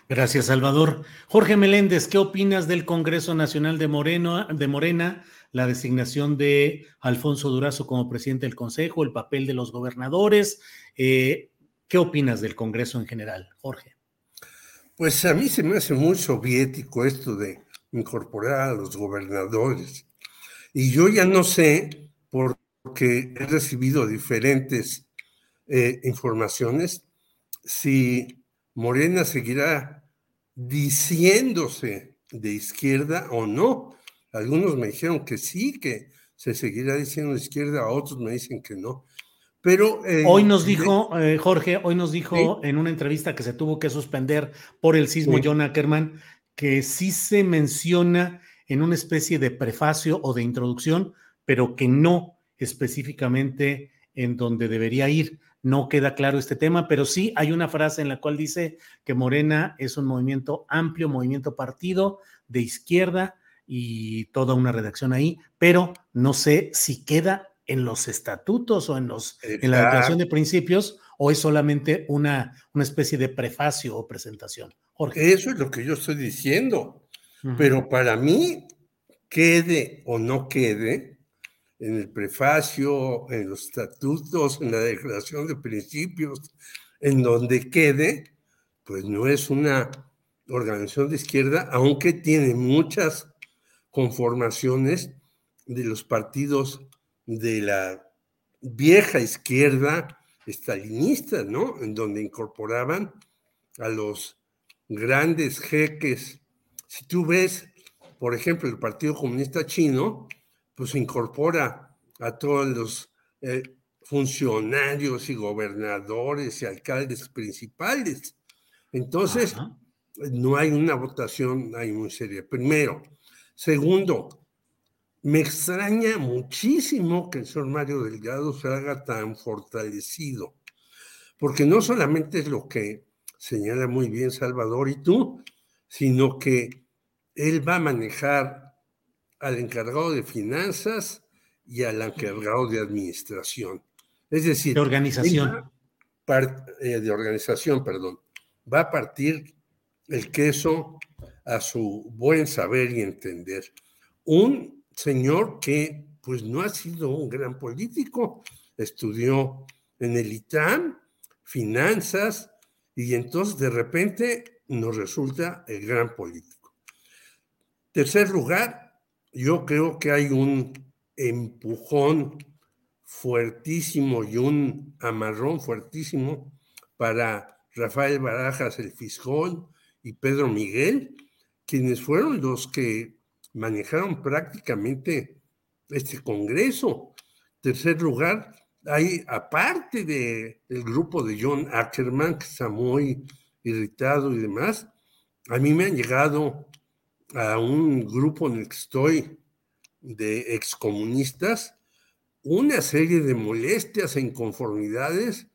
Gracias, Salvador. Jorge Meléndez, ¿qué opinas del Congreso Nacional de, Moreno, de Morena, la designación de Alfonso Durazo como presidente del Consejo, el papel de los gobernadores? Eh, ¿Qué opinas del Congreso en general, Jorge? Pues a mí se me hace muy soviético esto de incorporar a los gobernadores. Y yo ya no sé, porque he recibido diferentes eh, informaciones si Morena seguirá diciéndose de izquierda o no. Algunos me dijeron que sí, que se seguirá diciendo de izquierda, otros me dicen que no. Pero eh, hoy nos dijo, eh, Jorge, hoy nos dijo en una entrevista que se tuvo que suspender por el sismo John Ackerman, que sí se menciona en una especie de prefacio o de introducción, pero que no específicamente en donde debería ir. No queda claro este tema, pero sí hay una frase en la cual dice que Morena es un movimiento amplio, movimiento partido de izquierda y toda una redacción ahí, pero no sé si queda en los estatutos o en, los, en la declaración de principios o es solamente una, una especie de prefacio o presentación. Jorge. Eso es lo que yo estoy diciendo, pero para mí, quede o no quede, en el prefacio, en los estatutos, en la declaración de principios, en donde quede, pues no es una organización de izquierda, aunque tiene muchas conformaciones de los partidos de la vieja izquierda estalinista, ¿no? En donde incorporaban a los grandes jeques. Si tú ves, por ejemplo, el Partido Comunista Chino, pues incorpora a todos los eh, funcionarios y gobernadores y alcaldes principales. Entonces, no hay una votación ahí muy seria. Primero. Segundo, me extraña muchísimo que el señor Mario Delgado se haga tan fortalecido, porque no solamente es lo que señala muy bien Salvador y tú, sino que él va a manejar al encargado de finanzas y al encargado de administración. Es decir, de organización. Eh, de organización, perdón. Va a partir el queso a su buen saber y entender. Un señor que pues no ha sido un gran político, estudió en el ITAM, finanzas, y entonces de repente nos resulta el gran político. Tercer lugar, yo creo que hay un empujón fuertísimo y un amarrón fuertísimo para Rafael Barajas, el fiscal, y Pedro Miguel, quienes fueron los que manejaron prácticamente este Congreso. Tercer lugar, hay, aparte de, del grupo de John Ackerman, que está muy irritado y demás, a mí me han llegado a un grupo en el que estoy de excomunistas una serie de molestias e inconformidades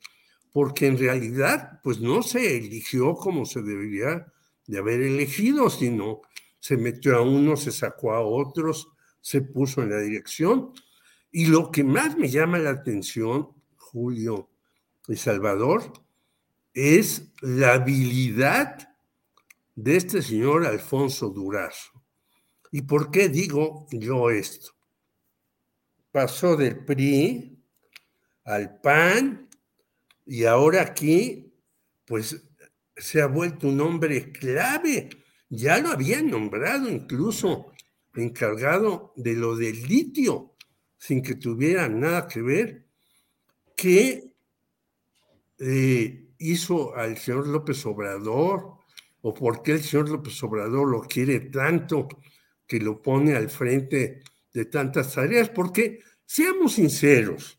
porque en realidad pues no se eligió como se debería de haber elegido, sino se metió a uno, se sacó a otros, se puso en la dirección. Y lo que más me llama la atención, Julio y Salvador, es la habilidad de este señor Alfonso Durazo. ¿Y por qué digo yo esto? Pasó del PRI al PAN y ahora aquí, pues se ha vuelto un hombre clave. Ya lo habían nombrado incluso encargado de lo del litio, sin que tuviera nada que ver, que eh, hizo al señor López Obrador, o por qué el señor López Obrador lo quiere tanto que lo pone al frente de tantas tareas, porque seamos sinceros,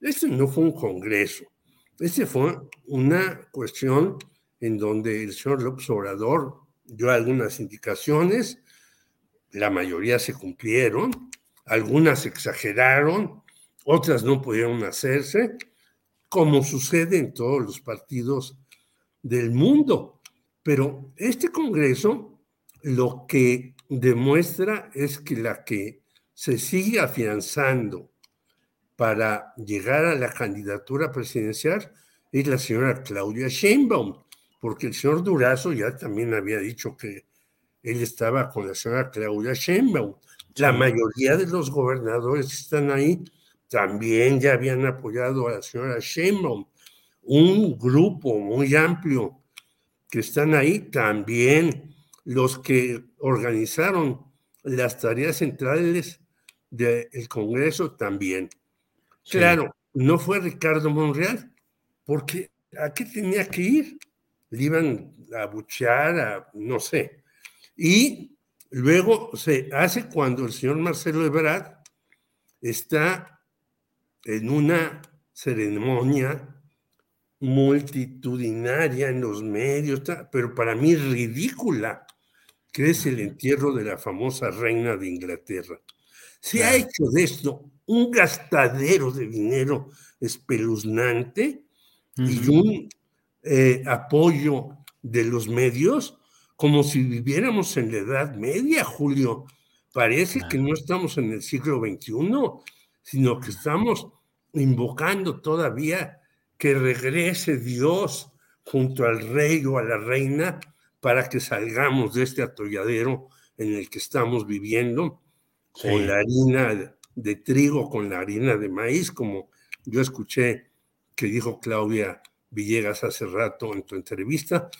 este no fue un congreso, este fue una cuestión en donde el señor López Obrador dio algunas indicaciones, la mayoría se cumplieron, algunas exageraron, otras no pudieron hacerse, como sucede en todos los partidos del mundo. Pero este Congreso lo que demuestra es que la que se sigue afianzando para llegar a la candidatura presidencial es la señora Claudia Sheinbaum, porque el señor Durazo ya también había dicho que él estaba con la señora Claudia Sheinbaum. La mayoría de los gobernadores que están ahí también ya habían apoyado a la señora Sheinbaum. Un grupo muy amplio que están ahí también, los que organizaron las tareas centrales del Congreso también. Claro, no fue Ricardo Monreal, porque ¿a qué tenía que ir? Le iban a buchear, a, no sé. Y luego se hace cuando el señor Marcelo Ebrard está en una ceremonia multitudinaria en los medios, pero para mí ridícula, que es el entierro de la famosa reina de Inglaterra. Se ha hecho de esto un gastadero de dinero espeluznante y un eh, apoyo de los medios como si viviéramos en la Edad Media, Julio. Parece que no estamos en el siglo XXI, sino que estamos invocando todavía que regrese Dios junto al rey o a la reina para que salgamos de este atolladero en el que estamos viviendo con la harina de trigo, con la harina de maíz, como yo escuché que dijo Claudia Villegas hace rato en tu entrevista,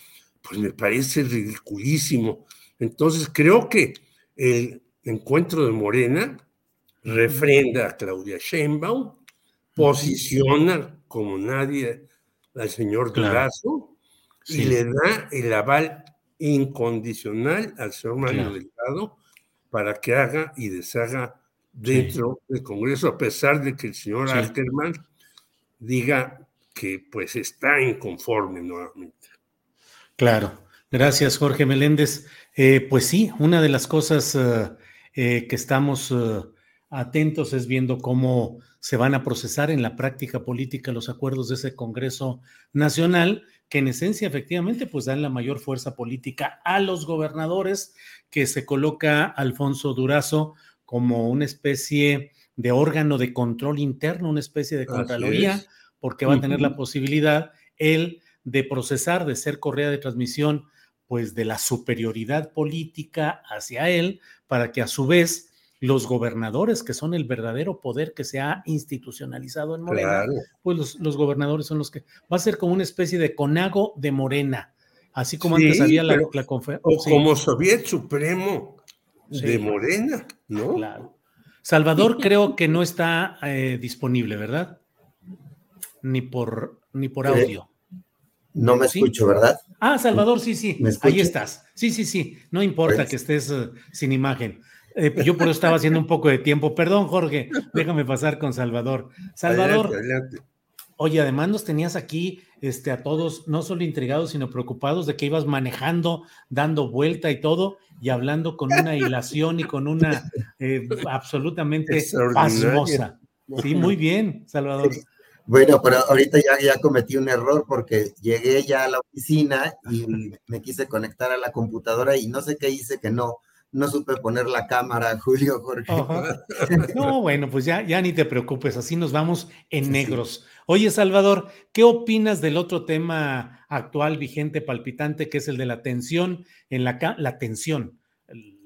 pues me parece ridiculísimo. Entonces creo que el encuentro de Morena refrenda a Claudia Sheinbaum, posiciona como nadie al señor Durazo y le da el aval incondicional al señor Mario Delgado para que haga y deshaga dentro del Congreso, a pesar de que el señor Alterman diga que pues está inconforme nuevamente. Claro, gracias Jorge Meléndez. Eh, pues sí, una de las cosas eh, eh, que estamos atentos es viendo cómo se van a procesar en la práctica política los acuerdos de ese Congreso Nacional, que en esencia efectivamente pues dan la mayor fuerza política a los gobernadores, que se coloca Alfonso Durazo como una especie de órgano de control interno, una especie de contraloría, porque va a tener la posibilidad él de procesar, de ser correa de transmisión, pues de la superioridad política hacia él, para que a su vez los gobernadores, que son el verdadero poder que se ha institucionalizado en Morena, pues los, gobernadores son los que... Va a ser como una especie de conago de Morena, así como antes había la, conferencia. O como Soviet Supremo de Morena, ¿no? Claro. Salvador creo que no está eh, disponible, ¿verdad? Ni por, ni por eh, audio. no me escucho, ¿verdad? Ah, Salvador, sí, sí. Ahí estás. Sí, sí, sí. No importa pues que estés eh, sin imagen. Eh, yo por eso estaba haciendo un poco de tiempo. Perdón, Jorge, déjame pasar con Salvador. Salvador. Oye, además nos tenías aquí este, a todos, no solo intrigados, sino preocupados de que ibas manejando, dando vuelta y todo, y hablando con una hilación y con una eh, absolutamente pasmosa. Sí, muy bien, Salvador. Bueno, pero ahorita ya, ya cometí un error porque llegué ya a la oficina y me quise conectar a la computadora y no sé qué hice que no, no supe poner la cámara, Julio Jorge. No, bueno, pues ya, ya ni te preocupes, así nos vamos en negros. Oye, Salvador, ¿qué opinas del otro tema actual, vigente, palpitante, que es el de la tensión en la, la tensión,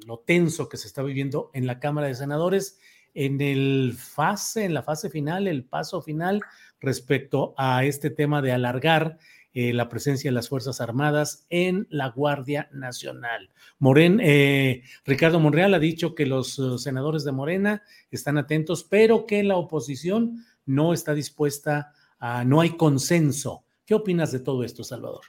lo tenso que se está viviendo en la Cámara de Senadores en el fase, en la fase final, el paso final respecto a este tema de alargar eh, la presencia de las Fuerzas Armadas en la Guardia Nacional. Moren, eh, Ricardo Monreal ha dicho que los uh, senadores de Morena están atentos, pero que la oposición no está dispuesta a, no hay consenso. ¿Qué opinas de todo esto, Salvador?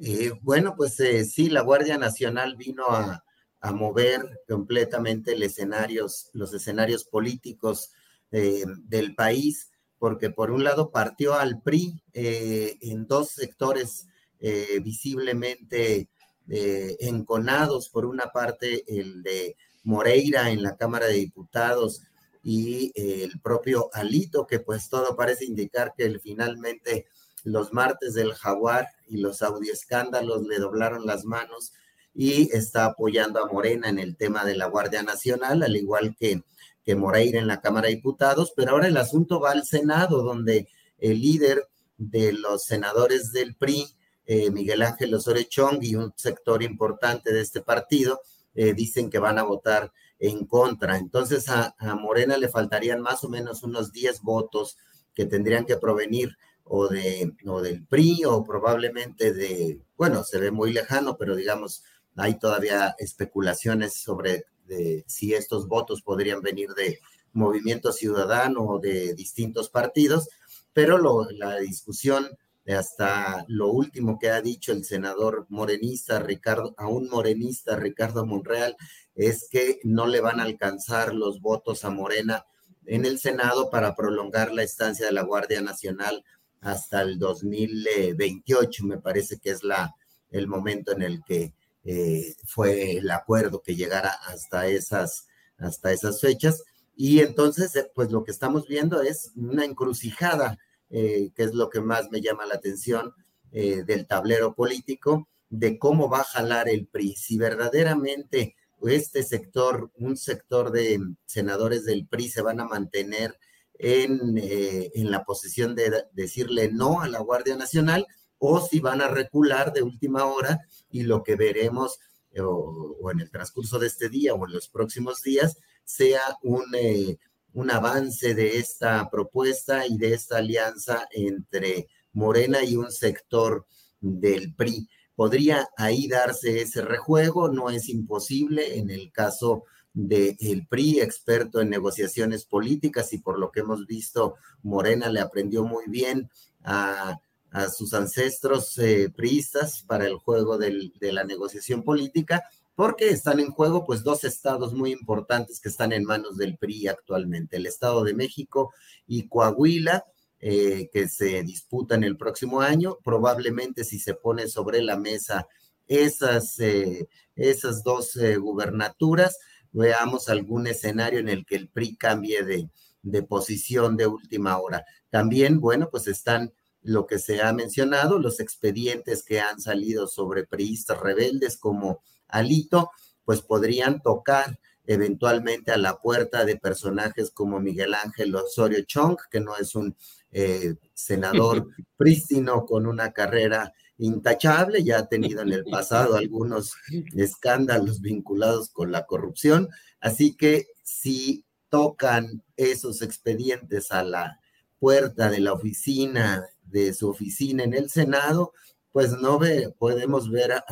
Eh, bueno, pues sí, la Guardia Nacional vino a, a mover completamente escenarios, los escenarios políticos del país porque por un lado partió al PRI eh, en dos sectores eh, visiblemente eh, enconados, por una parte el de Moreira en la Cámara de Diputados y el propio Alito, que pues todo parece indicar que finalmente los martes del jaguar y los escándalos le doblaron las manos y está apoyando a Morena en el tema de la Guardia Nacional, al igual que que Moreira en la Cámara de Diputados, pero ahora el asunto va al Senado, donde el líder de los senadores del PRI, eh, Miguel Ángel Osorio Chong, y un sector importante de este partido, eh, dicen que van a votar en contra. Entonces a, Morena le faltarían más o menos unos 10 votos que tendrían que provenir o, de, o del PRI o probablemente de, bueno, se ve muy lejano, pero digamos, hay todavía especulaciones sobre de si estos votos podrían venir de Movimiento Ciudadano o de distintos partidos, pero la discusión hasta lo último que ha dicho el senador morenista Ricardo, aún morenista Ricardo Monreal, es que no le van a alcanzar los votos a Morena en el Senado para prolongar la estancia de la Guardia Nacional hasta el 2028, me parece que es la, el momento en el que eh, fue el acuerdo que llegara hasta esas, hasta esas fechas. Y entonces, eh, pues lo que estamos viendo es una encrucijada, eh, que es lo que más me llama la atención del tablero político, de cómo va a jalar el PRI. Si verdaderamente este sector, un sector de senadores del PRI se van a mantener en, en la posición de decirle no a la Guardia Nacional, o si van a recular de última hora y lo que veremos eh, o, en el transcurso de este día o en los próximos días sea un, eh, un avance de esta propuesta y de esta alianza entre Morena y un sector del PRI. Podría ahí darse ese rejuego, no es imposible en el caso del PRI, experto en negociaciones políticas y por lo que hemos visto, Morena le aprendió muy bien a a sus ancestros eh, priistas para el juego de la negociación política, porque están en juego pues dos estados muy importantes que están en manos del PRI actualmente, el Estado de México y Coahuila, eh, que se disputan el próximo año. Probablemente si se pone sobre la mesa esas, eh, esas dos gubernaturas, veamos algún escenario en el que el PRI cambie de, de posición de última hora. También, bueno, pues están lo que se ha mencionado, los expedientes que han salido sobre priistas rebeldes como Alito, pues podrían tocar eventualmente a la puerta de personajes como Miguel Ángel Osorio Chong, que no es un eh, senador prístino con una carrera intachable, ya ha tenido en el pasado algunos escándalos vinculados con la corrupción, así que si tocan esos expedientes a la puerta de la oficina de su oficina en el Senado, pues no ve, podemos ver a,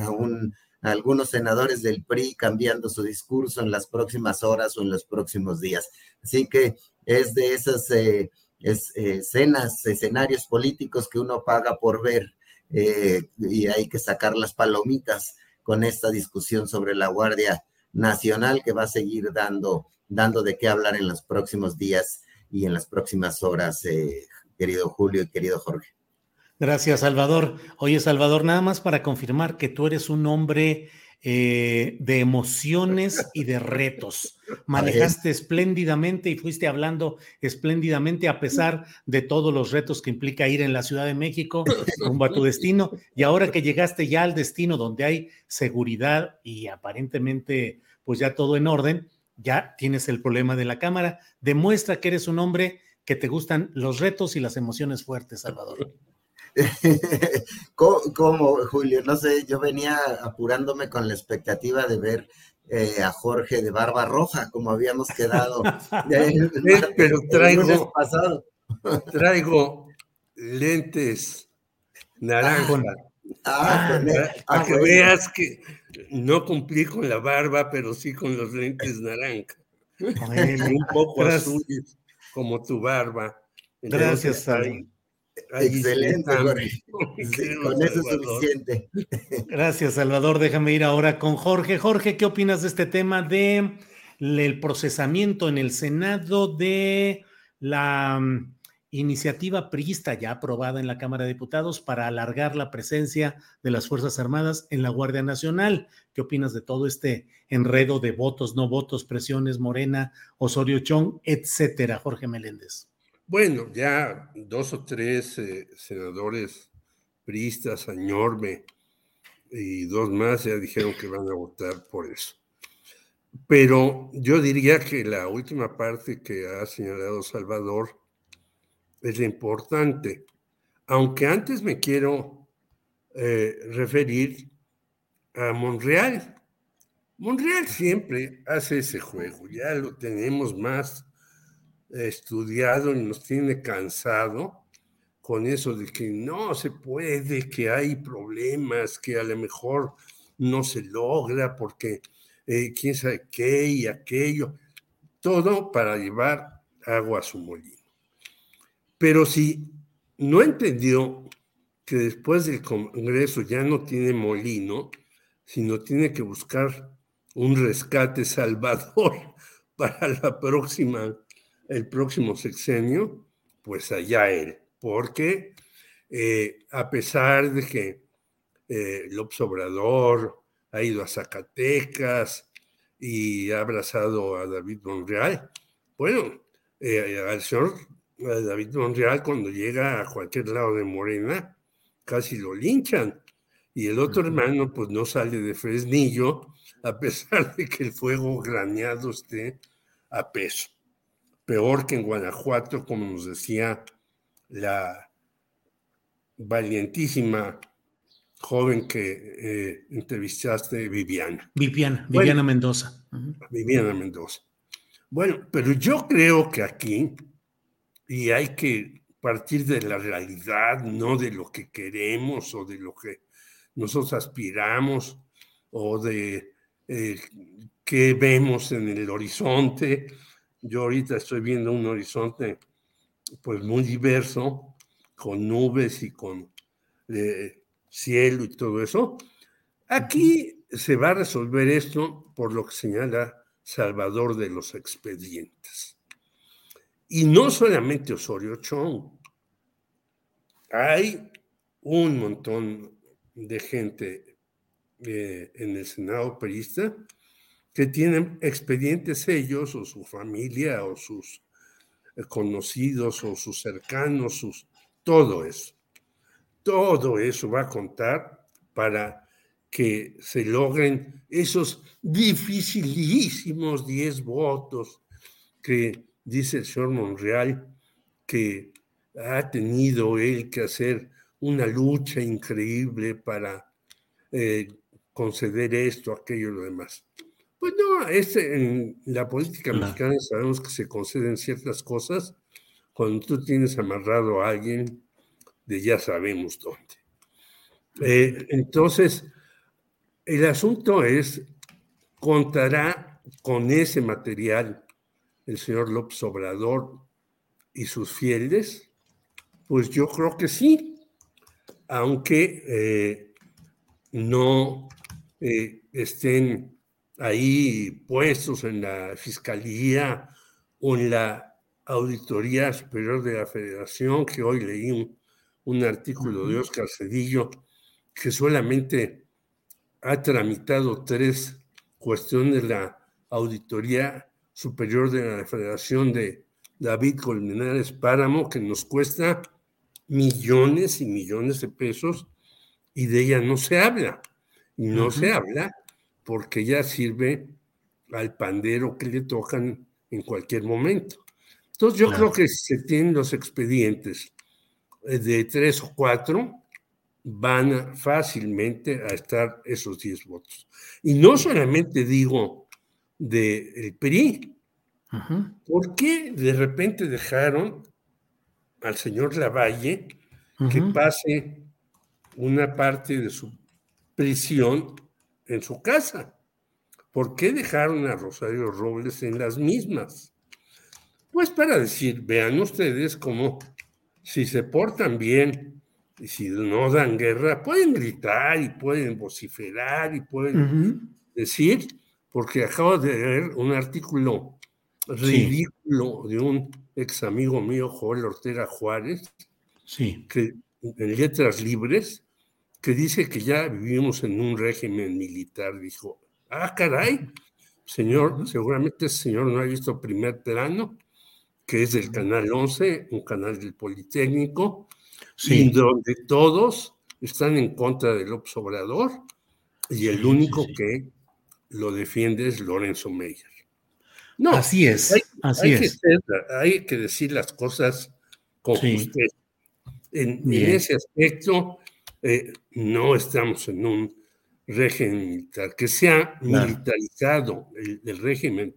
algunos senadores del PRI cambiando su discurso en las próximas horas o en los próximos días. Así que es de esas eh, escenas, escenarios políticos que uno paga por ver eh, y hay que sacar las palomitas con esta discusión sobre la Guardia nacional que va a seguir dando, dando de qué hablar en los próximos días y en las próximas horas, eh, querido Julio y querido Jorge. Gracias, Salvador. Oye, Salvador, nada más para confirmar que tú eres un hombre eh, de emociones y de retos. Manejaste espléndidamente y fuiste hablando espléndidamente a pesar de todos los retos que implica ir en la Ciudad de México rumbo a tu destino. Y ahora que llegaste ya al destino donde hay seguridad y aparentemente pues ya todo en orden, ya tienes el problema de la cámara. Demuestra que eres un hombre que te gustan los retos y las emociones fuertes, Salvador. ¿Cómo, Julio? No sé, yo venía apurándome con la expectativa de ver eh, a Jorge de Barba Roja, como habíamos quedado. Pero traigo, traigo lentes naranja. Ah, ah, que veas que no cumplí con la barba, pero sí con los lentes naranja. un poco azules, como tu barba. Gracias, Sari. Excelente, con eso es suficiente. Gracias, Salvador. Déjame ir ahora con Jorge. Jorge, ¿qué opinas de este tema de el procesamiento en el Senado de la mm, iniciativa priista ya aprobada en la Cámara de Diputados para alargar la presencia de las Fuerzas Armadas en la Guardia Nacional? ¿Qué opinas de todo este enredo de votos, no votos, presiones, Morena, Osorio Chong, etcétera, Jorge Meléndez? Bueno, ya dos o tres eh, senadores priistas, Añorme y dos más ya dijeron que van a votar por eso. Pero yo diría que la última parte que ha señalado Salvador es la importante. Aunque antes me quiero eh, referir a Monreal. Monreal siempre hace ese juego, ya lo tenemos más estudiado y nos tiene cansado con eso de que no se puede, que hay problemas, que a lo mejor no se logra porque eh, quién sabe qué y aquello, todo para llevar agua a su molino. Pero si no entendió que después del Congreso ya no tiene molino, sino tiene que buscar un rescate salvador para la próxima el próximo sexenio, pues allá él, porque eh, a pesar de que eh, López Obrador ha ido a Zacatecas y ha abrazado a David Monreal, bueno, eh, al señor David Monreal cuando llega a cualquier lado de Morena, casi lo linchan. Y el otro hermano, pues no sale de Fresnillo, a pesar de que el fuego graneado esté a peso peor que en Guanajuato, como nos decía la valientísima joven que eh, entrevistaste, Viviana. Viviana, Viviana Mendoza. Viviana Mendoza. Bueno, pero yo creo que aquí, y hay que partir de la realidad, no de lo que queremos o de lo que nosotros aspiramos o de eh, qué vemos en el horizonte, yo ahorita estoy viendo un horizonte pues muy diverso, con nubes y con eh, cielo y todo eso. Aquí se va a resolver esto por lo que señala Salvador de los expedientes. Y no solamente Osorio Chong. Hay un montón de gente eh, en el Senado perista que tienen expedientes ellos o su familia o sus eh, conocidos o sus cercanos, sus, todo eso. Todo eso va a contar para que se logren esos dificilísimos 10 votos que dice el señor Monreal que ha tenido él que hacer una lucha increíble para eh, conceder esto, aquello y lo demás. Pues no, es en la política mexicana sabemos que se conceden ciertas cosas cuando tú tienes amarrado a alguien de ya sabemos dónde. Eh, entonces, el asunto es, ¿contará con ese material el señor López Obrador y sus fieles? Pues yo creo que sí, aunque eh, no eh, estén ahí puestos en la Fiscalía o en la Auditoría Superior de la Federación, que hoy leí un, un artículo de Oscar Cedillo, que solamente ha tramitado tres cuestiones de la Auditoría Superior de la Federación de David Colmenares Páramo, que nos cuesta millones y millones de pesos y de ella no se habla. Y no se habla porque ya sirve al pandero que le tocan en cualquier momento. Entonces yo creo que si se tienen los expedientes eh, de tres o cuatro, van fácilmente a estar esos diez votos. Y no solamente digo del PRI, ¿por qué de repente dejaron al señor Lavalle que pase una parte de su prisión en su casa. ¿Por qué dejaron a Rosario Robles en las mismas? Pues para decir, vean ustedes cómo si se portan bien y si no dan guerra, pueden gritar y pueden vociferar y pueden decir, porque acabo de leer un artículo ridículo de un ex amigo mío, Joel Ortega Juárez, sí. que en letras libres, que dice que ya vivimos en un régimen militar. Dijo, ah, caray, señor, seguramente ese señor no ha visto primer plano, que es del Canal 11, un canal del Politécnico, Sí. donde todos están en contra del Obrador y el único que lo defiende es Lorenzo Meyer. No, Así es, hay, así hay que es. ser- hay que decir las cosas con Sí. justeza. En, en ese aspecto, eh, no estamos en un régimen militar. Que sea Claro. militarizado el, el régimen,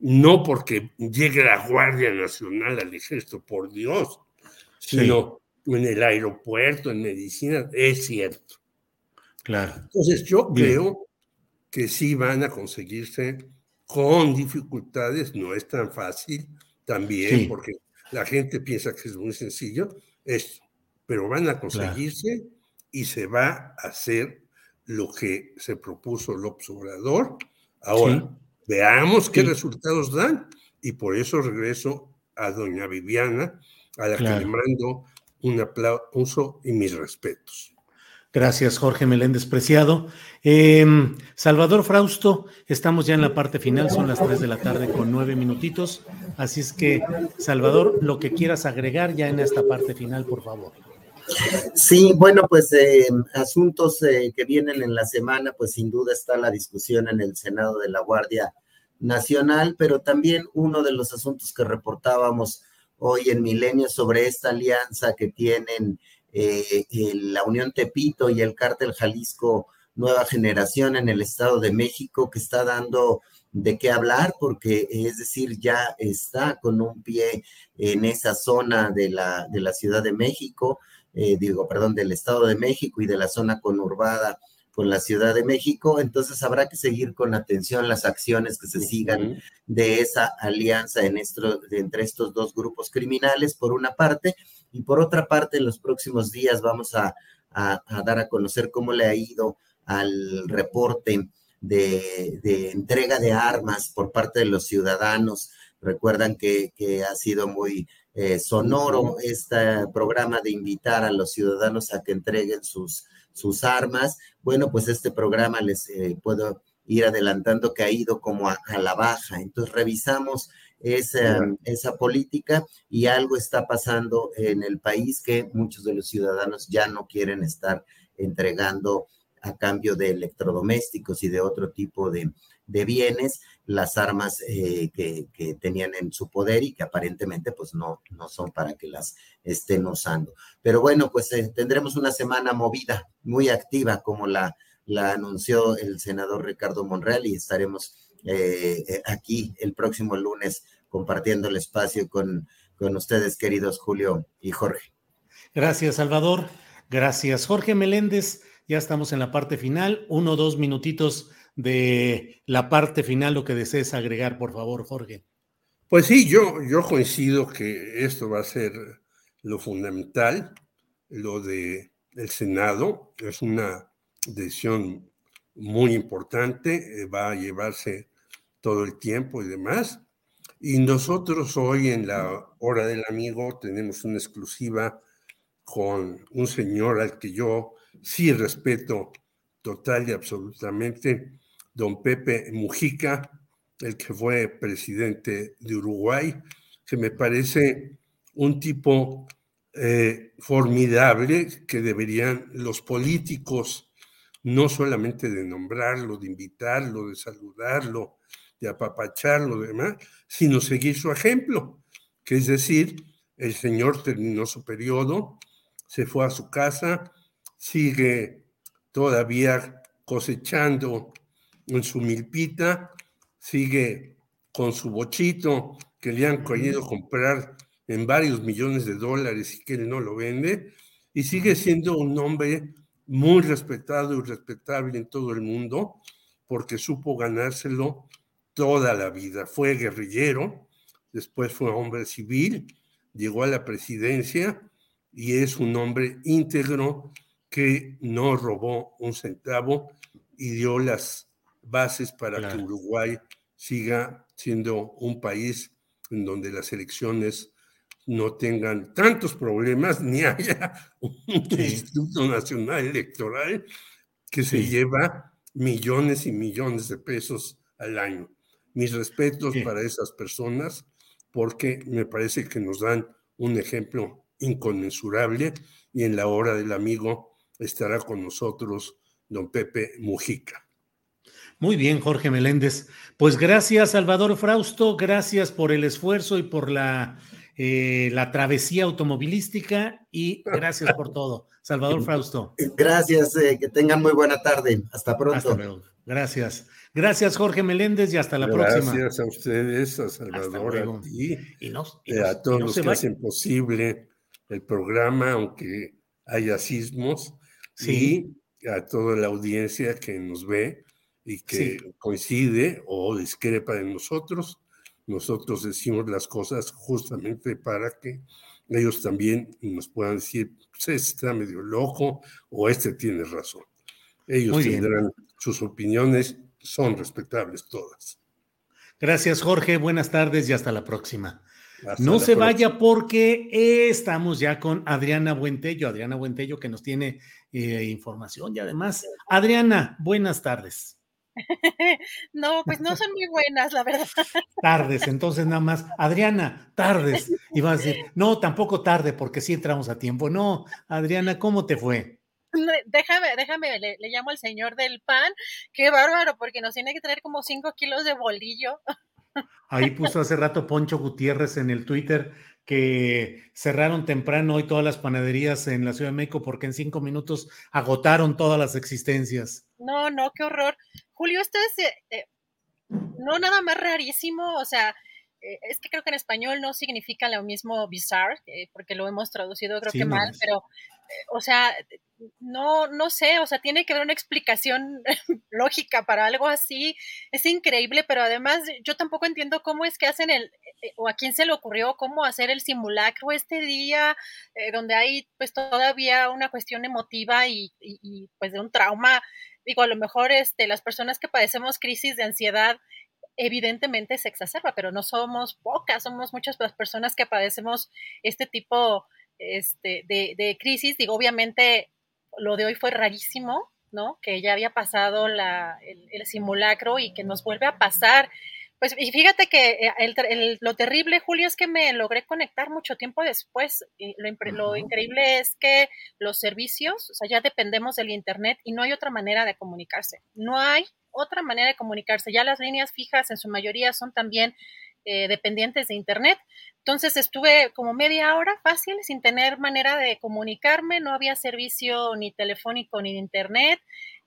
no porque llegue la Guardia Nacional al ejército, por Dios, Sí. sino en el aeropuerto, en medicina, es cierto. Claro. Entonces yo Bien. creo que sí van a conseguirse con dificultades, no es tan fácil también, Sí. porque la gente piensa que es muy sencillo esto, pero van a conseguirse y se va a hacer lo que se propuso López Obrador. Ahora, veamos qué Sí. resultados dan y por eso regreso a doña Viviana, a la Claro. que le mando un aplauso y mis respetos. Gracias, Jorge Meléndez Preciado. Em, Salvador Frausto, estamos ya en la parte final, son las 3 de la tarde con nueve minutitos. Así es que, Salvador, lo que quieras agregar ya en esta parte final, por favor. Sí, bueno, pues eh, asuntos eh, que vienen en la semana, pues sin duda está la discusión en el Senado de la Guardia Nacional, pero también uno de los asuntos que reportábamos hoy en Milenio sobre esta alianza que tienen eh, el- la Unión Tepito y el Cártel Jalisco Nueva Generación en el Estado de México, que está dando de qué hablar, porque es decir, ya está con un pie en esa zona de la, de la Ciudad de México, eh, digo, perdón, del Estado de México y de la zona conurbada con la Ciudad de México, entonces habrá que seguir con atención las acciones que se sigan de esa alianza en esto- entre estos dos grupos criminales, por una parte, y por otra parte, en los próximos días vamos a, a- a dar a conocer cómo le ha ido al reporte de, de entrega de armas por parte de los ciudadanos. Recuerdan que, que ha sido muy eh, sonoro este programa de invitar a los ciudadanos a que entreguen sus, sus armas. Bueno, pues este programa les eh, puedo ir adelantando que ha ido como a, a la baja. Entonces revisamos esa, esa política y algo está pasando en el país que muchos de los ciudadanos ya no quieren estar entregando a cambio de electrodomésticos y de otro tipo de, de bienes las armas eh, que, que tenían en su poder y que aparentemente pues no, no son para que las estén usando. Pero bueno, pues eh, tendremos una semana movida, muy activa, como la, la anunció el senador Ricardo Monreal y estaremos eh, eh, aquí el próximo lunes compartiendo el espacio con, con ustedes, queridos Julio y Jorge. Gracias, Salvador. Gracias, Jorge Meléndez. Ya estamos en la parte final. Uno o dos minutitos de la parte final, lo que desees agregar, por favor, Jorge. Pues sí, yo, yo coincido que esto va a ser lo fundamental, lo de el Senado, es una decisión muy importante, eh, va a llevarse todo el tiempo y demás. Y nosotros hoy en la hora del amigo tenemos una exclusiva con un señor al que yo sí respeto total y absolutamente, don Pepe Mujica, el que fue presidente de Uruguay, que me parece un tipo eh, formidable que deberían los políticos no solamente de nombrarlo, de invitarlo, de saludarlo, de apapacharlo, demás, sino seguir su ejemplo, que es decir, el señor terminó su periodo, se fue a su casa, sigue todavía cosechando en su milpita, sigue con su bochito que le han querido comprar en varios millones de dólares y que él no lo vende, y sigue siendo un hombre muy respetado y respetable en todo el mundo, porque supo ganárselo toda la vida. Fue guerrillero, después fue hombre civil, llegó a la presidencia y es un hombre íntegro que no robó un centavo y dio las bases para que Uruguay siga siendo un país en donde las elecciones no tengan tantos problemas ni haya un Instituto Nacional Electoral que se lleva millones y millones de pesos al año. Mis respetos para esas personas porque me parece que nos dan un ejemplo inconmensurable y en la hora del amigo estará con nosotros don Pepe Mujica. Muy bien, Jorge Meléndez. Pues gracias, Salvador Frausto, gracias por el esfuerzo y por la eh, la travesía automovilística y gracias por todo. Salvador Frausto. Gracias, eh, que tengan muy buena tarde. Hasta pronto. Hasta luego. Gracias. Gracias, Jorge Meléndez, y hasta la próxima. Gracias a ustedes, a Salvador, a ti, y, eh, a todos los que hacen posible el programa, aunque haya sismos, sí. y a toda la audiencia que nos ve y que coincide o discrepa de nosotros nosotros decimos las cosas justamente para que ellos también nos puedan decir, pues este está medio loco o este tiene razón. Ellos tendrán sus opiniones, son respetables todas. Gracias, Jorge. Buenas tardes y hasta la próxima. no se vaya porque estamos ya con Adriana Buentello. Adriana Buentello que nos tiene eh, información y además, Adriana, buenas tardes. no, pues no son muy buenas, la verdad. Tardes, entonces nada más. Adriana, tardes. Y vas a decir, no, tampoco tarde, porque sí entramos a tiempo. No, Adriana, ¿cómo te fue? Déjame, déjame, le, llamo al señor del pan. Qué bárbaro, porque nos tiene que traer como cinco kilos de bolillo. Ahí puso hace rato Poncho Gutiérrez en el Twitter que cerraron temprano hoy todas las panaderías en la Ciudad de México porque en cinco minutos agotaron todas las existencias. No, no, qué horror. Julio, esto es eh, eh, no nada más rarísimo, o sea, eh, es que creo que en español no significa lo mismo bizarre, porque lo hemos traducido creo que mal, pero, o sea, no, no sé, o sea, tiene que haber una explicación lógica para algo así. Es increíble, pero además yo tampoco entiendo cómo es que hacen el, o a quién se le ocurrió cómo hacer el simulacro este día, donde hay pues todavía una cuestión emotiva y, y, pues de un trauma digo, a lo mejor este, las personas que padecemos crisis de ansiedad, evidentemente se exacerba, pero no somos pocas, somos muchas las personas que padecemos este tipo este, de, crisis. Digo, obviamente lo de hoy fue rarísimo, ¿no? Que ya había pasado la, el, simulacro y que nos vuelve a pasar. Pues y fíjate que eh, lo terrible, Julio, es que me logré conectar mucho tiempo después. Y lo, lo, increíble es que los servicios, o sea, ya dependemos del Internet y no hay otra manera de comunicarse. No hay otra manera de comunicarse. Ya las líneas fijas en su mayoría son también eh, dependientes de Internet. Entonces estuve como media hora fácil sin tener manera de comunicarme, no había servicio ni telefónico ni de Internet.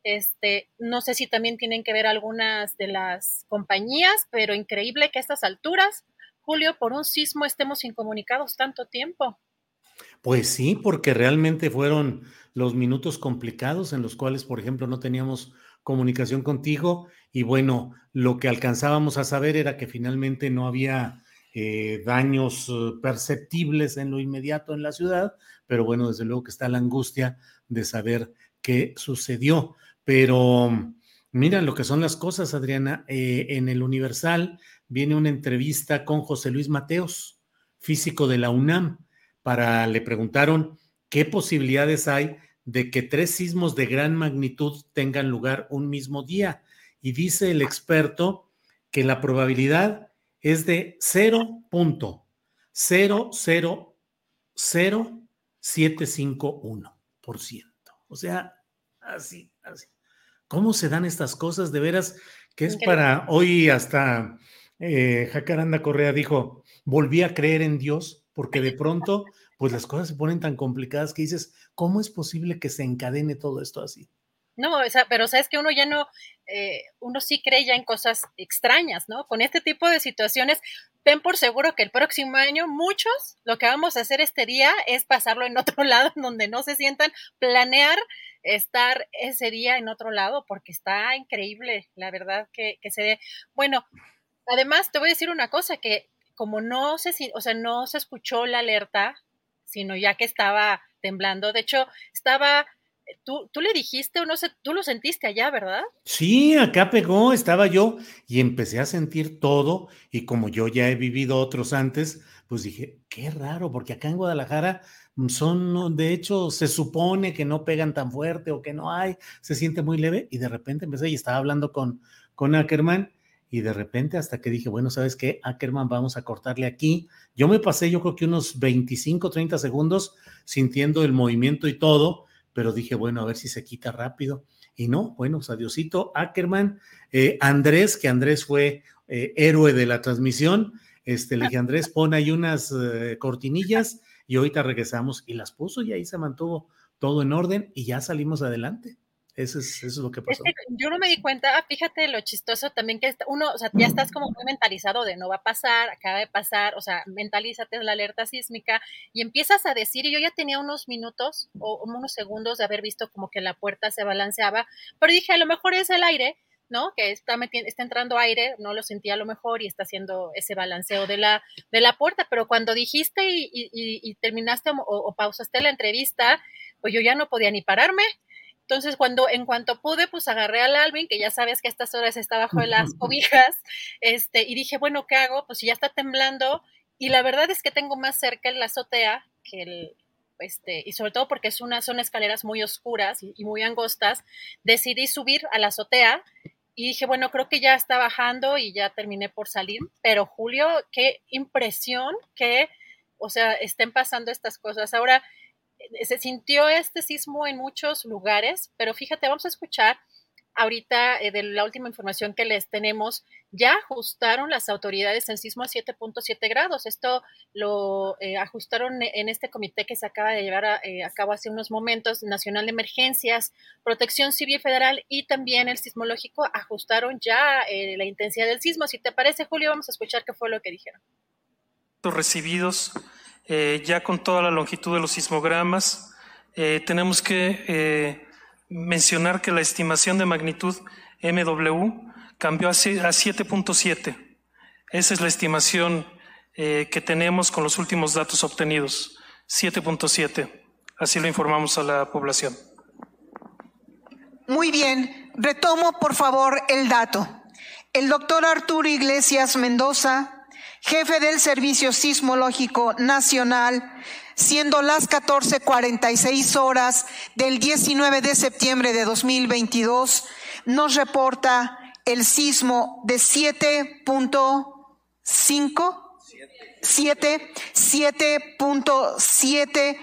Este, no sé si también tienen que ver algunas de las compañías, pero increíble que a estas alturas, Julio, por un sismo estemos incomunicados tanto tiempo. Pues sí, porque realmente fueron los minutos complicados en los cuales, por ejemplo, no teníamos comunicación contigo y bueno, lo que alcanzábamos a saber era que finalmente no había eh, daños eh, perceptibles en lo inmediato en la ciudad, pero bueno, desde luego que está la angustia de saber qué sucedió. Pero Mira lo que son las cosas, Adriana. Eh, en el Universal viene una entrevista con José Luis Mateos, físico de la UNAM, para le preguntaron qué posibilidades hay de que tres sismos de gran magnitud tengan lugar un mismo día. Y dice el experto que la probabilidad es de 0.0000751%. O sea, así, así. ¿Cómo se dan estas cosas? De veras, que es para hoy hasta eh, Jacaranda Correa dijo, volví a creer en Dios, porque de pronto, pues las cosas se ponen tan complicadas que dices, ¿cómo es posible que se encadene todo esto así? No, o sea, pero sabes que uno ya no, eh, uno sí cree ya en cosas extrañas, ¿no? Con este tipo de situaciones, ven por seguro que el próximo año muchos lo que vamos a hacer este día es pasarlo en otro lado, en donde no se sientan, planear estar ese día en otro lado, porque está increíble, la verdad, que, que se ve. Bueno, además te voy a decir una cosa, que como no se, o sea, no se escuchó la alerta, sino ya que estaba temblando, de hecho, estaba Tú, tú, le dijiste o no sé, tú lo sentiste allá, ¿verdad? Sí, acá pegó, estaba yo y empecé a sentir todo y como yo ya he vivido otros antes, pues dije, qué raro, porque acá en Guadalajara son, de hecho, se supone que no pegan tan fuerte o que no hay, se siente muy leve y de repente empecé y estaba hablando con, con Ackerman y de repente hasta que dije, bueno, ¿sabes qué? Ackerman, vamos a cortarle aquí. Yo me pasé, yo creo que unos 25, 30 segundos sintiendo el movimiento y todo, pero dije, bueno, a ver si se quita rápido. Y no, bueno, pues adiosito, Ackerman. Eh, Andrés, que Andrés fue eh, héroe de la transmisión, este, le dije, Andrés, pon ahí unas eh, cortinillas y ahorita regresamos y las puso y ahí se mantuvo todo en orden y ya salimos adelante. Eso es, eso es lo que pasó. yo no me di cuenta, ah, fíjate lo chistoso también que uno, o sea, ya estás como muy mentalizado de no va a pasar, acaba de pasar, o sea, mentalízate en la alerta sísmica y empiezas a decir, y yo ya tenía unos minutos o unos segundos de haber visto como que la puerta se balanceaba, pero dije, a lo mejor es el aire, ¿no? Que está, está entrando aire, no lo sentía a lo mejor y está haciendo ese balanceo de la, de la puerta, pero cuando dijiste y, terminaste o, pausaste la entrevista, pues yo ya no podía ni pararme. Entonces, cuando, en cuanto pude, pues agarré al Alvin, que ya sabes que a estas horas está bajo de las cobijas, este, y dije, bueno, ¿qué hago? Pues si ya está temblando, y la verdad es que tengo más cerca la azotea que el, este, y sobre todo porque es una, son escaleras muy oscuras y, y, muy angostas, decidí subir a la azotea y dije, bueno, creo que ya está bajando y ya terminé por salir, pero Julio, qué impresión que, o sea, estén pasando estas cosas. Ahora, eh, se sintió este sismo en muchos lugares, pero fíjate, vamos a escuchar ahorita eh, de la última información que les tenemos, ya ajustaron las autoridades el sismo a 7.7 grados. Esto lo eh, ajustaron en este comité que se acaba de llevar eh, a, cabo hace unos momentos, Nacional de Emergencias, Protección Civil Federal y también el sismológico ajustaron ya la intensidad del sismo. Si te parece, Julio, vamos a escuchar qué fue lo que dijeron. Recibidos ya con toda la longitud de los sismogramas, tenemos que mencionar que la estimación de magnitud MW cambió a 7.7. Esa es la estimación eh, que tenemos con los últimos datos obtenidos, 7.7. Así lo informamos a la población. Muy bien, retomo por favor el dato. El doctor Arturo Iglesias Mendoza, jefe del Servicio Sismológico Nacional, siendo las 14:46 horas del 19 de septiembre de 2022, nos reporta el sismo de 7.5, 7, 7.7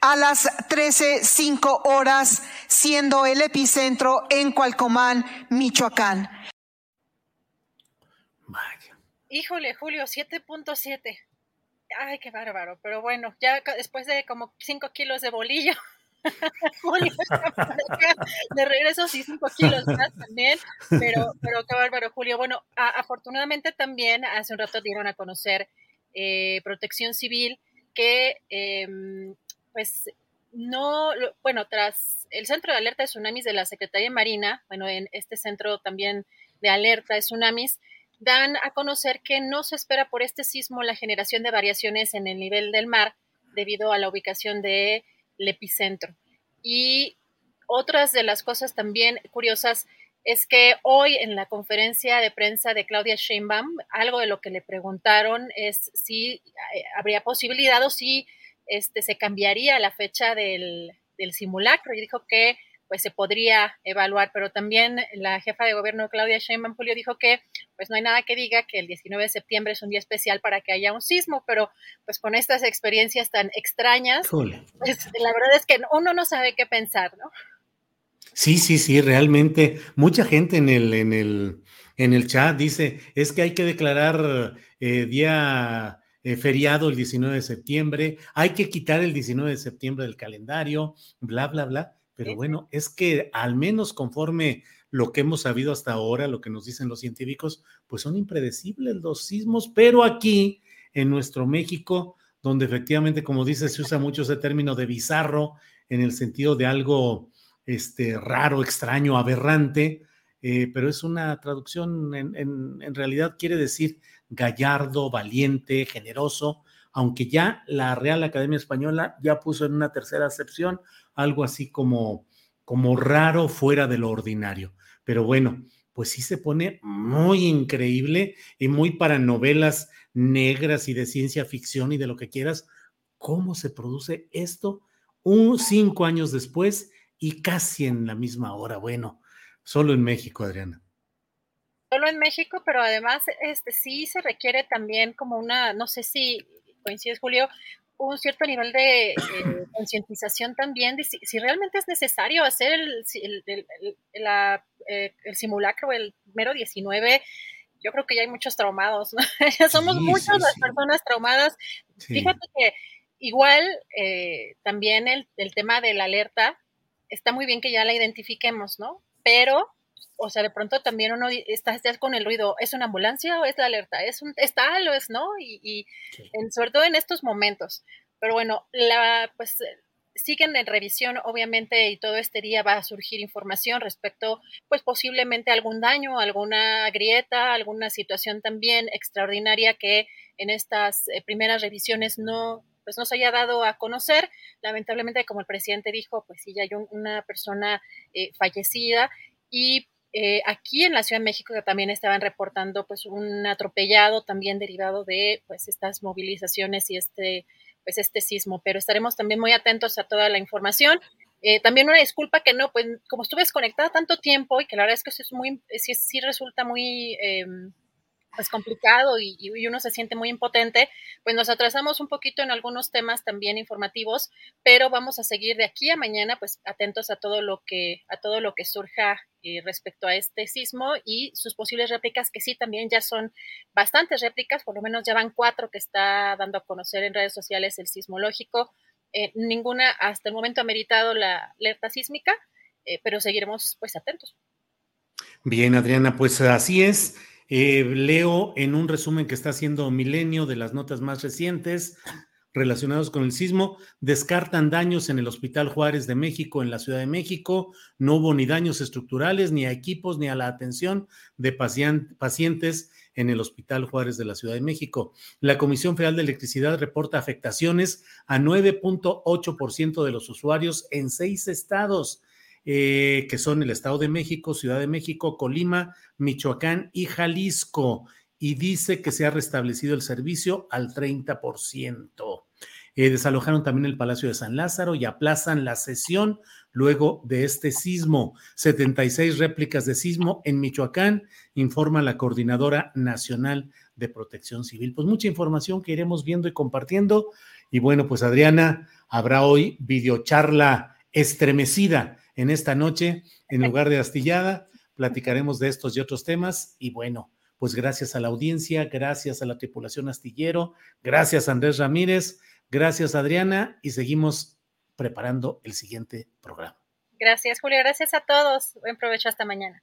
a las 13.05 horas, siendo el epicentro en Cualcomán, Michoacán. Híjole, Julio, 7.7. Ay, qué bárbaro. Pero bueno, ya después de como 5 kilos de bolillo, de regreso sí 5 kilos más también, pero, pero qué bárbaro, Julio. Bueno, afortunadamente también hace un rato dieron a conocer eh, Protección Civil que, em, pues, no, bueno, tras el centro de alerta de tsunamis de la Secretaría Marina, bueno, en este centro también de alerta de tsunamis, dan a conocer que no se espera por este sismo la generación de variaciones en el nivel del mar debido a la ubicación del epicentro. Y otras de las cosas también curiosas, es que hoy en la conferencia de prensa de Claudia Sheinbaum, algo de lo que le preguntaron es si eh, habría posibilidad o si este, se cambiaría la fecha del, del simulacro y dijo que pues se podría evaluar, pero también la jefa de gobierno Claudia Sheinbaum Julio dijo que pues no hay nada que diga que el 19 de septiembre es un día especial para que haya un sismo, pero pues con estas experiencias tan extrañas, pues, la verdad es que uno no sabe qué pensar, ¿no? Sí, sí, sí, realmente mucha gente en el en el en el chat dice, es que hay que declarar eh, día eh, feriado el 19 de septiembre, hay que quitar el 19 de septiembre del calendario, bla, bla, bla. Pero bueno, es que al menos conforme lo que hemos sabido hasta ahora, lo que nos dicen los científicos, pues son impredecibles los sismos, pero aquí en nuestro México, donde efectivamente, como dice, se usa mucho ese término de bizarro en el sentido de algo este, raro, extraño, aberrante, eh, pero es una traducción, en, en realidad quiere decir gallardo, valiente, generoso, aunque ya la Real Academia Española ya puso en una tercera acepción algo así como, como raro fuera de lo ordinario. Pero bueno, pues sí se pone muy increíble y muy para novelas negras y de ciencia ficción y de lo que quieras, cómo se produce esto un cinco años después y casi en la misma hora. Bueno, solo en México, Adriana. Solo en México, pero además este sí se requiere también como una, no sé si coincides, Julio, un cierto nivel de eh, concientización también de si, realmente es necesario hacer el, el, eh, el, simulacro el mero 19. Yo creo que ya hay muchos traumados, ¿no? Somos muchas las personas traumadas. Fíjate que igual eh, también el, el tema de la alerta, está muy bien que ya la identifiquemos, ¿no? Pero o sea, de pronto también uno está, con el ruido, ¿es una ambulancia o es la alerta? ¿Es, un, es tal o es no? Y, sobre todo en estos momentos. Pero bueno, la, pues siguen en revisión, obviamente, y todo este día va a surgir información respecto, pues posiblemente algún daño, alguna grieta, alguna situación también extraordinaria que en estas eh, primeras revisiones no pues no se haya dado a conocer. Lamentablemente, como el presidente dijo, pues sí, ya hay una persona eh, fallecida y eh, aquí en la Ciudad de México también estaban reportando pues un atropellado también derivado de pues estas movilizaciones y este pues este sismo, pero estaremos también muy atentos a toda la información. Eh, también una disculpa que no, pues como estuve desconectada tanto tiempo y que la verdad es que eso es muy, sí, sí resulta muy em, pues complicado y, uno se siente muy impotente, pues nos atrasamos un poquito en algunos temas también informativos, pero vamos a seguir de aquí a mañana pues atentos a todo lo que a todo lo que surja eh, respecto a este sismo y sus posibles réplicas que sí también ya son bastantes réplicas, por lo menos ya van cuatro que está dando a conocer en redes sociales el sismológico. Eh, ninguna hasta el momento ha meritado la alerta sísmica, eh, pero seguiremos pues atentos. Bien, Adriana, pues así es. Eh, leo en un resumen que está haciendo Milenio de las notas más recientes relacionados con el sismo, descartan daños en el Hospital Juárez de México, en la Ciudad de México. No hubo ni daños estructurales, ni a equipos, ni a la atención de pacientes en el Hospital Juárez de la Ciudad de México. La Comisión Federal de Electricidad reporta afectaciones a 9.8% de los usuarios en seis estados. Eh, que son el Estado de México, Ciudad de México, Colima, Michoacán y Jalisco. Y dice que se ha restablecido el servicio al 30%. Eh, desalojaron también el Palacio de San Lázaro y aplazan la sesión luego de este sismo. 76 réplicas de sismo en Michoacán, informa la Coordinadora Nacional de Protección Civil. Pues mucha información que iremos viendo y compartiendo. Y bueno, pues Adriana, habrá hoy videocharla estremecida en esta noche, en lugar de astillada, platicaremos de estos y otros temas. Y bueno, pues gracias a la audiencia, gracias a la tripulación astillero, gracias Andrés Ramírez, gracias Adriana y seguimos preparando el siguiente programa. Gracias Julio, gracias a todos. Buen provecho hasta mañana.